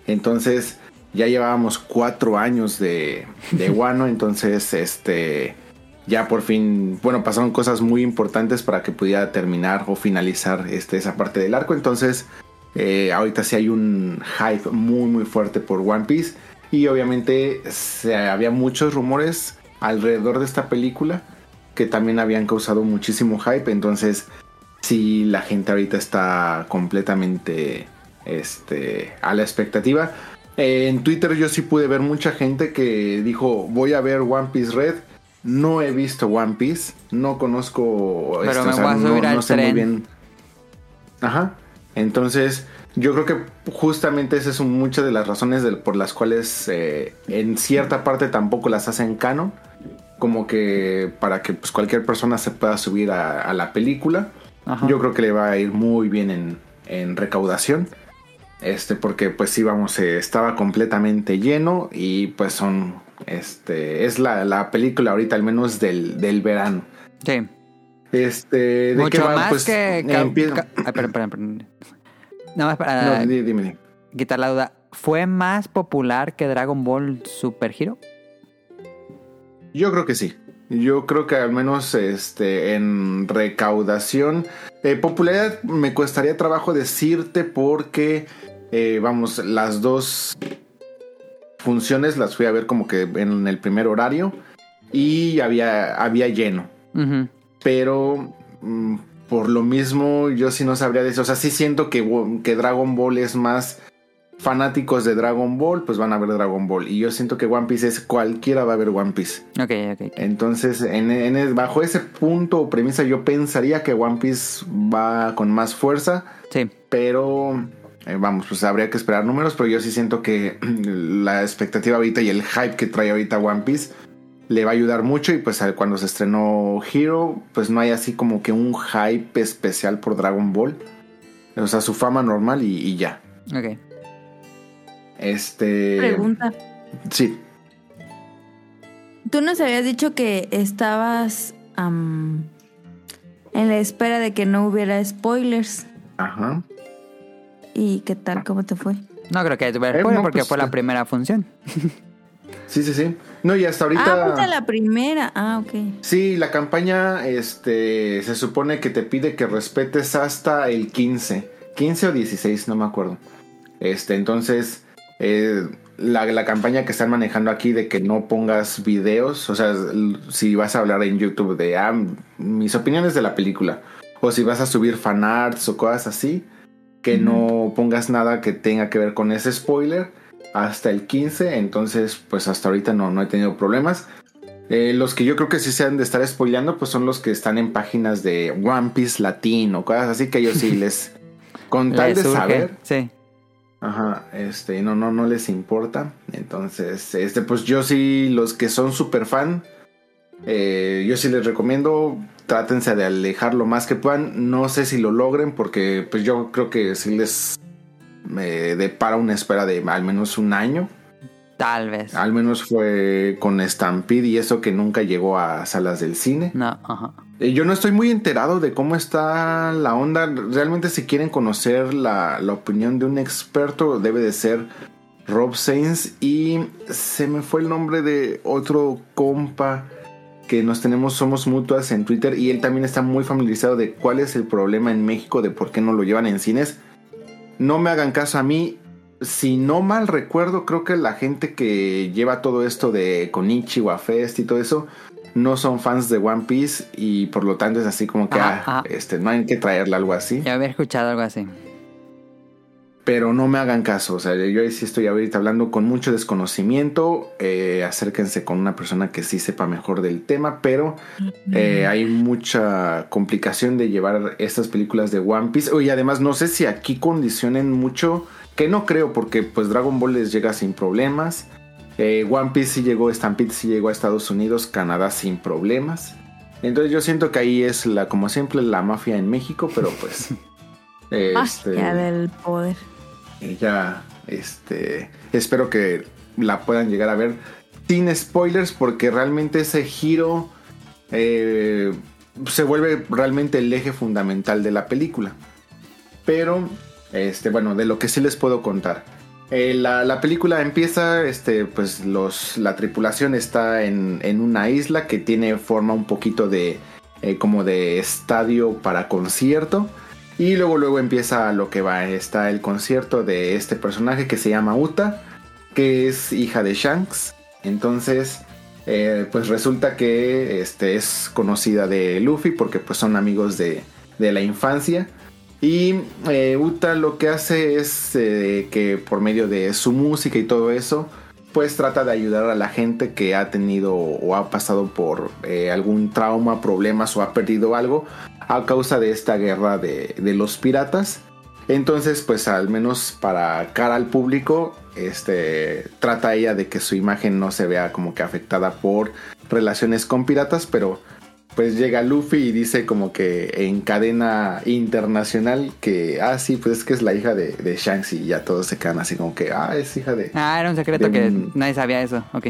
Entonces ya llevábamos cuatro años de, de Wano. entonces, este, ya por fin, bueno, pasaron cosas muy importantes para que pudiera terminar o finalizar este, esa parte del arco. Entonces, eh, ahorita sí hay un hype muy, muy fuerte por One Piece. Y obviamente se, había muchos rumores alrededor de esta película que también habían causado muchísimo hype. Entonces, sí, la gente ahorita está completamente este, a la expectativa. Eh, en Twitter yo sí pude ver mucha gente que dijo, voy a ver One Piece Red. No he visto One Piece, no conozco... Pero esto, me o sea, voy a no- subir no al sé muy tren. bien. Ajá. Entonces, yo creo que justamente esas son muchas de las razones del- por las cuales eh, en cierta parte tampoco las hacen canon. Como que para que pues, cualquier persona se pueda subir a, a la película. Ajá. Yo creo que le va a ir muy bien en, en recaudación. Este, porque pues sí, vamos, eh, estaba completamente lleno y pues son, este, es la, la película ahorita al menos del, del verano. Sí. Este, ¿de qué Mucho va? más Pues, que... empieza- ca- Ay, perdón, perdón, perdón. Nada más para No, di- dime, quitar la duda. ¿Fue más popular que Dragon Ball Super Hero? Yo creo que sí. Yo creo que al menos este en recaudación. eh, popularidad me costaría trabajo decirte porque eh, vamos, las dos funciones las fui a ver como que en el primer horario y había, había lleno. Pero mm, por lo mismo yo sí no sabría decir. O sea, sí siento que, que Dragon Ball es más fanáticos de Dragon Ball, pues van a ver Dragon Ball. Y yo siento que One Piece es cualquiera va a ver One Piece. Ok, ok. ok. Entonces, en, en- bajo ese punto o premisa, yo pensaría que One Piece va con más fuerza, Sí. pero eh, vamos, pues habría que esperar números. Pero yo sí siento que la expectativa ahorita y el hype que trae ahorita One Piece le va a ayudar mucho. Y pues cuando se estrenó Hero, pues no hay así como que un hype especial por Dragon Ball. O sea, su fama normal y, y ya. Ok. Este. Pregunta. Sí. Tú nos habías dicho que estabas am, en la espera de que no hubiera spoilers. Ajá. ¿Y qué tal? ¿Cómo te fue? No creo que tuviera Eh, spoiler no, porque pues, fue la eh. primera función. Sí, sí, sí. No, y hasta ahorita. Ah, fuiste la primera. Ah, ok. Sí, la campaña este, se supone que te pide que respetes hasta el 15. 15 o 16, no me acuerdo. Este, entonces, eh, la, la campaña que están manejando aquí de que no pongas videos, o sea, si vas a hablar en YouTube de ah, mis opiniones de la película, o si vas a subir fanarts o cosas así, que no pongas nada que tenga que ver con ese spoiler hasta el 15. Entonces, pues hasta ahorita no, no he tenido problemas. Eh, los que yo creo que sí se han de estar spoileando, pues son los que están en páginas de One Piece Latino, cosas así que ellos sí les. Con tal de surge. saber, Sí. Ajá, este, no, no, no les importa. Entonces, este, pues yo sí, los que son super fan, eh, yo sí les recomiendo, trátense de alejar lo más que puedan. No sé si lo logren, porque pues yo creo que sí les me depara una espera de al menos un año. Tal vez. Al menos fue con Stampede y eso que nunca llegó a salas del cine. No, ajá. Eh, Yo no estoy muy enterado de cómo está la onda. Realmente si quieren conocer la, la opinión de un experto debe de ser Rob Sainz y se me fue el nombre de otro compa que nos tenemos, somos mutuas en Twitter y él también está muy familiarizado de cuál es el problema en México, de por qué no lo llevan en cines. No me hagan caso a mí, si no mal recuerdo, creo que la gente que lleva todo esto de Konichiwa Fest y todo eso no son fans de One Piece y por lo tanto es así como que Ajá, ah, ajá. este no hay que traerle algo así. Ya había escuchado algo así. Pero no me hagan caso, o sea, yo sí estoy ahorita hablando con mucho desconocimiento. eh, acérquense con una persona que sí sepa mejor del tema, pero eh, hay mucha complicación de llevar estas películas de One Piece. Y además, no sé si aquí condicionen mucho, que no creo, porque pues Dragon Ball les llega sin problemas. Eh, One Piece sí llegó, Stampede sí llegó a Estados Unidos, Canadá sin problemas. Entonces yo siento que ahí es la, como siempre, la mafia en México, pero pues. este, del poder. Y ya, este, espero que la puedan llegar a ver sin spoilers porque realmente ese giro eh, se vuelve realmente el eje fundamental de la película. Pero, este, bueno, de lo que sí les puedo contar. Eh, la, la película empieza, este, pues los, la tripulación está en, en una isla que tiene forma un poquito de, eh, como de estadio para concierto. Y luego, luego empieza lo que va. Está el concierto de este personaje que se llama Uta, que es hija de Shanks. Entonces, eh, pues resulta que este, es conocida de Luffy porque pues son amigos de, de la infancia. Y eh, Uta lo que hace es eh, que por medio de su música y todo eso, pues trata de ayudar a la gente que ha tenido o ha pasado por eh, algún trauma, problemas o ha perdido algo a causa de esta guerra de, los piratas. Entonces, pues al menos para cara al público, este trata ella de que su imagen no se vea como que afectada por relaciones con piratas, pero pues llega Luffy y dice como que en cadena internacional que, ah, sí, pues es que es la hija de, de Shanks y ya todos se quedan así como que, ah, es hija de... Ah, era un secreto De que nadie sabía eso. Ok.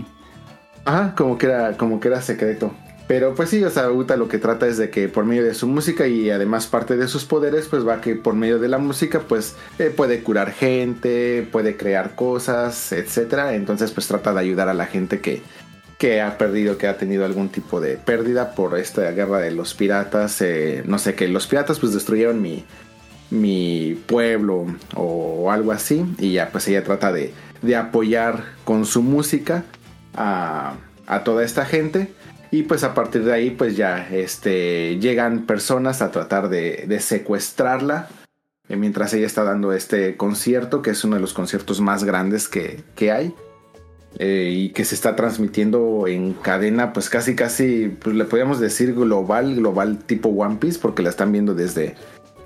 Ajá, como que era, como que era secreto. Pero pues sí, o sea, Uta lo que trata es de que por medio de su música y además parte de sus poderes, pues va que por medio de la música, pues eh, puede curar gente, puede crear cosas, etcétera. Entonces, pues trata de ayudar a la gente que, que ha perdido, que ha tenido algún tipo de pérdida por esta guerra de los piratas. eh, no sé, que los piratas pues destruyeron mi, mi pueblo o algo así. Y ya pues ella trata de, de apoyar con su música a, a toda esta gente. Y pues a partir de ahí pues ya este, llegan personas a tratar de, de secuestrarla. eh, Mientras ella está dando este concierto, que es uno de los conciertos más grandes que, que hay. Eh, y que se está transmitiendo en cadena, pues casi casi, pues le podríamos decir global, global tipo One Piece, porque la están viendo desde...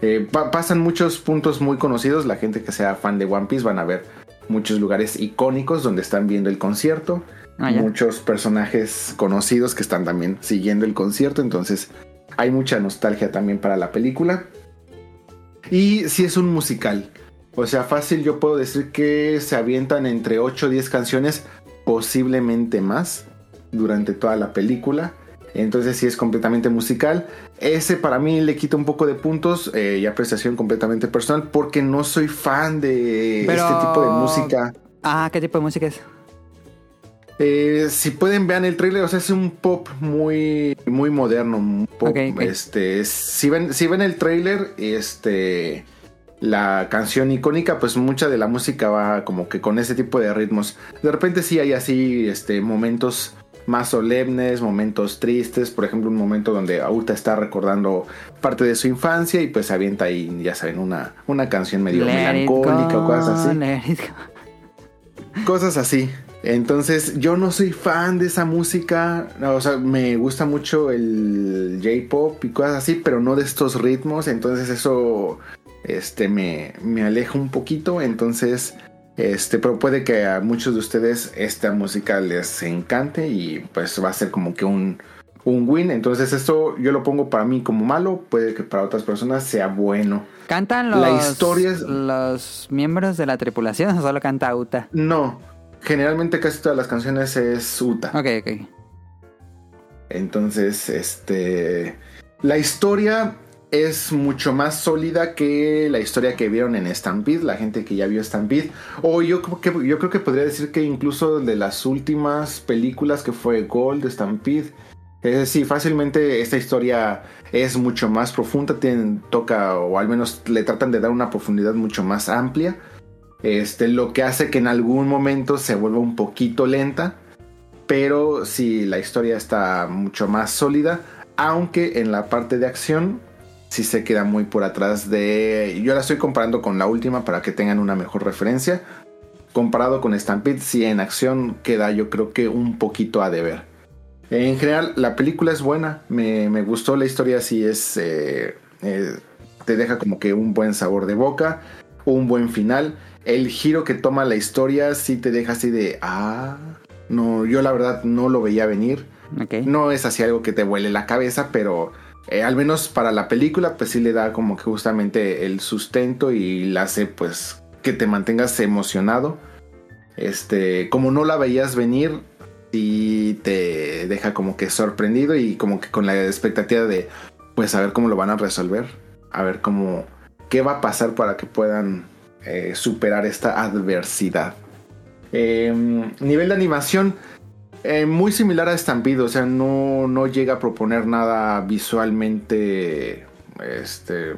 eh, pa- pasan muchos puntos muy conocidos, la gente que sea fan de One Piece van a ver muchos lugares icónicos donde están viendo el concierto, Ah, muchos personajes conocidos que están también siguiendo el concierto, entonces hay mucha nostalgia también para la película. Y si es un musical, o sea, fácil yo puedo decir que se avientan entre 8 o 10 canciones, posiblemente más, durante toda la película. Entonces sí es completamente musical. Ese para mí le quita un poco de puntos eh, y apreciación completamente personal porque no soy fan de Pero- este tipo de música. Ah, ¿qué tipo de música es? Eh, si pueden vean el trailer, o sea, es un pop muy, muy moderno. Un pop. Este, si ven, si ven el trailer, este, la canción icónica, pues mucha de la música va como que con ese tipo de ritmos. De repente sí hay así, este, momentos más solemnes, momentos tristes. Por ejemplo, un momento donde Auta está recordando parte de su infancia y pues se avienta ahí, ya saben, una, una canción medio Let melancólica o cosas así. Cosas así. Entonces, yo no soy fan de esa música. O sea, me gusta mucho el J-pop y cosas así, pero no de estos ritmos. Entonces, eso este, me, me aleja un poquito. Entonces, este, pero puede que a muchos de ustedes esta música les encante y pues va a ser como que un, un win. Entonces, esto yo lo pongo para mí como malo. Puede que para otras personas sea bueno. ¿Cantan los, La historia es- los miembros de la tripulación o solo canta Uta? No, generalmente casi todas las canciones es Uta. Ok, ok. Entonces, este. La historia es mucho más sólida que la historia que vieron en Stampede, la gente que ya vio Stampede. O yo creo que, podría decir que incluso de las últimas películas que fue Gold, Stampede. Es decir, fácilmente esta historia es mucho más profunda, toca, o al menos le tratan de dar una profundidad mucho más amplia. Este, lo que hace que en algún momento se vuelva un poquito lenta. Pero sí, la historia está mucho más sólida. Aunque en la parte de acción sí se queda muy por atrás de... Yo la estoy comparando con la última para que tengan una mejor referencia. Comparado con Stampede, sí en acción queda yo creo que un poquito a deber. En general, la película es buena. Me, me gustó la historia, sí es... eh, eh, te deja como que un buen sabor de boca. Un buen final. El giro que toma la historia sí te deja así de... Ah... No, yo la verdad no lo veía venir. No es así algo que te vuele la cabeza, pero eh, al menos para la película, pues sí le da como que justamente el sustento y la hace pues que te mantengas emocionado. Este, como no la veías venir, y te deja como que sorprendido y como que con la expectativa de pues a ver cómo lo van a resolver, a ver cómo qué va a pasar para que puedan eh, superar esta adversidad. Eh, nivel de animación, eh, muy similar a Estampido, o sea, no, no llega a proponer nada visualmente este,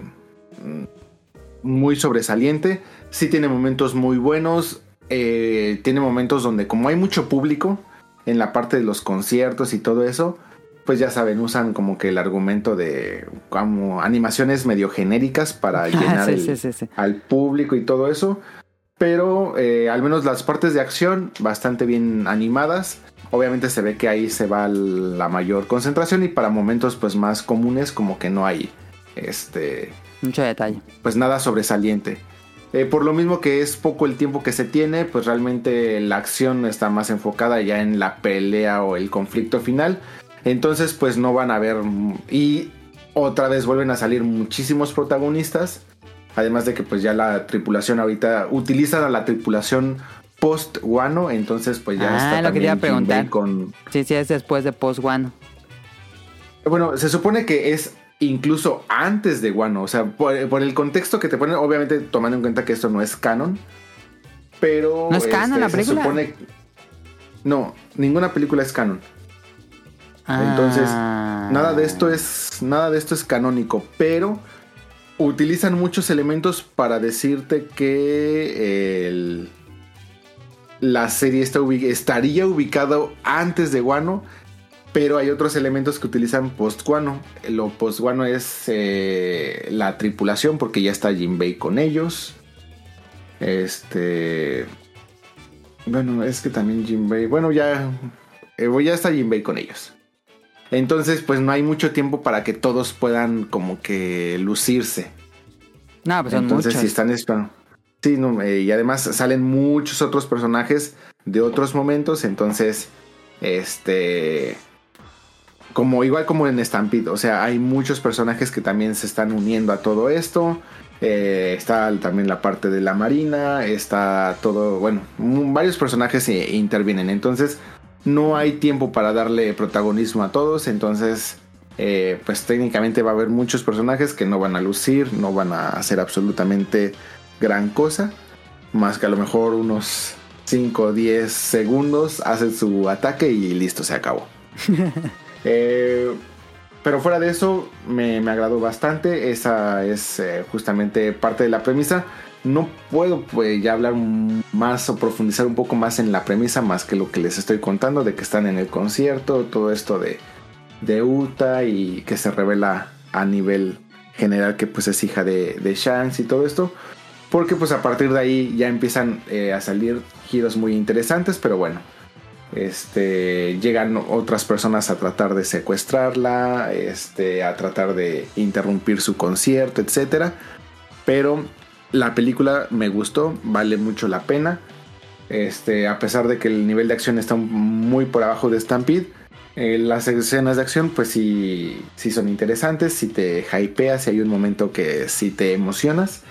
muy sobresaliente. Sí tiene momentos muy buenos, eh, tiene momentos donde como hay mucho público en la parte de los conciertos y todo eso, pues ya saben, usan como que el argumento de como animaciones medio genéricas para llenar Sí, el- sí, sí, sí. al público y todo eso. Pero eh, al menos las partes de acción bastante bien animadas. Obviamente se ve que ahí se va la mayor concentración y para momentos pues más comunes como que no hay este Mucho detalle. pues nada sobresaliente. Eh, por lo mismo que es poco el tiempo que se tiene, pues realmente la acción está más enfocada ya en la pelea o el conflicto final. Entonces pues no van a ver... Y otra vez vuelven a salir muchísimos protagonistas. Además de que pues ya la tripulación ahorita utilizan a la tripulación post Wano. Entonces pues ya Ah, está lo también Jinbei preguntar. con... Sí, sí, es después de Post One. Bueno, se supone que es incluso antes de Wano. O sea, por, por el contexto que te ponen, obviamente tomando en cuenta que esto no es canon. Pero. ¿No es canon la se película? supone- No, ninguna película es canon. Entonces, Ah. nada de esto es. Nada de esto es canónico. Pero utilizan muchos elementos para decirte que el- la serie está estaría ubicado antes de Wano. Pero hay otros elementos que utilizan post-Guano. Lo post-Guano es eh, la tripulación, porque ya está Jinbei con ellos. Este. Bueno, es que también Jinbei. Bueno, ya. eh, ya está Jinbei con ellos. Entonces, pues no hay mucho tiempo para que todos puedan como que lucirse. No, pues son Entonces, muchos. si están esperando. Sí, no, eh, y además salen muchos otros personajes de otros momentos. Entonces, este. Como igual como en Stampede. O sea, hay muchos personajes que también se están uniendo a todo esto. Eh, está también la parte de la marina. Está todo. Bueno, varios personajes eh, intervienen. Entonces, no hay tiempo para darle protagonismo a todos. Entonces, pues técnicamente va a haber muchos personajes que no van a lucir, no van a hacer absolutamente gran cosa. Más que a lo mejor unos 5 o 10 segundos hacen su ataque y listo, se acabó. Eh, pero fuera de eso, me, me agradó bastante. Esa es eh, justamente parte de la premisa. No puedo pues, ya hablar más o profundizar un poco más en la premisa, más que lo que les estoy contando, de que están en el concierto, todo esto de, de Uta y que se revela a nivel general que pues es hija de, de Shanks y todo esto. Porque pues a partir de ahí ya empiezan eh, a salir giros muy interesantes, pero bueno. Este, llegan otras personas a tratar de secuestrarla, este, a tratar de interrumpir su concierto, etc. Pero la película me gustó, vale mucho la pena. Este, a pesar de que el nivel de acción está muy por abajo de Stampede, eh, las escenas de acción pues sí, sí son interesantes, si te hypeas, si hay un momento que sí te emocionas.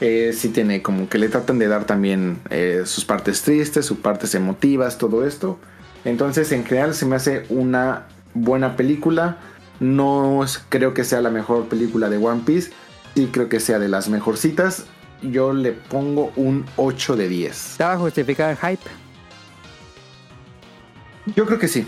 Eh, sí tiene como que le tratan de dar también eh, sus partes tristes, sus partes emotivas, todo esto. Entonces en general se me hace una buena película. No creo que sea la mejor película de One Piece. Sí creo que sea de las mejorcitas. Yo le pongo un 8 de 10. Estaba justificado el hype. Yo creo que sí.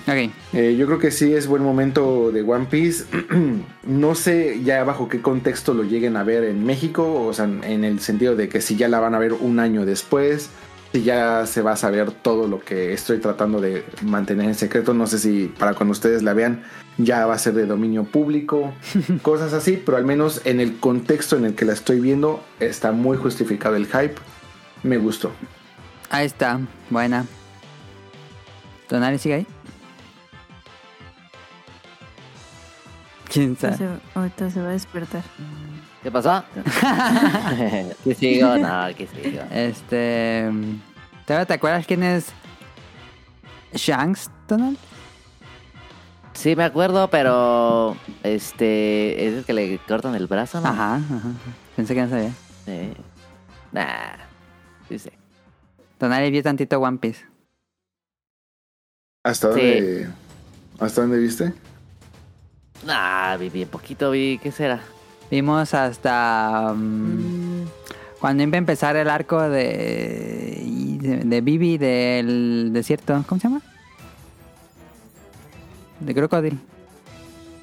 Eh, yo creo que sí es buen momento de One Piece. no sé ya bajo qué contexto lo lleguen a ver en México, o sea, en el sentido de que si ya la van a ver un año después, si ya se va a saber todo lo que estoy tratando de mantener en secreto. No sé si para cuando ustedes la vean ya va a ser de dominio público, cosas así, pero al menos en el contexto en el que la estoy viendo está muy justificado el hype. Me gustó. Ahí está. Buena. ¿Tonali sigue ahí? ¿Quién sabe? Ahorita se va a despertar. ¿Qué pasó? ¿Qué sigo? No, ¿qué sigo? Este. ¿Te, acuerdas quién es Shanks, Donald? Sí, me acuerdo, pero. Este. Es el que le cortan el brazo, ¿no? Ajá, ajá. Pensé que no sabía. Sí. Nah. Sí, sí. Tonali vio tantito One Piece. ¿Hasta Sí. dónde, ¿hasta dónde viste? Nah, vi bien poquito, vi. ¿Qué será? Vimos hasta. mm, Cuando iba a empezar el arco de. de, de Bibi del desierto. ¿Cómo se llama? De Crocodile.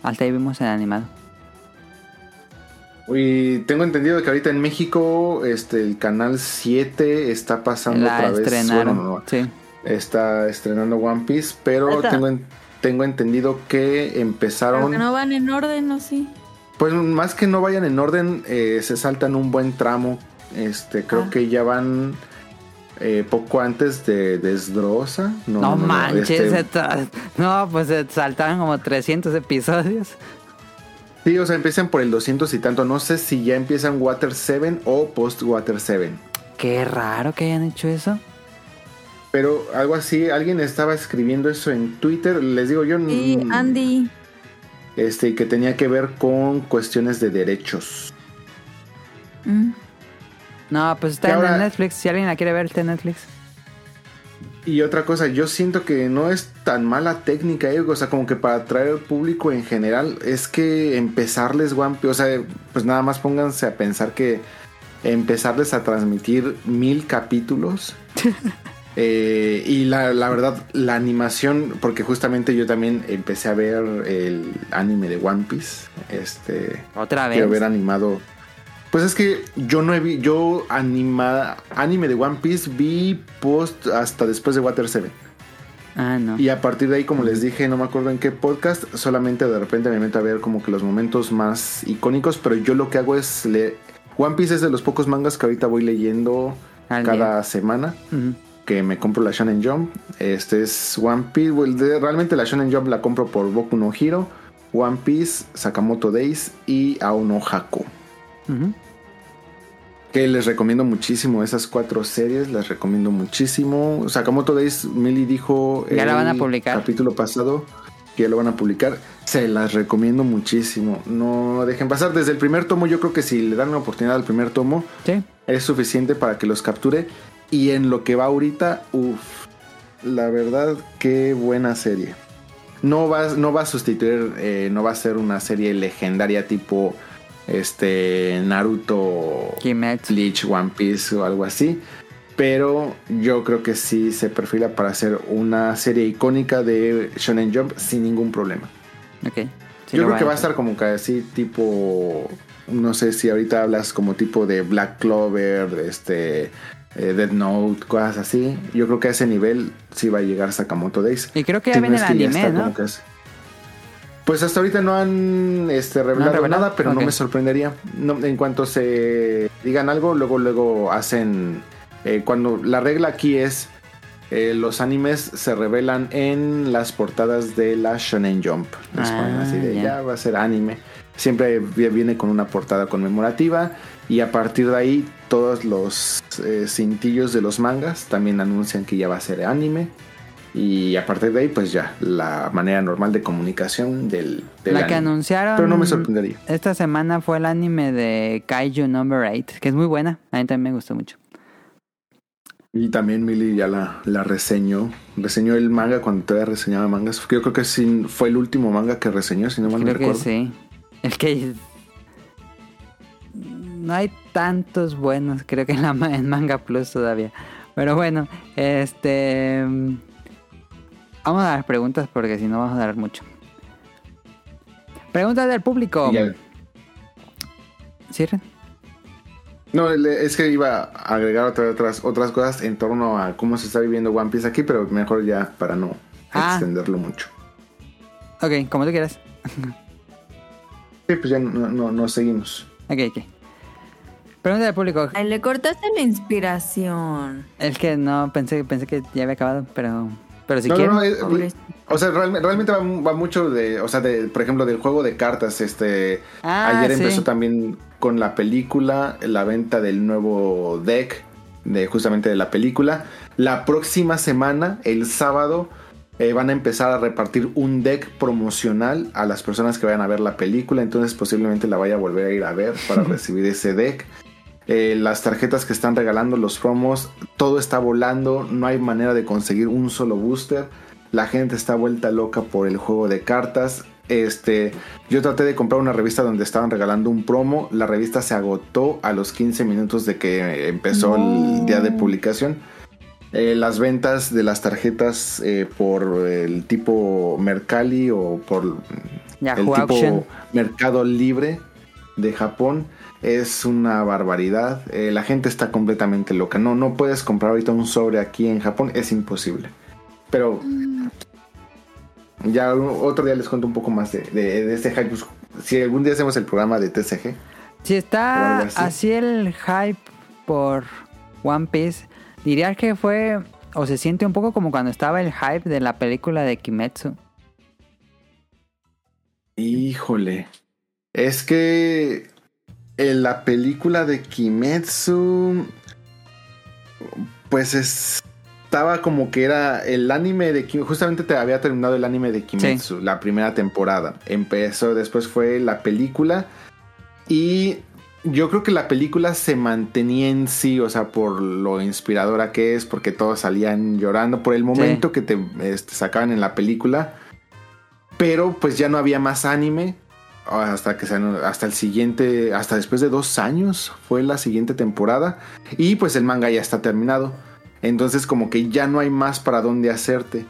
Hasta ahí vimos el animado. Y tengo entendido que ahorita en México este, el canal 7 está pasando La otra vez. estrenaron. bueno, no, Sí. Está estrenando One Piece, pero tengo, en- tengo entendido que Pero empezaron. que no van en orden, ¿o sí? Pues más que no vayan en orden, eh, se saltan un buen tramo. Este, creo Ah. que ya van eh, poco antes de Desdrosa. No, No, no, no, manches. este, No, pues se saltaron como 300 episodios. sí, o sea, empiezan por el 200 y tanto. No sé si ya empiezan Water 7 o Post Water 7. Qué raro que hayan hecho eso. Pero algo así, alguien estaba escribiendo eso en Twitter. Les digo yo. Y mm, Andy. Este, que tenía que ver con cuestiones de derechos. mm, No, pues está en ahora- Netflix. Si alguien la quiere ver, está en Netflix. Y otra cosa, yo siento que no es tan mala técnica, eh, o sea, como que para atraer al público en general, es que empezarles One Piece, o sea, pues nada más pónganse a pensar que empezarles a transmitir mil capítulos. eh, y la, la verdad, la animación, porque justamente yo también empecé a ver el anime de One Piece, este, Otra vez. quiero ver animado. Pues es que yo no he vi, yo anima, anime de One Piece vi post hasta después de Water 7. Ah, no. Y a partir de ahí, como les dije, no me acuerdo en qué podcast, solamente de repente me meto a ver como que los momentos más icónicos, pero yo lo que hago es leer. One Piece es de los pocos mangas que ahorita voy leyendo Al cada semana Ujú. Que me compro la Shonen Jump. Este es One Piece. well, de- realmente la Shonen Jump la compro por Boku no Hero, One Piece, Sakamoto Days y Aono Hako. Ujú. Que les recomiendo muchísimo esas cuatro series, las recomiendo muchísimo. Sakamoto Days, Millie dijo Ya la van a el publicar. capítulo pasado que ya lo van a publicar. Se las recomiendo muchísimo. No dejen pasar. Desde el primer tomo, yo creo que si le dan una oportunidad al primer tomo, Sí. es suficiente para que los capture. Y en lo que va ahorita, uff, la verdad, qué buena serie. No va, no va a sustituir, eh, no va a ser una serie legendaria tipo este Naruto, Kimetsu. Bleach, One Piece o algo así. Pero yo creo que sí se perfila para ser una serie icónica de Shonen Jump sin ningún problema. Ok. Sí, Yo creo que va a estar como que así tipo, no sé si ahorita hablas como tipo de Black Clover, de este eh, Dead Note, cosas así. Yo creo que a ese nivel sí va a llegar Sakamoto Days. Y creo que ya Si no viene es el ya anime, ¿no? es- Pues hasta ahorita no han este, revelado, revelado? nada, pero no me sorprendería. No, en cuanto se digan algo, luego luego hacen eh, cuando la regla aquí es eh, los animes se revelan en las portadas de la Shonen Jump. Ah, así de ya va a ser anime. Siempre vi- viene con una portada conmemorativa y a partir de ahí todos los eh, cintillos de los mangas también anuncian que ya va a ser anime. Y a partir de ahí, pues ya, la manera normal de comunicación del, del La que anime. anunciaron Pero no me sorprendería. esta semana fue el anime de Kaiju Number 8, que es muy buena. A mí también me gustó mucho. Y también Millie ya la, la reseñó. Reseñó el manga cuando todavía reseñaba mangas. Yo creo que sí fue el último manga que reseñó, si no mal no Creo que recuerdo. sí. El que no hay tantos buenos, creo que en, la, en Manga Plus todavía. Pero bueno, este Vamos a las preguntas porque si no vamos a dar mucho. Preguntas del público. ¿Cierren? No, es que iba a agregar otra- otras, otras cosas en torno a cómo se está viviendo One Piece aquí, pero mejor ya para no Ah. extenderlo mucho. Ok, como tú quieras. Sí, pues ya no, no, no seguimos. Ok, ok. Pregunta del público. Ay, le cortaste la inspiración. Es que no, pensé, pensé que ya había acabado, pero, pero si no, quieren. no, no, es- Pobrecito. o sea, realme- realmente, va, va mucho de, o sea, de, por ejemplo, del juego de cartas. Este, Ah, ayer sí. empezó también con la película, la venta del nuevo deck, de justamente de la película. La próxima semana, el sábado, eh, van a empezar a repartir un deck promocional a las personas que vayan a ver la película. Entonces, posiblemente la vaya a volver a ir a ver para recibir ese deck. Eh, las tarjetas que están regalando, los promos, todo está volando, no hay manera de conseguir un solo booster. La gente está vuelta loca por el juego de cartas. Este, yo traté de comprar una revista donde estaban regalando un promo. La revista se agotó a los 15 minutos de que empezó el día de publicación. Eh, las ventas de las tarjetas eh, por el tipo Mercalli o por Yahoo el tipo Auction. Mercado Libre de Japón es una barbaridad. Eh, la gente está completamente loca. No, no puedes comprar ahorita un sobre aquí en Japón, es imposible. Pero ya otro día les cuento un poco más de, de- de este hype. Pues, si algún día hacemos el programa de TCG, Si está así el hype por One Piece, diría que fue o se siente un poco como cuando estaba el hype de la película de Kimetsu. híjole, es que en la película de Kimetsu, pues es- estaba como que era el anime de Kimetsu. Justamente te había terminado el anime de Kimetsu, la primera temporada. Empezó, después fue la película. Y yo creo que la película se mantenía en sí, o sea, por lo inspiradora que es, porque todos salían llorando, por el momento que te este, sacaban en la película. Pero pues ya no había más anime. Hasta que hasta el siguiente, hasta después de dos años fue la siguiente temporada. Y pues el manga ya está terminado. Entonces como que ya no hay más para dónde hacerte.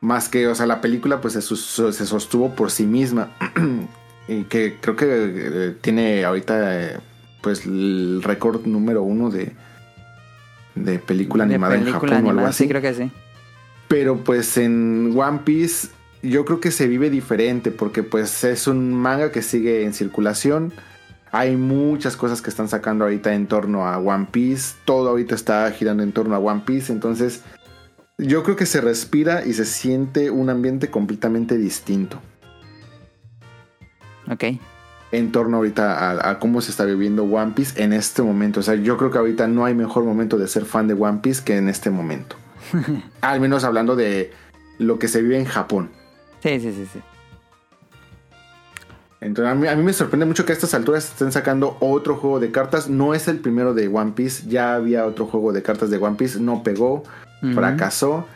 Más que, o sea, la película pues se, se sostuvo por sí misma. y que creo que eh, tiene ahorita eh, pues el récord número uno de, de película De animada en Japón o algo así. sí, creo que sí. Pero pues en One Piece yo creo que se vive diferente porque pues es un manga que sigue en circulación. Hay muchas cosas que están sacando ahorita en torno a One Piece. Todo ahorita está girando en torno a One Piece. Entonces yo creo que se respira y se siente un ambiente completamente distinto Ok. en torno ahorita a, a cómo se está viviendo One Piece en este momento. O sea, yo creo que ahorita no hay mejor momento de ser fan de One Piece que en este momento. Al menos hablando de lo que se vive en Japón. Sí, sí, sí, sí. Entonces, a mí, a mí me sorprende mucho que a estas alturas estén sacando otro juego de cartas. No es el primero de One Piece. Ya había otro juego de cartas de One Piece. No pegó. Fracasó.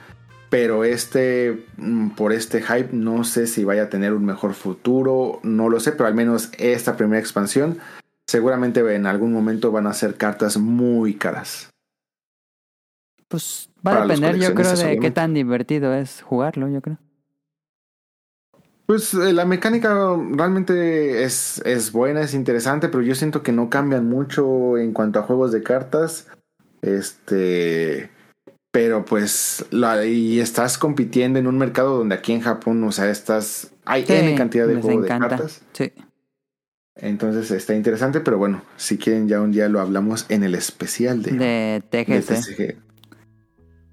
Pero este, mm, por este hype, no sé si vaya a tener un mejor futuro. No lo sé, pero al menos esta primera expansión, seguramente en algún momento van a ser cartas muy caras. Pues va a depender, yo creo, de qué tan divertido es jugarlo, yo creo. Pues eh, la mecánica realmente es, es buena, es interesante, pero yo siento que no cambian mucho en cuanto a juegos de cartas. Este. Pero pues. la- y estás compitiendo en un mercado donde aquí en Japón, o sea, estás. Hay Sí, N cantidad de juegos de cartas. Sí. Entonces está interesante, pero bueno, si quieren, ya un día lo hablamos en el especial de, De de TGC. TCG.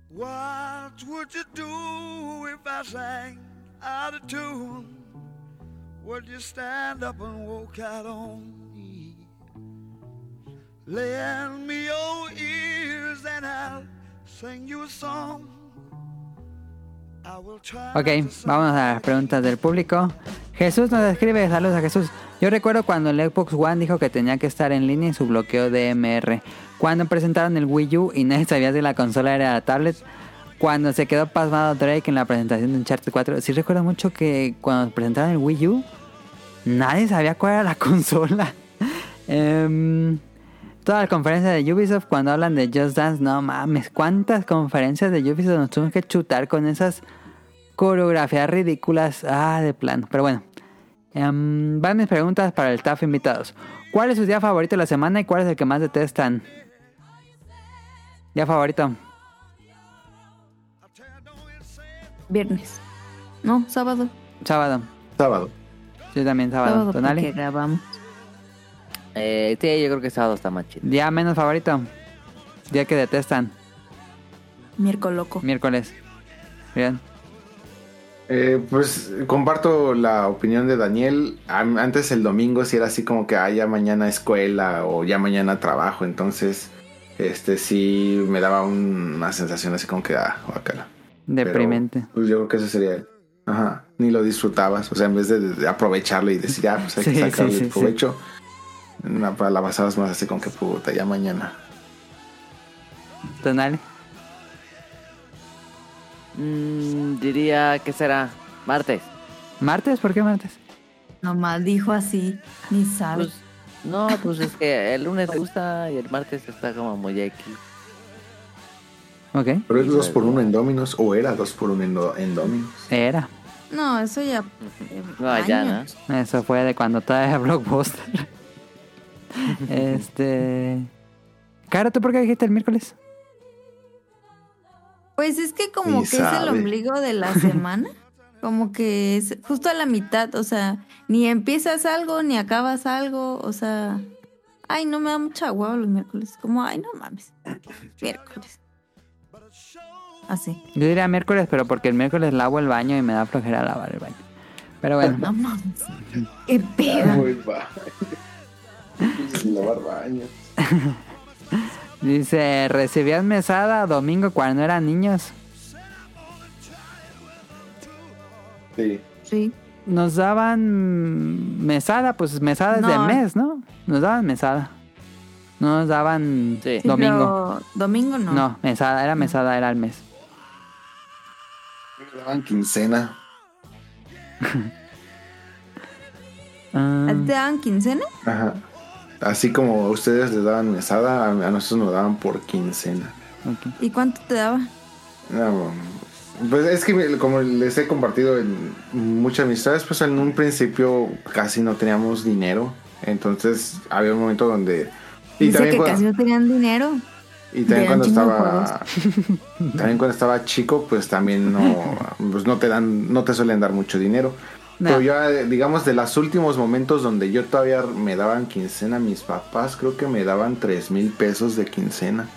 What would you do if I sang out of tune? Would you stand up and walk out on me? Lend me your ears and I'll Ok, vamos a las preguntas del público. Jesús nos escribe, saludos a Jesús. Yo recuerdo cuando el Xbox One dijo que tenía que estar en línea y su bloqueo DMR. Cuando presentaron el Wii U y nadie sabía si la consola era la tablet. Cuando se quedó pasmado Drake en la presentación de Uncharted 4. Sí recuerdo mucho que cuando presentaron el Wii U, nadie sabía cuál era la consola. Em, todas las conferencias de Ubisoft cuando hablan de Just Dance, no mames, cuántas conferencias de Ubisoft nos tuvimos que chutar con esas coreografías ridículas. Ah, de plano. Pero bueno. Em, van mis preguntas para el staff invitados. ¿Cuál es su día favorito de la semana y cuál es el que más detestan? Día favorito. Viernes. No, sábado. Sábado. Sábado. Yo también sábado. Sábado grabamos. Eh, sí, yo creo que sábado está más chido. Día menos favorito. Día que detestan. Miércoles loco. Miércoles. Bien. Eh, pues comparto la opinión de Daniel. Antes el domingo sí era así como que ah, ya mañana escuela o ya mañana trabajo. Entonces, este sí me daba un- una sensación así como que ah, guácala. Deprimente. Pero, pues yo creo que ese sería el. Ajá. Ni lo disfrutabas. O sea, en vez de, de aprovecharlo y decir, ah, pues hay Sí, que sacarle sí, sí, provecho. una- la pasabas más así como que puta, ya mañana. Tonali. Mm, diría que será martes. ¿Martes? ¿Por qué martes? Nomás dijo así. Ni sabe. Pues, no, pues es que el lunes le gusta y el martes está como muy X. Ok. Pero es dos por uno en Dominos o era dos por uno en, do- en Dominos. Era. no, eso ya. No, ya, ¿no? años. Eso fue de cuando todavía era Blockbuster. Este. Caro, ¿tú por qué dijiste el miércoles? Pues es que como Ni que es el ombligo de la semana. Como que es justo a la mitad, o sea, ni empiezas algo, ni acabas algo, o sea, ay, no me da mucha hueva los miércoles, como, ay, no mames, miércoles. Así. Yo diría miércoles, pero porque el miércoles lavo el baño y me da flojera lavar el baño. Pero bueno. No mames. Qué pedo. Lavar baños. Dice, ¿recibías mesada domingo cuando eran niños? Sí. Sí. Nos daban mesada, pues mesada es de mes, ¿no? Nos daban mesada. No nos daban Sí. Domingo. pero domingo no. No, mesada, era mesada, era el mes. Me daban quincena. Ah, ¿A ti ¿Te daban quincena? Ajá. Así como a ustedes les daban mesada, a a nosotros nos daban por quincena. ¿Y cuánto te daba? No, pues es que como les he compartido en muchas amistades, pues en un principio casi no teníamos dinero. Entonces había un momento donde... Y Dice también, que cuando, casi no tenían dinero. y también cuando estaba... También cuando estaba chico, pues también no, pues no te dan, no te suelen dar mucho dinero. No. Pero ya, eh, digamos, de los últimos momentos donde yo todavía me daban quincena, mis papás creo que me daban tres mil pesos de quincena.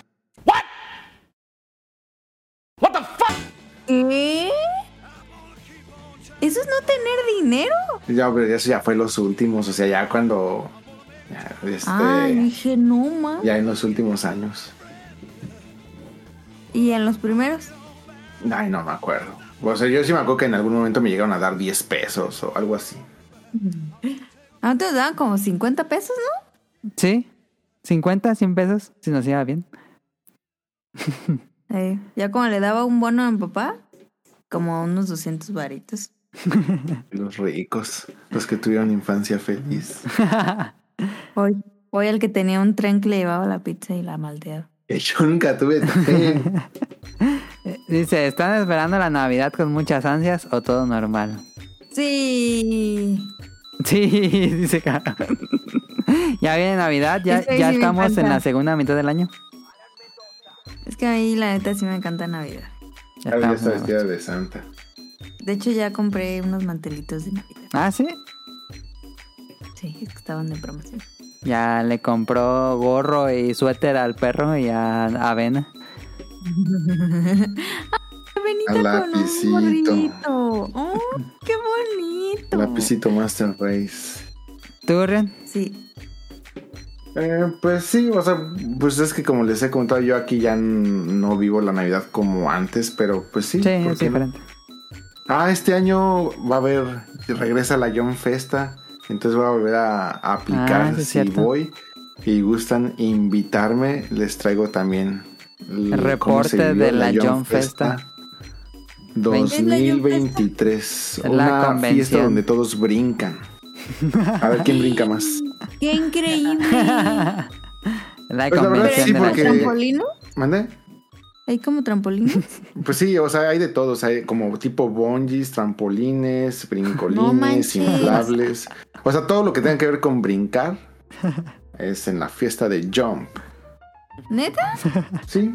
¿Qué? ¿Eso es no tener dinero? Ya, pero eso ya fue los últimos, o sea, ya cuando... ya, este, Ay, dije, no, ma. ya en los últimos años. ¿Y en los primeros? Ay, no me acuerdo. O sea, yo sí me acuerdo que en algún momento me llegaron a dar 10 pesos o algo así. Antes daban como 50 pesos, ¿no? Sí, 50, 100 pesos, si nos iba bien. Eh, ya como le daba un bono a mi papá, como unos 200 varitos. Los ricos, los que tuvieron infancia feliz. Hoy, hoy el que tenía un tren que le llevaba la pizza y la malteada. Que yo nunca tuve tren. Dice, ¿están esperando la Navidad con muchas ansias o todo normal? Sí. Sí, dice ya viene Navidad, ya, ya sí estamos en la segunda mitad del año. Es que a mí la neta sí me encanta Navidad. Ya Ahora estamos está vestida de santa. De hecho ya compré unos mantelitos de Navidad. Ah, sí. Sí, es que estaban de promoción. Ya le compró gorro y suéter al perro y a Avena. Benita Al con un lapicito. ¡Oh, qué bonito! Lapicito Master Race. ¿Tú, Rian? Sí. Eh, pues sí, o sea, pues es que como les he contado, yo aquí ya no vivo la Navidad como antes, pero pues sí. Sí, ¿por es no? diferente. Ah, este año va a haber, regresa la John Festa, entonces voy a volver a, a aplicar Ah, si cierto. voy y gustan invitarme, les traigo también El reporte de la John Festa. 2023, La una convención. fiesta donde todos brincan. A ver quién brinca más. ¡Qué increíble! La Pues la verdad convención sí, de la ¿El porque- trampolino? ¿Mande? ¿Hay como trampolines? Pues sí, o sea, hay de todos. Hay como tipo bungees, trampolines, brincolines, inflables. O sea, todo lo que tenga que ver con brincar es en la fiesta de Jump. ¿Neta? Sí,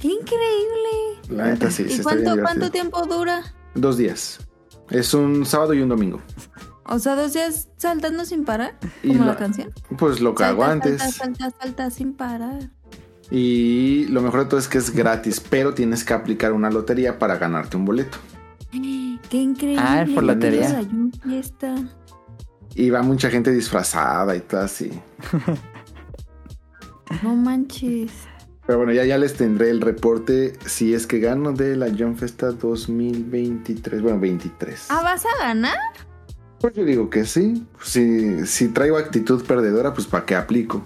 ¡Qué increíble! la neta sí. ¿Y cuánto, cuánto tiempo dura? Dos días. Es un sábado y un domingo. O sea, dos días saltando sin parar, Y como la, la- canción. Pues lo que hago antes. Salta, salta, salta sin parar. Y lo mejor de todo es que es gratis, pero tienes que aplicar una lotería para ganarte un boleto. ¡Qué increíble! Ah, es por lotería. Y va mucha gente disfrazada y todo así. No manches. Pero bueno, ya, ya les tendré el reporte si es que gano de la Jump Festa 2023. Bueno, 23. ¿Ah, vas a ganar? Pues yo digo que sí. Si, si traigo actitud perdedora, pues ¿para qué aplico?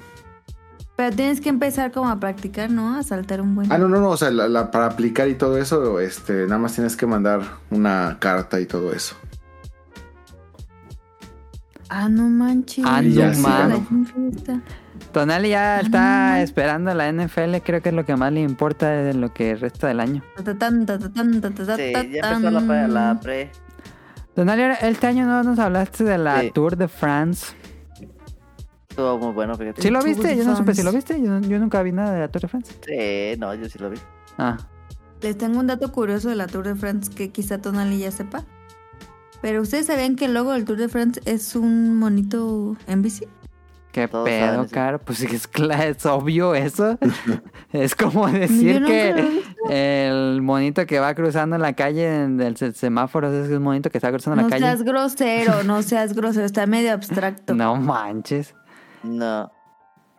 Pero tienes que empezar como a practicar, ¿no? A saltar un buen... Ah, no, no, no. O sea, la- la- para aplicar y todo eso, este, nada más tienes que mandar una carta y todo eso. Ah, no manches. Ah, no sí man. ganó. fiesta. Tonali ya está esperando la NFL, creo que es lo que más le importa de lo que resta del año. Sí, ya empezó la pre. La pre. Tonali, ahora, este año no nos hablaste de la Sí. Tour de France. Estuvo muy bueno, fíjate. ¿Sí lo viste? Yo no supe si lo viste. Yo, yo nunca vi nada de la Tour de France. Sí, no, yo sí lo vi. Ah, Les tengo un dato curioso de la Tour de France que quizá Tonali ya sepa. Pero ustedes sabían que el logo del Tour de France es un monito en bici. Qué Todos pedo, caro. Pues es, obvio eso. es como decir que el monito que va cruzando la calle en el se- semáforo es un monito que está cruzando No la calle. seas grosero, no seas grosero, está medio abstracto. No manches. No.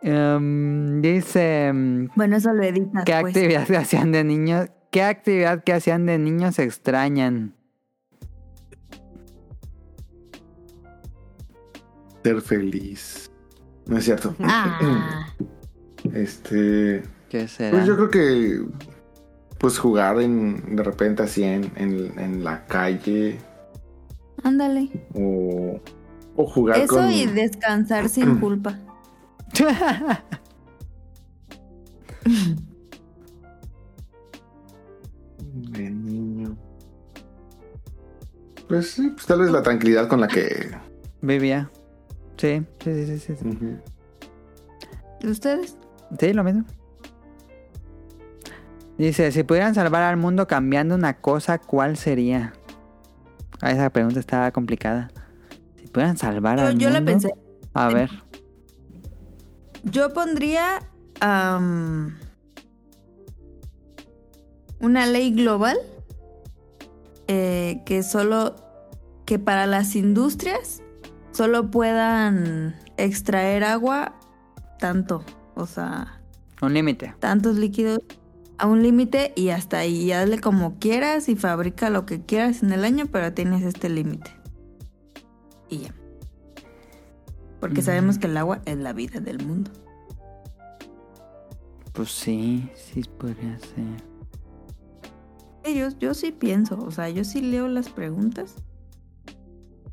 Em, dice em, Bueno, eso lo editas, ¿Qué pues. actividad que hacían de niños? ¿Qué actividad que hacían de niños extrañan? Ser feliz. No es cierto. Ah, Este. ¿Qué será? Pues yo creo que. Pues jugar en, de repente así en, en, en la calle. ándale. O. O jugar Eso con. y descansar sin culpa. De niño. Pues sí, pues tal vez la tranquilidad con la que. Vivía. Sí, sí, sí, sí, sí. ¿Y ustedes? Sí, lo mismo. Dice, si pudieran salvar al mundo cambiando una cosa, ¿cuál sería? Ah, esa pregunta está complicada. Si pudieran salvar Yo, al yo la mundo... pensé. A ver. Yo pondría una ley global eh, que solo que para las industrias solo puedan extraer agua tanto, o sea, Un límite. tantos líquidos a un límite y hasta ahí, hazle como quieras y fabrica lo que quieras en el año, pero tienes este límite. Y ya. Porque sabemos que el agua es la vida del mundo. Pues sí, sí podría ser. Yo, yo sí pienso, o sea, yo sí leo las preguntas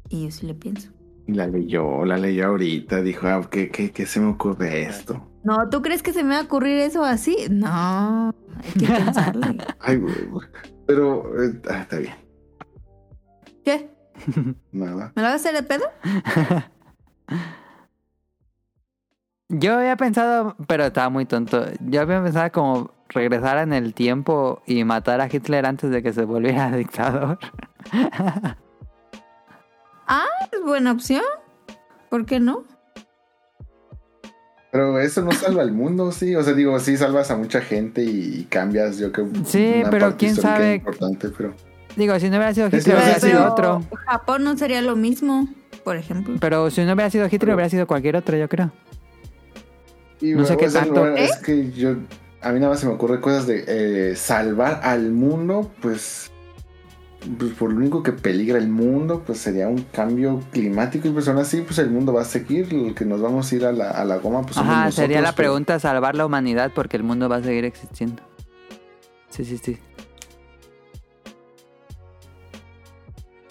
y yo sí le pienso. Y la leyó, la leyó ahorita. Dijo, ah, ¿qué, qué, qué se me ocurre esto? No, ¿tú crees que se me va a ocurrir eso así? No, hay que pensarle. Ay, güey, güey. Pero. eh, ah, está bien. ¿Qué? Nada. ¿Me lo vas a hacer de pedo? Yo había pensado, pero estaba muy tonto. Yo había pensado como regresar en el tiempo y matar a Hitler antes de que se volviera dictador. Ah, es buena opción. ¿Por qué no? Pero eso no salva al mundo, sí. O sea, digo, sí salvas a mucha gente y cambias, yo creo. Sí, una pero parte quién sabe. importante, pero. Digo, si no hubiera sido Hitler, hubiera sido pero- otro. Japón no sería lo mismo, por ejemplo. Pero si no hubiera sido Hitler, hubiera sido cualquier otro, yo creo. Y, No sé qué o sea, tanto. bueno, Es que yo. A mí nada más se me ocurre cosas de eh, salvar al mundo, pues. Pues por lo único que peligra el mundo, pues sería un cambio climático. Y pues aún así, pues el mundo va a seguir. Lo que nos vamos a ir a la, a la goma, pues somos Ajá, nosotros, sería la pero- pregunta salvar la humanidad porque el mundo va a seguir existiendo. Sí, sí, sí.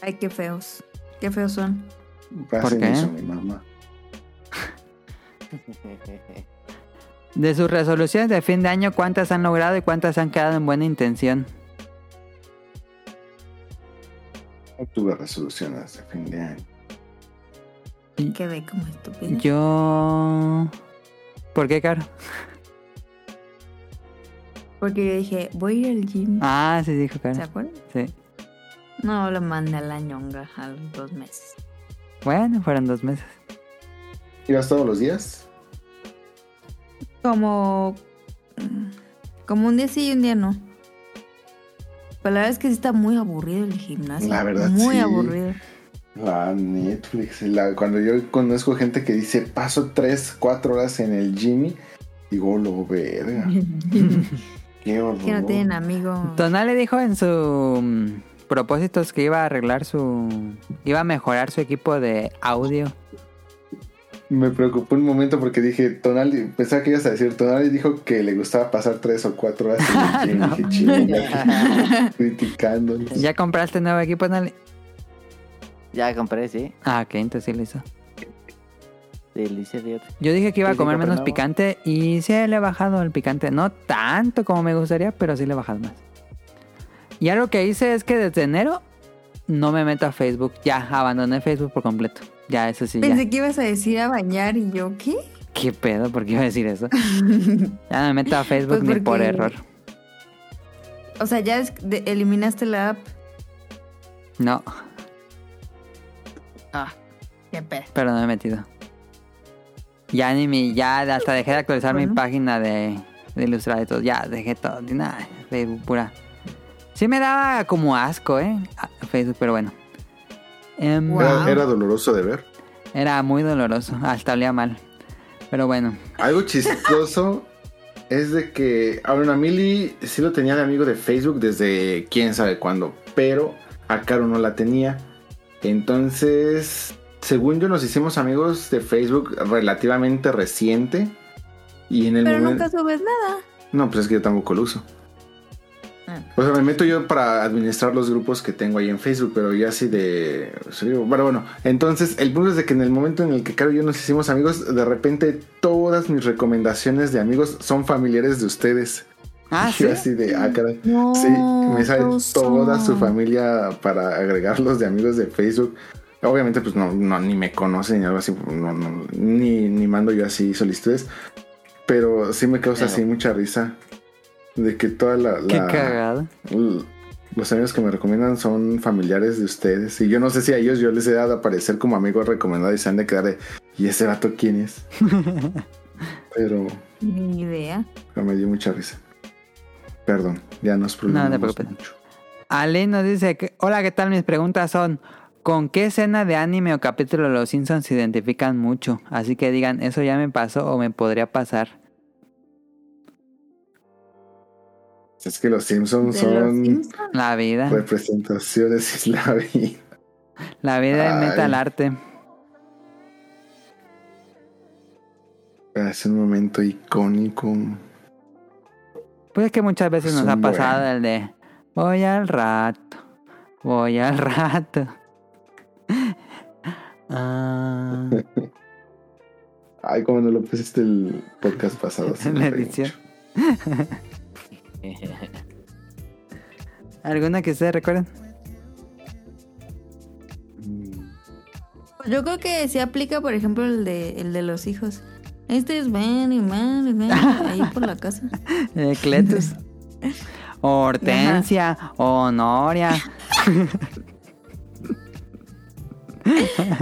Ay, qué feos. Qué feos son. ¿Por qué? hizo mi mamá. De sus resoluciones de fin de año, ¿cuántas han logrado y cuántas han quedado en buena intención? No tuve resoluciones de fin de año. Quedé como estúpido. Yo... ¿Por qué, Caro? Porque yo dije, voy a ir al gym. Ah, sí, dijo Caro. ¿Se acuerdan? Sí. No, lo mandé a la ñonga a los dos meses. Bueno, fueron dos meses. ¿Ibas todos los días? Como. Como un día sí y un día no. Pero la verdad es que sí está muy aburrido el gimnasio. La verdad, Muy sí. aburrido. La Netflix. la- cuando yo conozco gente que dice paso 3, 4 horas en el Jimmy, digo, lo verga. Qué horror. que no tienen amigos. Tonale dijo en su mm, propósitos que iba a arreglar su... Iba a mejorar su equipo de audio. Me preocupó un momento porque dije, Tonali, pensaba que ibas a decir, Tonali dijo que le gustaba pasar 3 o 4 horas en el chinga, criticándonos. ¿Ya compraste nuevo equipo, Tonale? Ya compré, sí. Ah, ok, entonces sí lo hizo. Delicia de Yo dije que iba a comer menos nuevo. picante y sí le he bajado el picante. No tanto como me gustaría, pero sí le he bajado más. Y algo que hice es que desde enero no me meto a Facebook. Ya, abandoné Facebook por completo. Ya, eso sí, ya. Pensé que ibas a decir a bañar y yo, ¿qué? ¿Qué pedo? ¿Por qué iba a decir eso? ya no me meto a Facebook Pues ni por error. O sea, ya eliminaste la app. No, Ah, qué pedo. pero no me he metido. Ya ni mi, ya hasta dejé de actualizar mi página de, de ilustrar y todo. Ya dejé todo. Nada, Facebook pura. Sí me daba como asco, ¿eh? Ah, Facebook, pero bueno. Em, Era, era doloroso de ver. Era muy doloroso, hasta olía mal. Pero bueno, Algo chistoso es de que a una Mili sí lo tenía de amigo de Facebook desde quién sabe cuándo, pero a Caro no la tenía. Entonces, según yo, nos hicimos amigos de Facebook relativamente reciente. Y en el Pero momento. nunca subes nada. No, pues es que yo tampoco lo uso. Ah. O sea, me meto yo para administrar los grupos que tengo ahí en Facebook, pero ya así de... Bueno, bueno, entonces el punto es de que en el momento en el que Caro y yo nos hicimos amigos, de repente todas mis recomendaciones de amigos son familiares de ustedes. Ah, yo así de, ah, caray. No, Sí, me sale toda su familia para agregarlos de amigos de Facebook. Obviamente, pues no, no ni me conocen ni algo así, no, no, ni, ni mando yo así solicitudes. Pero sí me causa Pero- así mucha risa de que toda la, qué la- l- los amigos que me recomiendan son familiares de ustedes. Y yo no sé si a ellos yo les he dado a aparecer como amigos recomendados y se han de quedar de, ¿y ese vato quién es? pero, Ni idea. pero me dio mucha risa. Perdón, ya nos No te problemamos preocupes. mucho. Ale nos dice que, hola, ¿qué tal? Mis preguntas son, ¿con qué escena de anime o capítulo de Los Simpsons se identifican mucho? Así que digan, eso ya me pasó o me podría pasar. Es que los Simpsons ¿De los son Simpsons? La vida, representaciones y la vida. la vida Ay. imita el arte. Es un momento icónico. Pues es que muchas veces Es nos ha pasado buen. el de, voy al rato, voy al rato. Ah, Ay, como no lo pusiste el podcast pasado. en la edición. ¿Alguna que ustedes recuerden? Yo creo que sí aplica, por ejemplo, el de, el de los hijos. Este es Benny, Manny, Benny, ahí por la casa. Eh, Cletus. Hortensia, Honoria.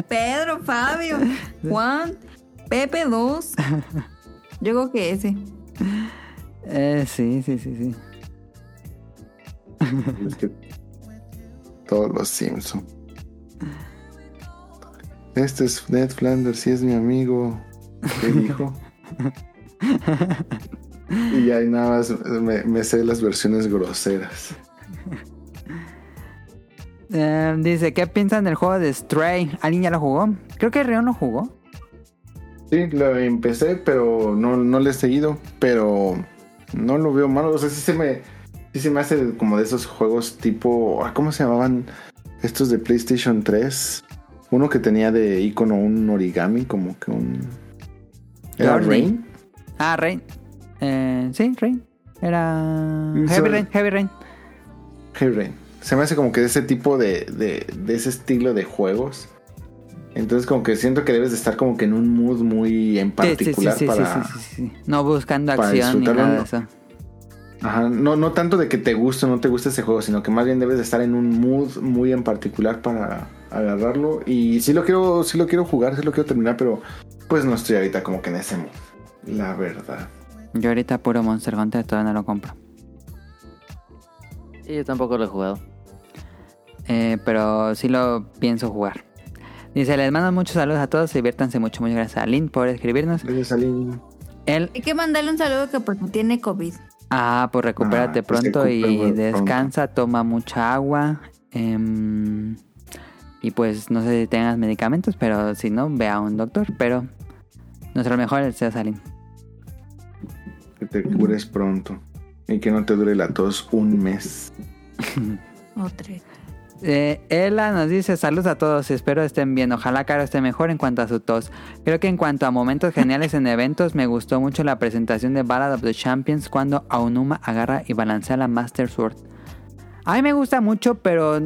Pedro, Fabio, Juan, Pepe 2. Yo creo que ese. Eh, sí, sí, sí, sí. Es que todos los Simpsons. Este es Ned Flanders, sí es mi amigo. ¿Qué dijo? y ahí nada más me, me sé las versiones groseras. Eh, dice, ¿qué piensan del juego de Stray? ¿Alguien ya lo jugó? Creo que Rion lo jugó. Sí, lo empecé, pero no, no le he seguido. Pero no lo veo malo. O sea, sí se me, sí se me hace como de esos juegos tipo. ah, ¿Cómo se llamaban? Estos de PlayStation 3. Uno que tenía de icono un origami, como que un. ¿Era. Rain? Ah, Rey. Eh, sí, Rain. Era. Mm, Heavy so- Rain, Heavy Rain. Heavy Rain. Se me hace como que de ese tipo de, de, de ese estilo de juegos. Entonces como que siento que debes de estar como que en un mood muy en Sí, sí, sí, particular sí, sí, para... sí, sí, sí. No buscando para acción ni nada de eso. Ajá, no, no tanto de que te guste o no te guste ese juego, sino que más bien debes de estar en un mood muy en particular para agarrarlo. Y sí lo quiero, sí lo quiero jugar, sí lo quiero terminar, pero pues no estoy ahorita como que en ese mood. La verdad. Yo ahorita puro Monster Hunter todavía no lo compro. Sí, yo tampoco lo he jugado. Eh, pero sí lo pienso jugar. Dice, les mando muchos saludos a todos, diviértanse mucho. Muchas gracias a Lynn por escribirnos. Gracias, Aline. Él, Hay que mandarle un saludo que porque tiene COVID. ah, pues recupérate Ah, pues pronto y pronto. descansa, toma mucha agua. em, y pues no sé si tengas medicamentos, pero si no, ve a un doctor. Pero nuestro mejor deseo, Lynn. Que te cures pronto. Y que no te dure la tos un mes. O tres. Eh, Ella nos dice saludos a todos, espero estén bien, ojalá Caro esté mejor en cuanto a su tos. Creo que en cuanto a momentos geniales en eventos, me gustó mucho la presentación de Ballad of the Champions cuando Aonuma agarra y balancea la Master Sword. A mí me gusta mucho, pero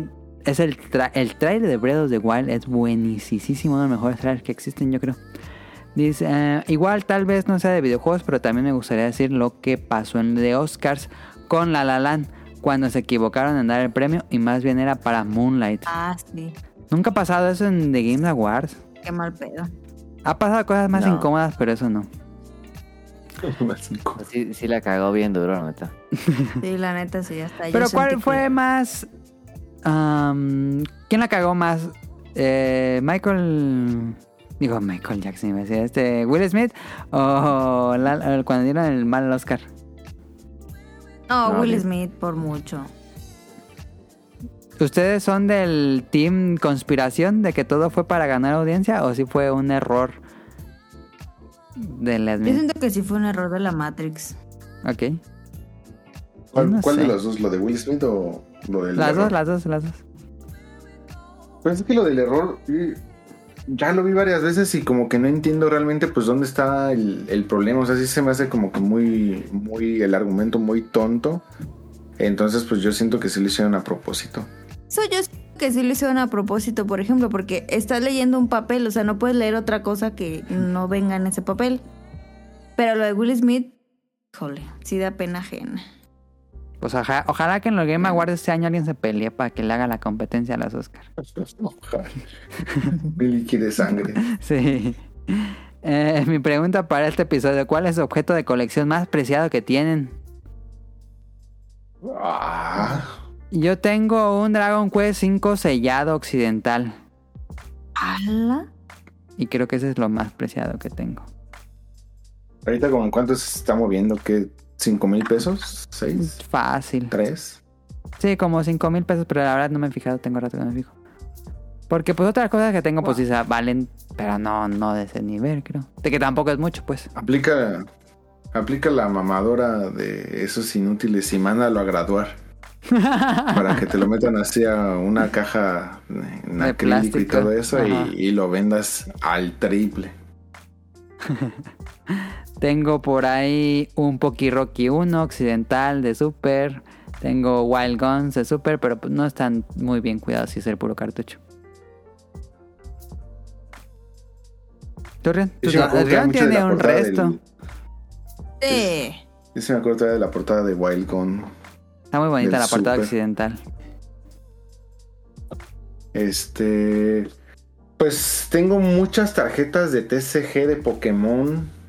es el, el trailer de Breath of the Wild es buenísimo, uno de los mejores trailers que existen, yo creo. Dice, eh, igual tal vez no sea de videojuegos, pero también me gustaría decir lo que pasó en de Oscars con La La Land cuando se equivocaron en dar el premio y más bien era para Moonlight. Ah, sí. Nunca ha pasado eso en The Game Awards. Qué mal pedo. Ha pasado cosas más No. incómodas, pero eso no. Sí, sí la cagó bien duro, la neta. Sí, la neta, sí, hasta yo Pero ¿cuál que- fue más... am, ¿Quién la cagó más? Eh, Michael... Digo, Michael Jackson, iba a decir, este, Will Smith o la- o cuando dieron el mal Oscar. No, No, Will sí. Smith por mucho. ¿Ustedes son del team conspiración de que todo fue para ganar audiencia o si fue un error de las Yo siento que sí fue un error de la Matrix. Ok. ¿Cuál, No cuál sé. de los dos? ¿Lo de Will Smith o lo del Las error? dos, las dos, las dos. Pues es que lo del error ya lo vi varias veces y como que no entiendo realmente pues dónde está el, problema. O sea, sí se me hace como que muy, muy, el argumento muy tonto. Entonces pues yo siento que sí lo hicieron a propósito. Eso yo que sí lo hicieron a propósito, por ejemplo, porque estás leyendo un papel, o sea, no puedes leer otra cosa que no venga en ese papel. Pero lo de Will Smith, híjole, sí da pena ajena. Pues oja- ojalá que en los Game Awards este año alguien se pelee para que le haga la competencia a los Oscar. Ojalá. Billy quiere sangre. Sí. Eh, mi pregunta para este episodio, ¿cuál es su objeto de colección más preciado que tienen? Ah, Yo tengo un Dragon Quest 5 sellado occidental. ¿Ala? Y creo que ese es lo más preciado que tengo. ahorita como en cuánto se está moviendo, ¿qué? ¿Cinco mil pesos? ¿Seis? Fácil. ¿Tres? Sí, como 5 mil pesos, pero la verdad no me he fijado, tengo rato que no me fijo. Porque pues otras cosas que tengo pues sí valen, pero no, no de ese nivel, creo. De que tampoco es mucho, pues. Aplica, aplica la mamadora de esos inútiles y mándalo a graduar. para que te lo metan así a una caja en De acrílico y todo eso y, y lo vendas al triple. Tengo por ahí un Poki Rocky 1 occidental de Super. Tengo Wild Guns de Super, pero pues no están muy bien cuidados si es el puro cartucho. De tiene un portada del- resto. Sí. Yo me acuerdo todavía de la portada de Wild Gun. Está muy bonita la portada Super. occidental. Este. Pues tengo muchas tarjetas de TCG de Pokémon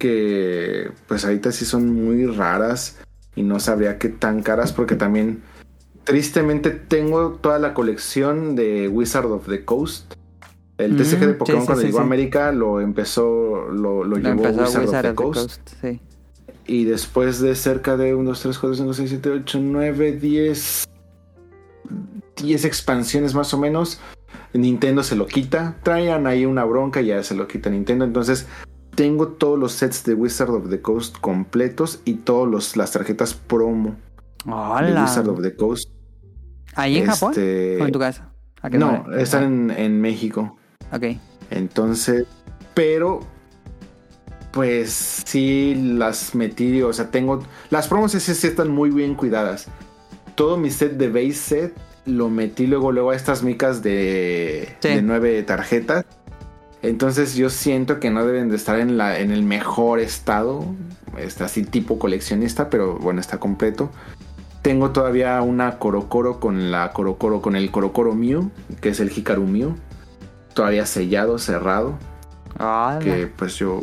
que pues ahorita sí son muy raras y no sabría qué tan caras porque también tristemente tengo toda la colección de Wizard of the Coast. El Mm, TCG de sí, Pokémon sí, cuando sí, llegó sí. a América lo empezó, lo, lo Lo llevó empezó Wizard, Wizard of the Coast. sí. Y después de cerca de 1, 2, 3, 4, 5, 6, 7, 8, 9, 10, 10 expansiones más o menos, Nintendo se lo quita. Traían ahí una bronca y ya se lo quita Nintendo. Entonces tengo todos los sets de Wizard of the Coast completos y todas las tarjetas promo de Hola. Wizard of the Coast. ¿Ahí en Japón? Este, ¿O en tu casa? ¿A qué No, están en, en México. Ok. Entonces, pero pues sí las metí, o sea, tengo... Las promos sí, sí están muy bien cuidadas. Todo mi set de base set lo metí luego, luego a estas micas de, Sí. de nueve tarjetas. Entonces yo siento que no deben de estar en, la, en el mejor estado. Está así tipo coleccionista, pero bueno, está completo. Tengo todavía una Korokoro con la Korokoro, con el Korokoro Mew, que es el Hikaru Mew. Todavía sellado, cerrado Ah, que pues yo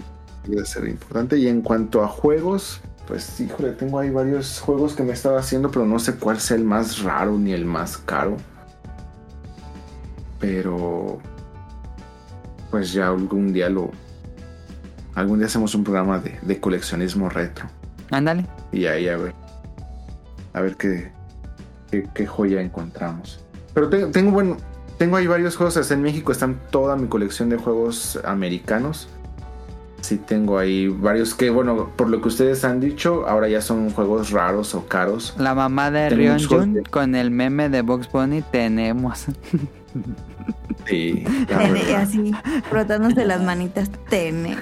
a ser importante. Y en cuanto a juegos, pues híjole, tengo ahí varios juegos que me estaba haciendo, pero no sé cuál sea el más raro ni el más caro. Pero pues ya algún día lo... Algún día hacemos un programa de, de coleccionismo retro. Ándale. Y ahí a ver. A ver qué, qué, qué joya encontramos. Pero tengo, tengo, bueno, tengo ahí varios juegos. Hasta en México están toda mi colección de juegos americanos. Sí, tengo ahí varios que, bueno, por lo que ustedes han dicho, ahora ya son juegos raros o caros. La mamá de Rion Jun de- con el meme de Box Bunny tenemos. Sí, así, frotándose las manitas, tene.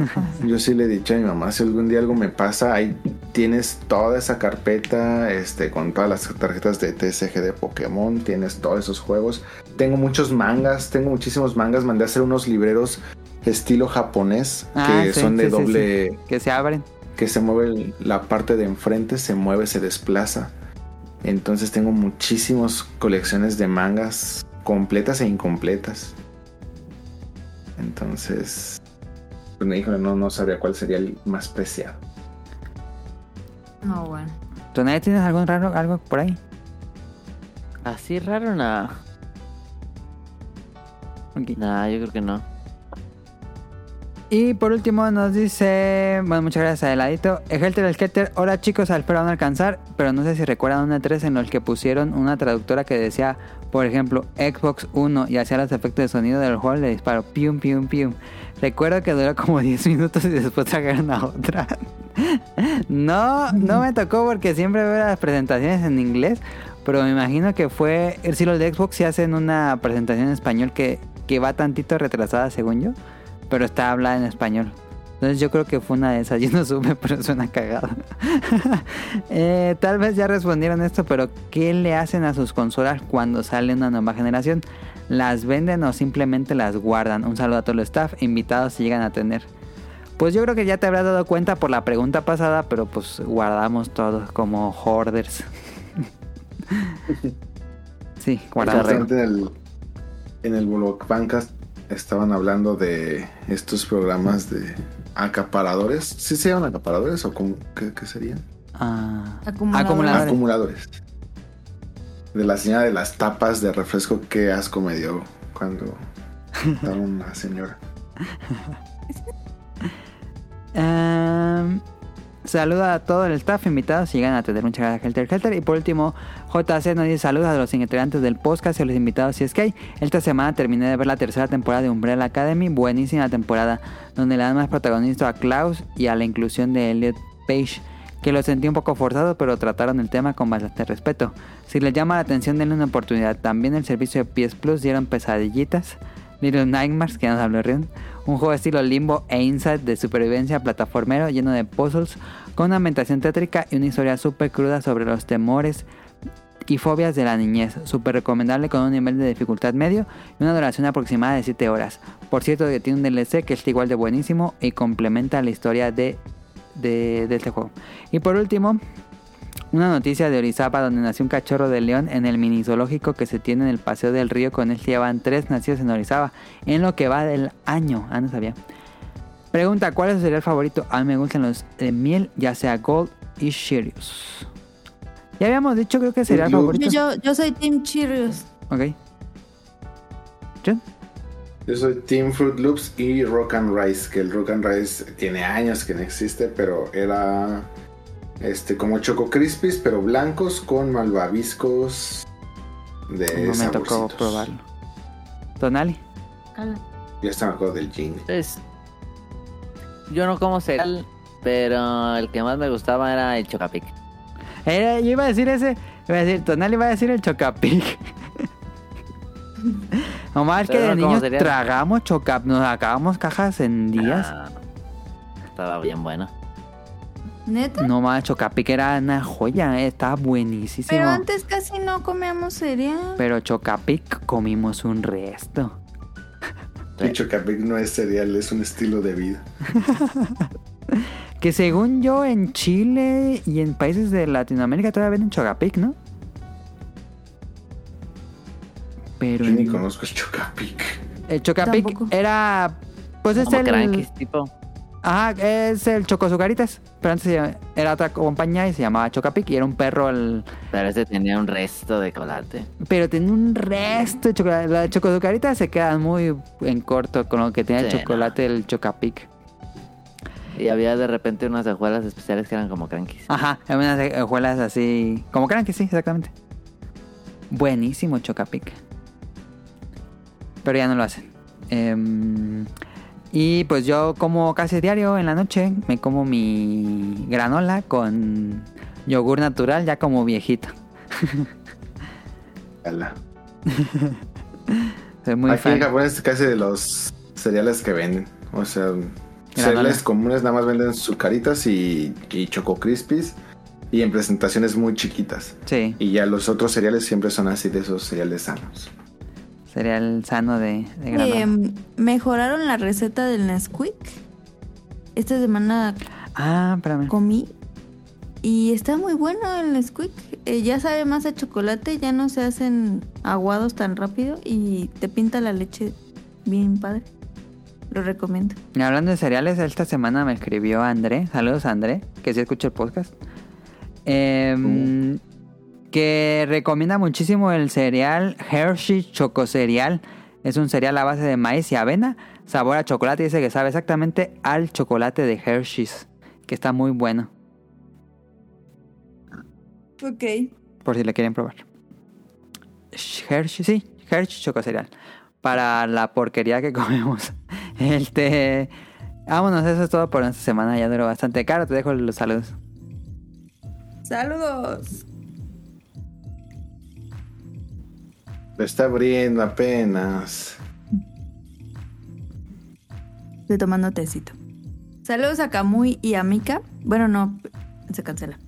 Yo sí le he dicho a mi mamá, si algún día algo me pasa, ahí tienes toda esa carpeta, este, con todas las tarjetas de TSG de Pokémon, tienes todos esos juegos. Tengo muchos mangas, tengo muchísimos mangas, mandé a hacer unos libreros estilo japonés, Ah, que sí, son de sí, sí, doble, sí. Que se abren. que se mueve la parte de enfrente, se mueve, se desplaza. Entonces tengo muchísimas colecciones de mangas completas e incompletas. Entonces, pues me dijo, no, no sabría cuál sería el más preciado. No, bueno. ¿Tú nadie tienes algún raro, algo por ahí? Así raro, nada. Ok. Nah, yo creo que no. Y por último nos dice, bueno, muchas gracias a Heladito. Helter el Helter, hola chicos, espero no alcanzar, pero no sé si recuerdan una 3 en el que pusieron una traductora que decía, por ejemplo, Xbox 1 y hacía los efectos de sonido del juego de disparo, pium, pium, pium. Recuerdo que duró como 10 minutos y después sacaron a otra. no, no me tocó porque siempre veo las presentaciones en inglés, pero me imagino que fue, si los de Xbox si hacen una presentación en español que, que va tantito retrasada según yo pero está hablada en español. Entonces yo creo que fue una de esas. Yo no supe, pero suena cagado. Eh, tal vez ya respondieron esto, pero ¿qué le hacen a sus consolas cuando sale una nueva generación? ¿Las venden o simplemente las guardan? Un saludo a todo el staff, invitados si llegan a tener. Pues yo creo que ya te habrás dado cuenta por la pregunta pasada, pero pues guardamos todos como hoarders. sí, guardamos. en el, en el Bancast estaban hablando de estos programas de acaparadores. ¿Sí se llaman acaparadores o cómo, qué, qué serían? Ah, Acumuladores. acumuladores. Acumuladores. De la señora de las tapas de refresco, qué asco me dio cuando estaba una señora. Em, saluda a todo el staff invitados si llegan a tener muchas gracias Helter Helter. Y por último, JC nos dice saludos a los integrantes del podcast y a los invitados si es que hay. Esta semana terminé de ver la tercera temporada de Umbrella Academy, buenísima temporada, donde le dan más protagonista a Klaus y a la inclusión de Elliot Page, que lo sentí un poco forzado, pero trataron el tema con bastante respeto. Si les llama la atención, denle una oportunidad. También el servicio de PS Plus dieron pesadillitas. Little Nightmares, que nos habló Rion. Un juego estilo Limbo e Inside de supervivencia plataformero lleno de puzzles, con una ambientación tétrica y una historia súper cruda sobre los temores y fobias de la niñez. Súper recomendable con un nivel de dificultad medio y una duración aproximada de 7 horas. Por cierto, que tiene un DLC que está igual de buenísimo y complementa la historia de, de, este juego. Y por último, una noticia de Orizaba donde nació un cachorro de león en el mini zoológico que se tiene en el Paseo del Río. Con él llevan tres nacidos en Orizaba en lo que va del año. Ah, no sabía. Pregunta, ¿cuál es su cereal favorito? A mí me gustan los de miel, ya sea Gold y Cheerios. Ya habíamos dicho, creo que cereal Yo- favorito. Yo, yo soy Team Cheerios. Ok. ¿John? Yo soy Team Fruit Loops y Rock and Rice, que el Rock and Rice tiene años que no existe, pero era este como Choco Crispies, pero blancos con malvaviscos de No me tocó probarlo. Tonali. Ya está me acuerdo del jingle. Es... Yo no como cereal, pero el que más me gustaba era el Chocapic. Era- yo iba a decir ese. Iba a decir, Tonali iba a decir el Chocapic. Nomás que de niños tragamos Chocap, nos acabamos cajas en días. Ah, Estaba bien bueno. ¿Neta? No más, Chocapic era una joya, eh, estaba buenísimo. Pero antes casi no comíamos cereal. Pero Chocapic comimos un resto. El Chocapic no es cereal, es un estilo de vida. Que según yo en Chile y en países de Latinoamérica todavía venden Chocapic, ¿no? Pero Yo ni en- conozco el Chocapic. el Chocapic Tampoco. era... Pues es el... crankies, tipo. Ajá, es el Chocosucaritas. Pero antes se llama- era otra compañía y se llamaba Chocapic y era un perro el... Pero ese tenía un resto de chocolate. Pero tenía un resto de chocolate. Las chocosucaritas se quedan muy en corto con lo que tenía el chocolate el Chocapic. Y había de repente unas hojuelas especiales que eran como crankies. Ajá, unas hojuelas así. Como crean que sí, exactamente. Buenísimo Chocapic. Pero ya no lo hacen. Em, y pues yo como casi diario en la noche, me como mi granola con yogur natural, ya como viejito. Soy muy Aquí en fan. Japón es casi de los cereales que venden. O sea. Cereales comunes nada más venden sucaritas y, y choco crispies. Y en presentaciones muy chiquitas. Sí, Y ya los otros cereales siempre son así de esos cereales sanos. cereal sano de, de granola. Em, mejoraron la receta del Nesquik. Esta semana ah, espérame. comí y está muy bueno el Nesquik. Eh, ya sabe más a chocolate, ya no se hacen aguados tan rápido y te pinta la leche bien padre. Lo recomiendo. Y hablando de cereales, esta semana me escribió André. Saludos, André, que sí escucha el podcast. Em, Que recomienda muchísimo el cereal Hershey Choco Cereal. Es un cereal a base de maíz y avena, sabor a chocolate. y Dice que sabe exactamente al chocolate de Hershey's, que está muy bueno, Ok. por si le quieren probar. Hershey, sí, Hershey Choco Cereal. Para la porquería que comemos. Este. Vámonos, eso es todo por esta semana. Ya duró bastante caro. Te dejo los saludos. Saludos. Lo está abriendo apenas. Estoy tomando tecito. Saludos a Kamui y a Mika. Bueno, no, se cancela.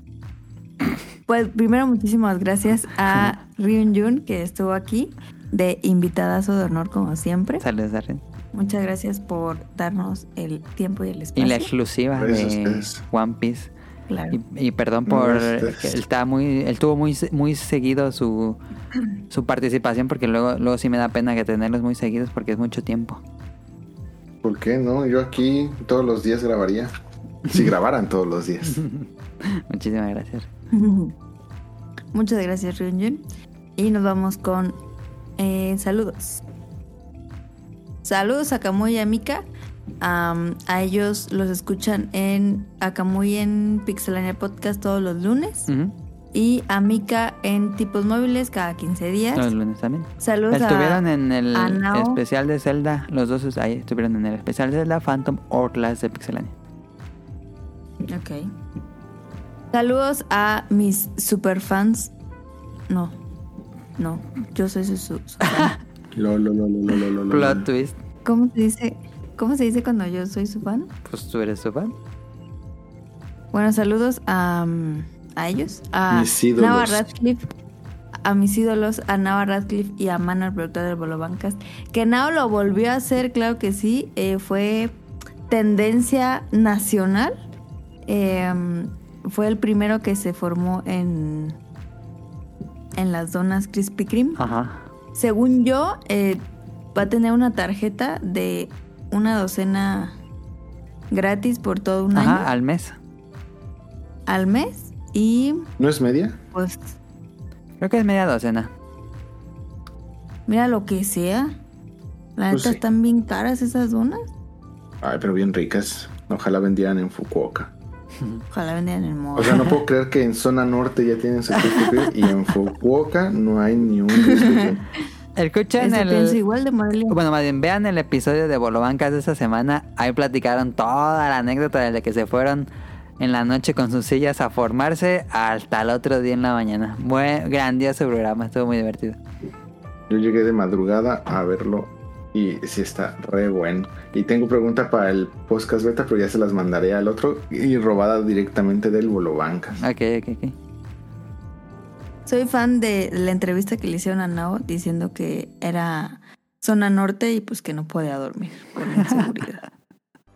Pues primero muchísimas gracias a Ryun Jun que estuvo aquí de invitadazo de honor como siempre. Saludos, Darren. Muchas gracias por darnos el tiempo y el Y espacio. la exclusiva de. One Piece. Claro. Y, y perdón por. él, está muy, él tuvo muy, muy seguido su, su participación porque luego, luego sí me da pena que tenerlos muy seguidos porque es mucho tiempo. ¿Por qué no? Yo aquí todos los días grabaría. Si grabaran todos los días. Muchísimas gracias. Muchas gracias, Ryunjun. Y nos vamos con eh, saludos. Saludos a Kamui y a Mika. A ellos los escuchan en a Kamui en Pixelania Podcast todos los lunes. Y a Mika en Tipos Móviles cada 15 días. Los lunes también. Saludos Estuvieron a, en el especial de Zelda. Los dos ahí estuvieron en el especial de Zelda Phantom Orlas de Pixelania. Ok. Saludos a mis superfans. No. No. Yo soy su, su- su fan. Lo, lo, lo, lo, lo, lo, lo, lo. Plot twist. ¿Cómo se dice? ¿Cómo se dice cuando yo soy su fan? Pues tú eres su fan. Bueno, saludos a, mm, a ellos, a. Nava Radcliffe, a mis ídolos, a Nava Radcliffe y a Mano, el productor del Bolo Bancas. Que Nao lo volvió a hacer, claro que sí, eh, fue tendencia nacional. Eh, fue el primero que se formó en, en las donas Krispy Kreme. Ajá. Según yo, eh, va a tener una tarjeta de una docena gratis por todo un año Ajá, al mes. al mes y ¿No es media? pues Creo que es media docena. mira lo que sea. La Pues neta sí. están bien caras esas donas. Ay, pero bien ricas. Ojalá vendieran en Fukuoka. Ojalá vendieran en el modo. O sea, no puedo creer que en zona norte ya tienen su Krispy y en Fukuoka no hay ni un Krispy. Escuchen Eso el. pienso igual de. Bueno, más bien vean el episodio de Bolobancas de esta semana. Ahí platicaron toda la anécdota desde que se fueron en la noche con sus sillas a formarse hasta el otro día en la mañana. Buen, grandioso programa, estuvo muy divertido. Yo llegué de madrugada a verlo Y sí está re bueno. Y tengo pregunta para el podcast beta, pero ya se las mandaré al otro y robada directamente del Bolobancas. Ok, ok, ok. Soy fan de la entrevista que le hicieron a Nao diciendo que era zona norte y pues que no podía dormir por la inseguridad.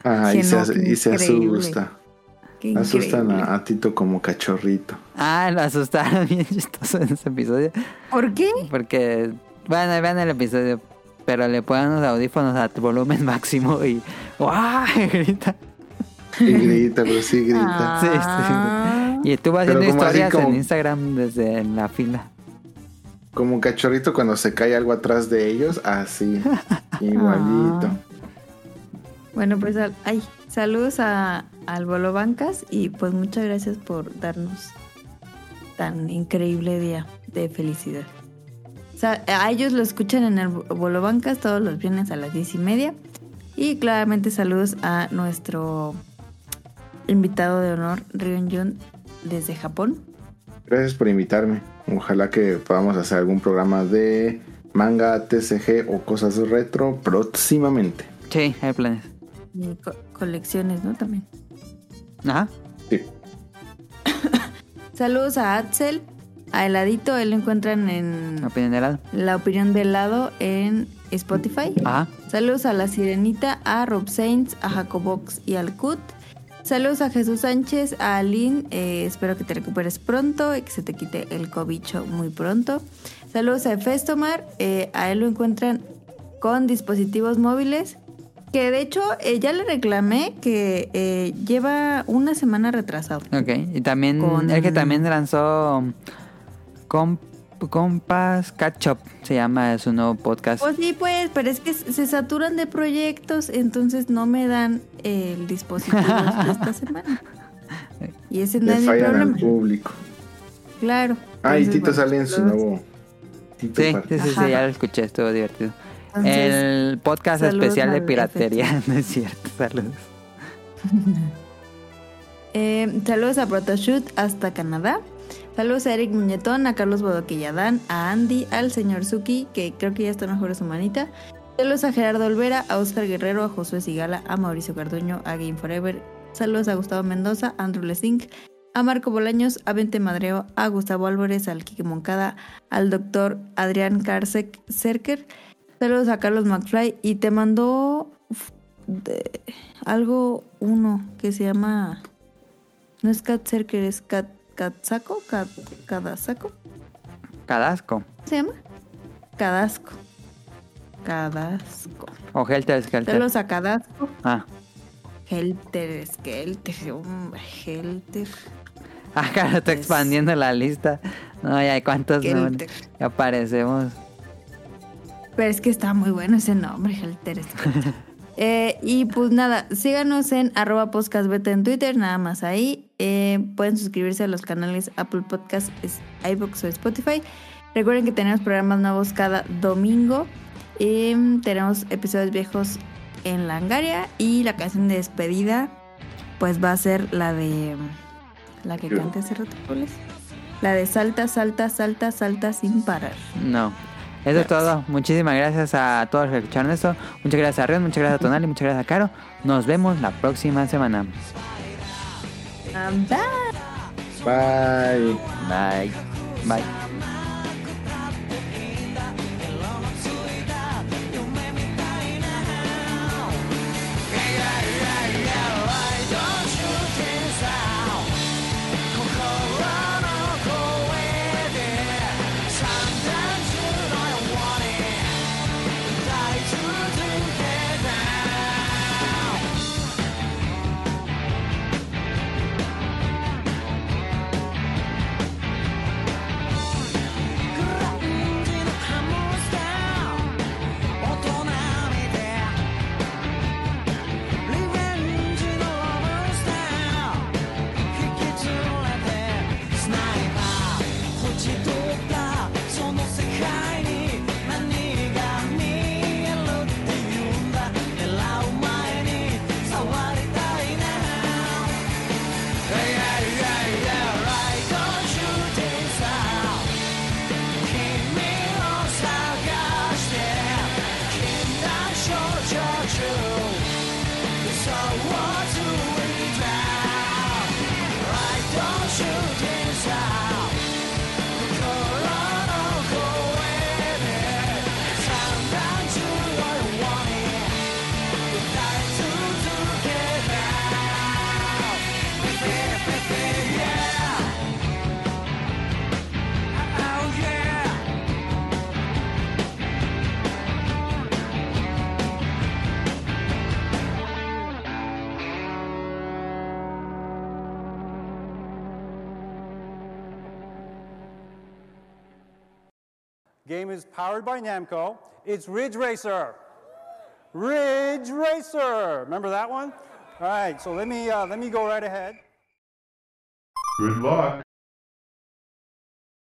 Ah, Sí, y, se, no, y asusta. Qué Asustan a, a Tito como cachorrito. Ah, lo asustaron bien chistoso en ese episodio. ¿Por qué? Porque, bueno, vean el episodio, pero le ponen los audífonos a volumen máximo y ¡guau! grita. Y grita, pero sí grita. Sí, sí, Ah. sí. Y estuvo haciendo historias como- en Instagram desde la fila. Como un cachorrito cuando se cae algo atrás de ellos, así. Igualito. Ah. Bueno, pues ay, saludos a, al Bolo Bancas y pues muchas gracias por darnos tan increíble día de felicidad. O sea, a ellos lo escuchan en el Bolo Bancas todos los viernes a las diez y media. Y claramente saludos a nuestro invitado de honor, Ryun Jun, desde Japón. Gracias por invitarme. Ojalá que podamos hacer algún programa de manga, TCG o cosas retro próximamente. Sí, hay planes. Y co- colecciones, ¿no? También. Ajá. Sí. Saludos a Axel, a Heladito, él lo encuentran en Opinión de helado. La opinión de helado en Spotify. Ajá. Saludos a la Sirenita, a Rob Saints, a Jacobox y al Cut. Saludos a Jesús Sánchez, a Aline, eh, espero que te recuperes pronto y que se te quite el cobicho muy pronto. Saludos a Festomar, eh, a él lo encuentran con dispositivos móviles, que de hecho eh, ya le reclamé que eh, lleva una semana retrasado. Ok. Y también, Con- el que también lanzó Comp- Compas Catch Up, se llama su nuevo podcast. Pues sí, pues, pero es que se saturan de proyectos, entonces no me dan el dispositivo de esta semana. Y ese no es mi fallan al problema. público. Claro. Ah, y Tito bueno, sale en su nuevo. Tito Sí, sí, sí, sí, ya lo escuché, estuvo divertido. Entonces, el podcast saludos especial de piratería, no es cierto, saludos. Eh, saludos a Protoshoot hasta Canadá. Saludos a Eric Muñetón, a Carlos Bodoquilladán, a Andy, al señor Suki, que creo que ya está mejor su manita. Saludos a Gerardo Olvera, a Oscar Guerrero, a Josué Sigala, a Mauricio Carduño, a Game Forever. Saludos a Gustavo Mendoza, a Andrew Lesink, a Marco Bolaños, a Vente Madreo, a Gustavo Álvarez, al Kike Moncada, al doctor Adrián Karsek Cerker. Saludos a Carlos McFly y te mandó de- algo uno que se llama no es Cat Cerker, es Cat Catsako, Cat Cadasako, Cadasco. ¿se llama? Cadasco. Cadasco. O Helter Skelter. Saludos a Cadasco. Ah. Helter, Skelter, hombre, Helter. Ah, claro, está expandiendo la lista. No, ya hay cuántos nombres. Aparecemos. Pero es que está muy bueno ese nombre, Helter Skelter. Eh, y pues nada, síganos en arroba podcastbeta en Twitter, nada más ahí. Eh, pueden suscribirse a los canales Apple Podcast, es- iVoox o Spotify. Recuerden que tenemos programas nuevos cada domingo. Em, tenemos episodios viejos en Langaria y la canción de despedida pues va a ser la de la que canté hace rato. La de salta, salta, salta, salta sin parar. No. Eso es todo. Muchísimas gracias a todos los que escucharon esto. Muchas gracias a Rion, muchas gracias a Tonali, muchas gracias a Caro. Nos vemos la próxima semana. Ah, bye. Bye. Bye. Bye. Game is powered by Namco. It's Ridge Racer. Ridge Racer. Remember that one? All right. So let me uh, let me go right ahead. Good luck.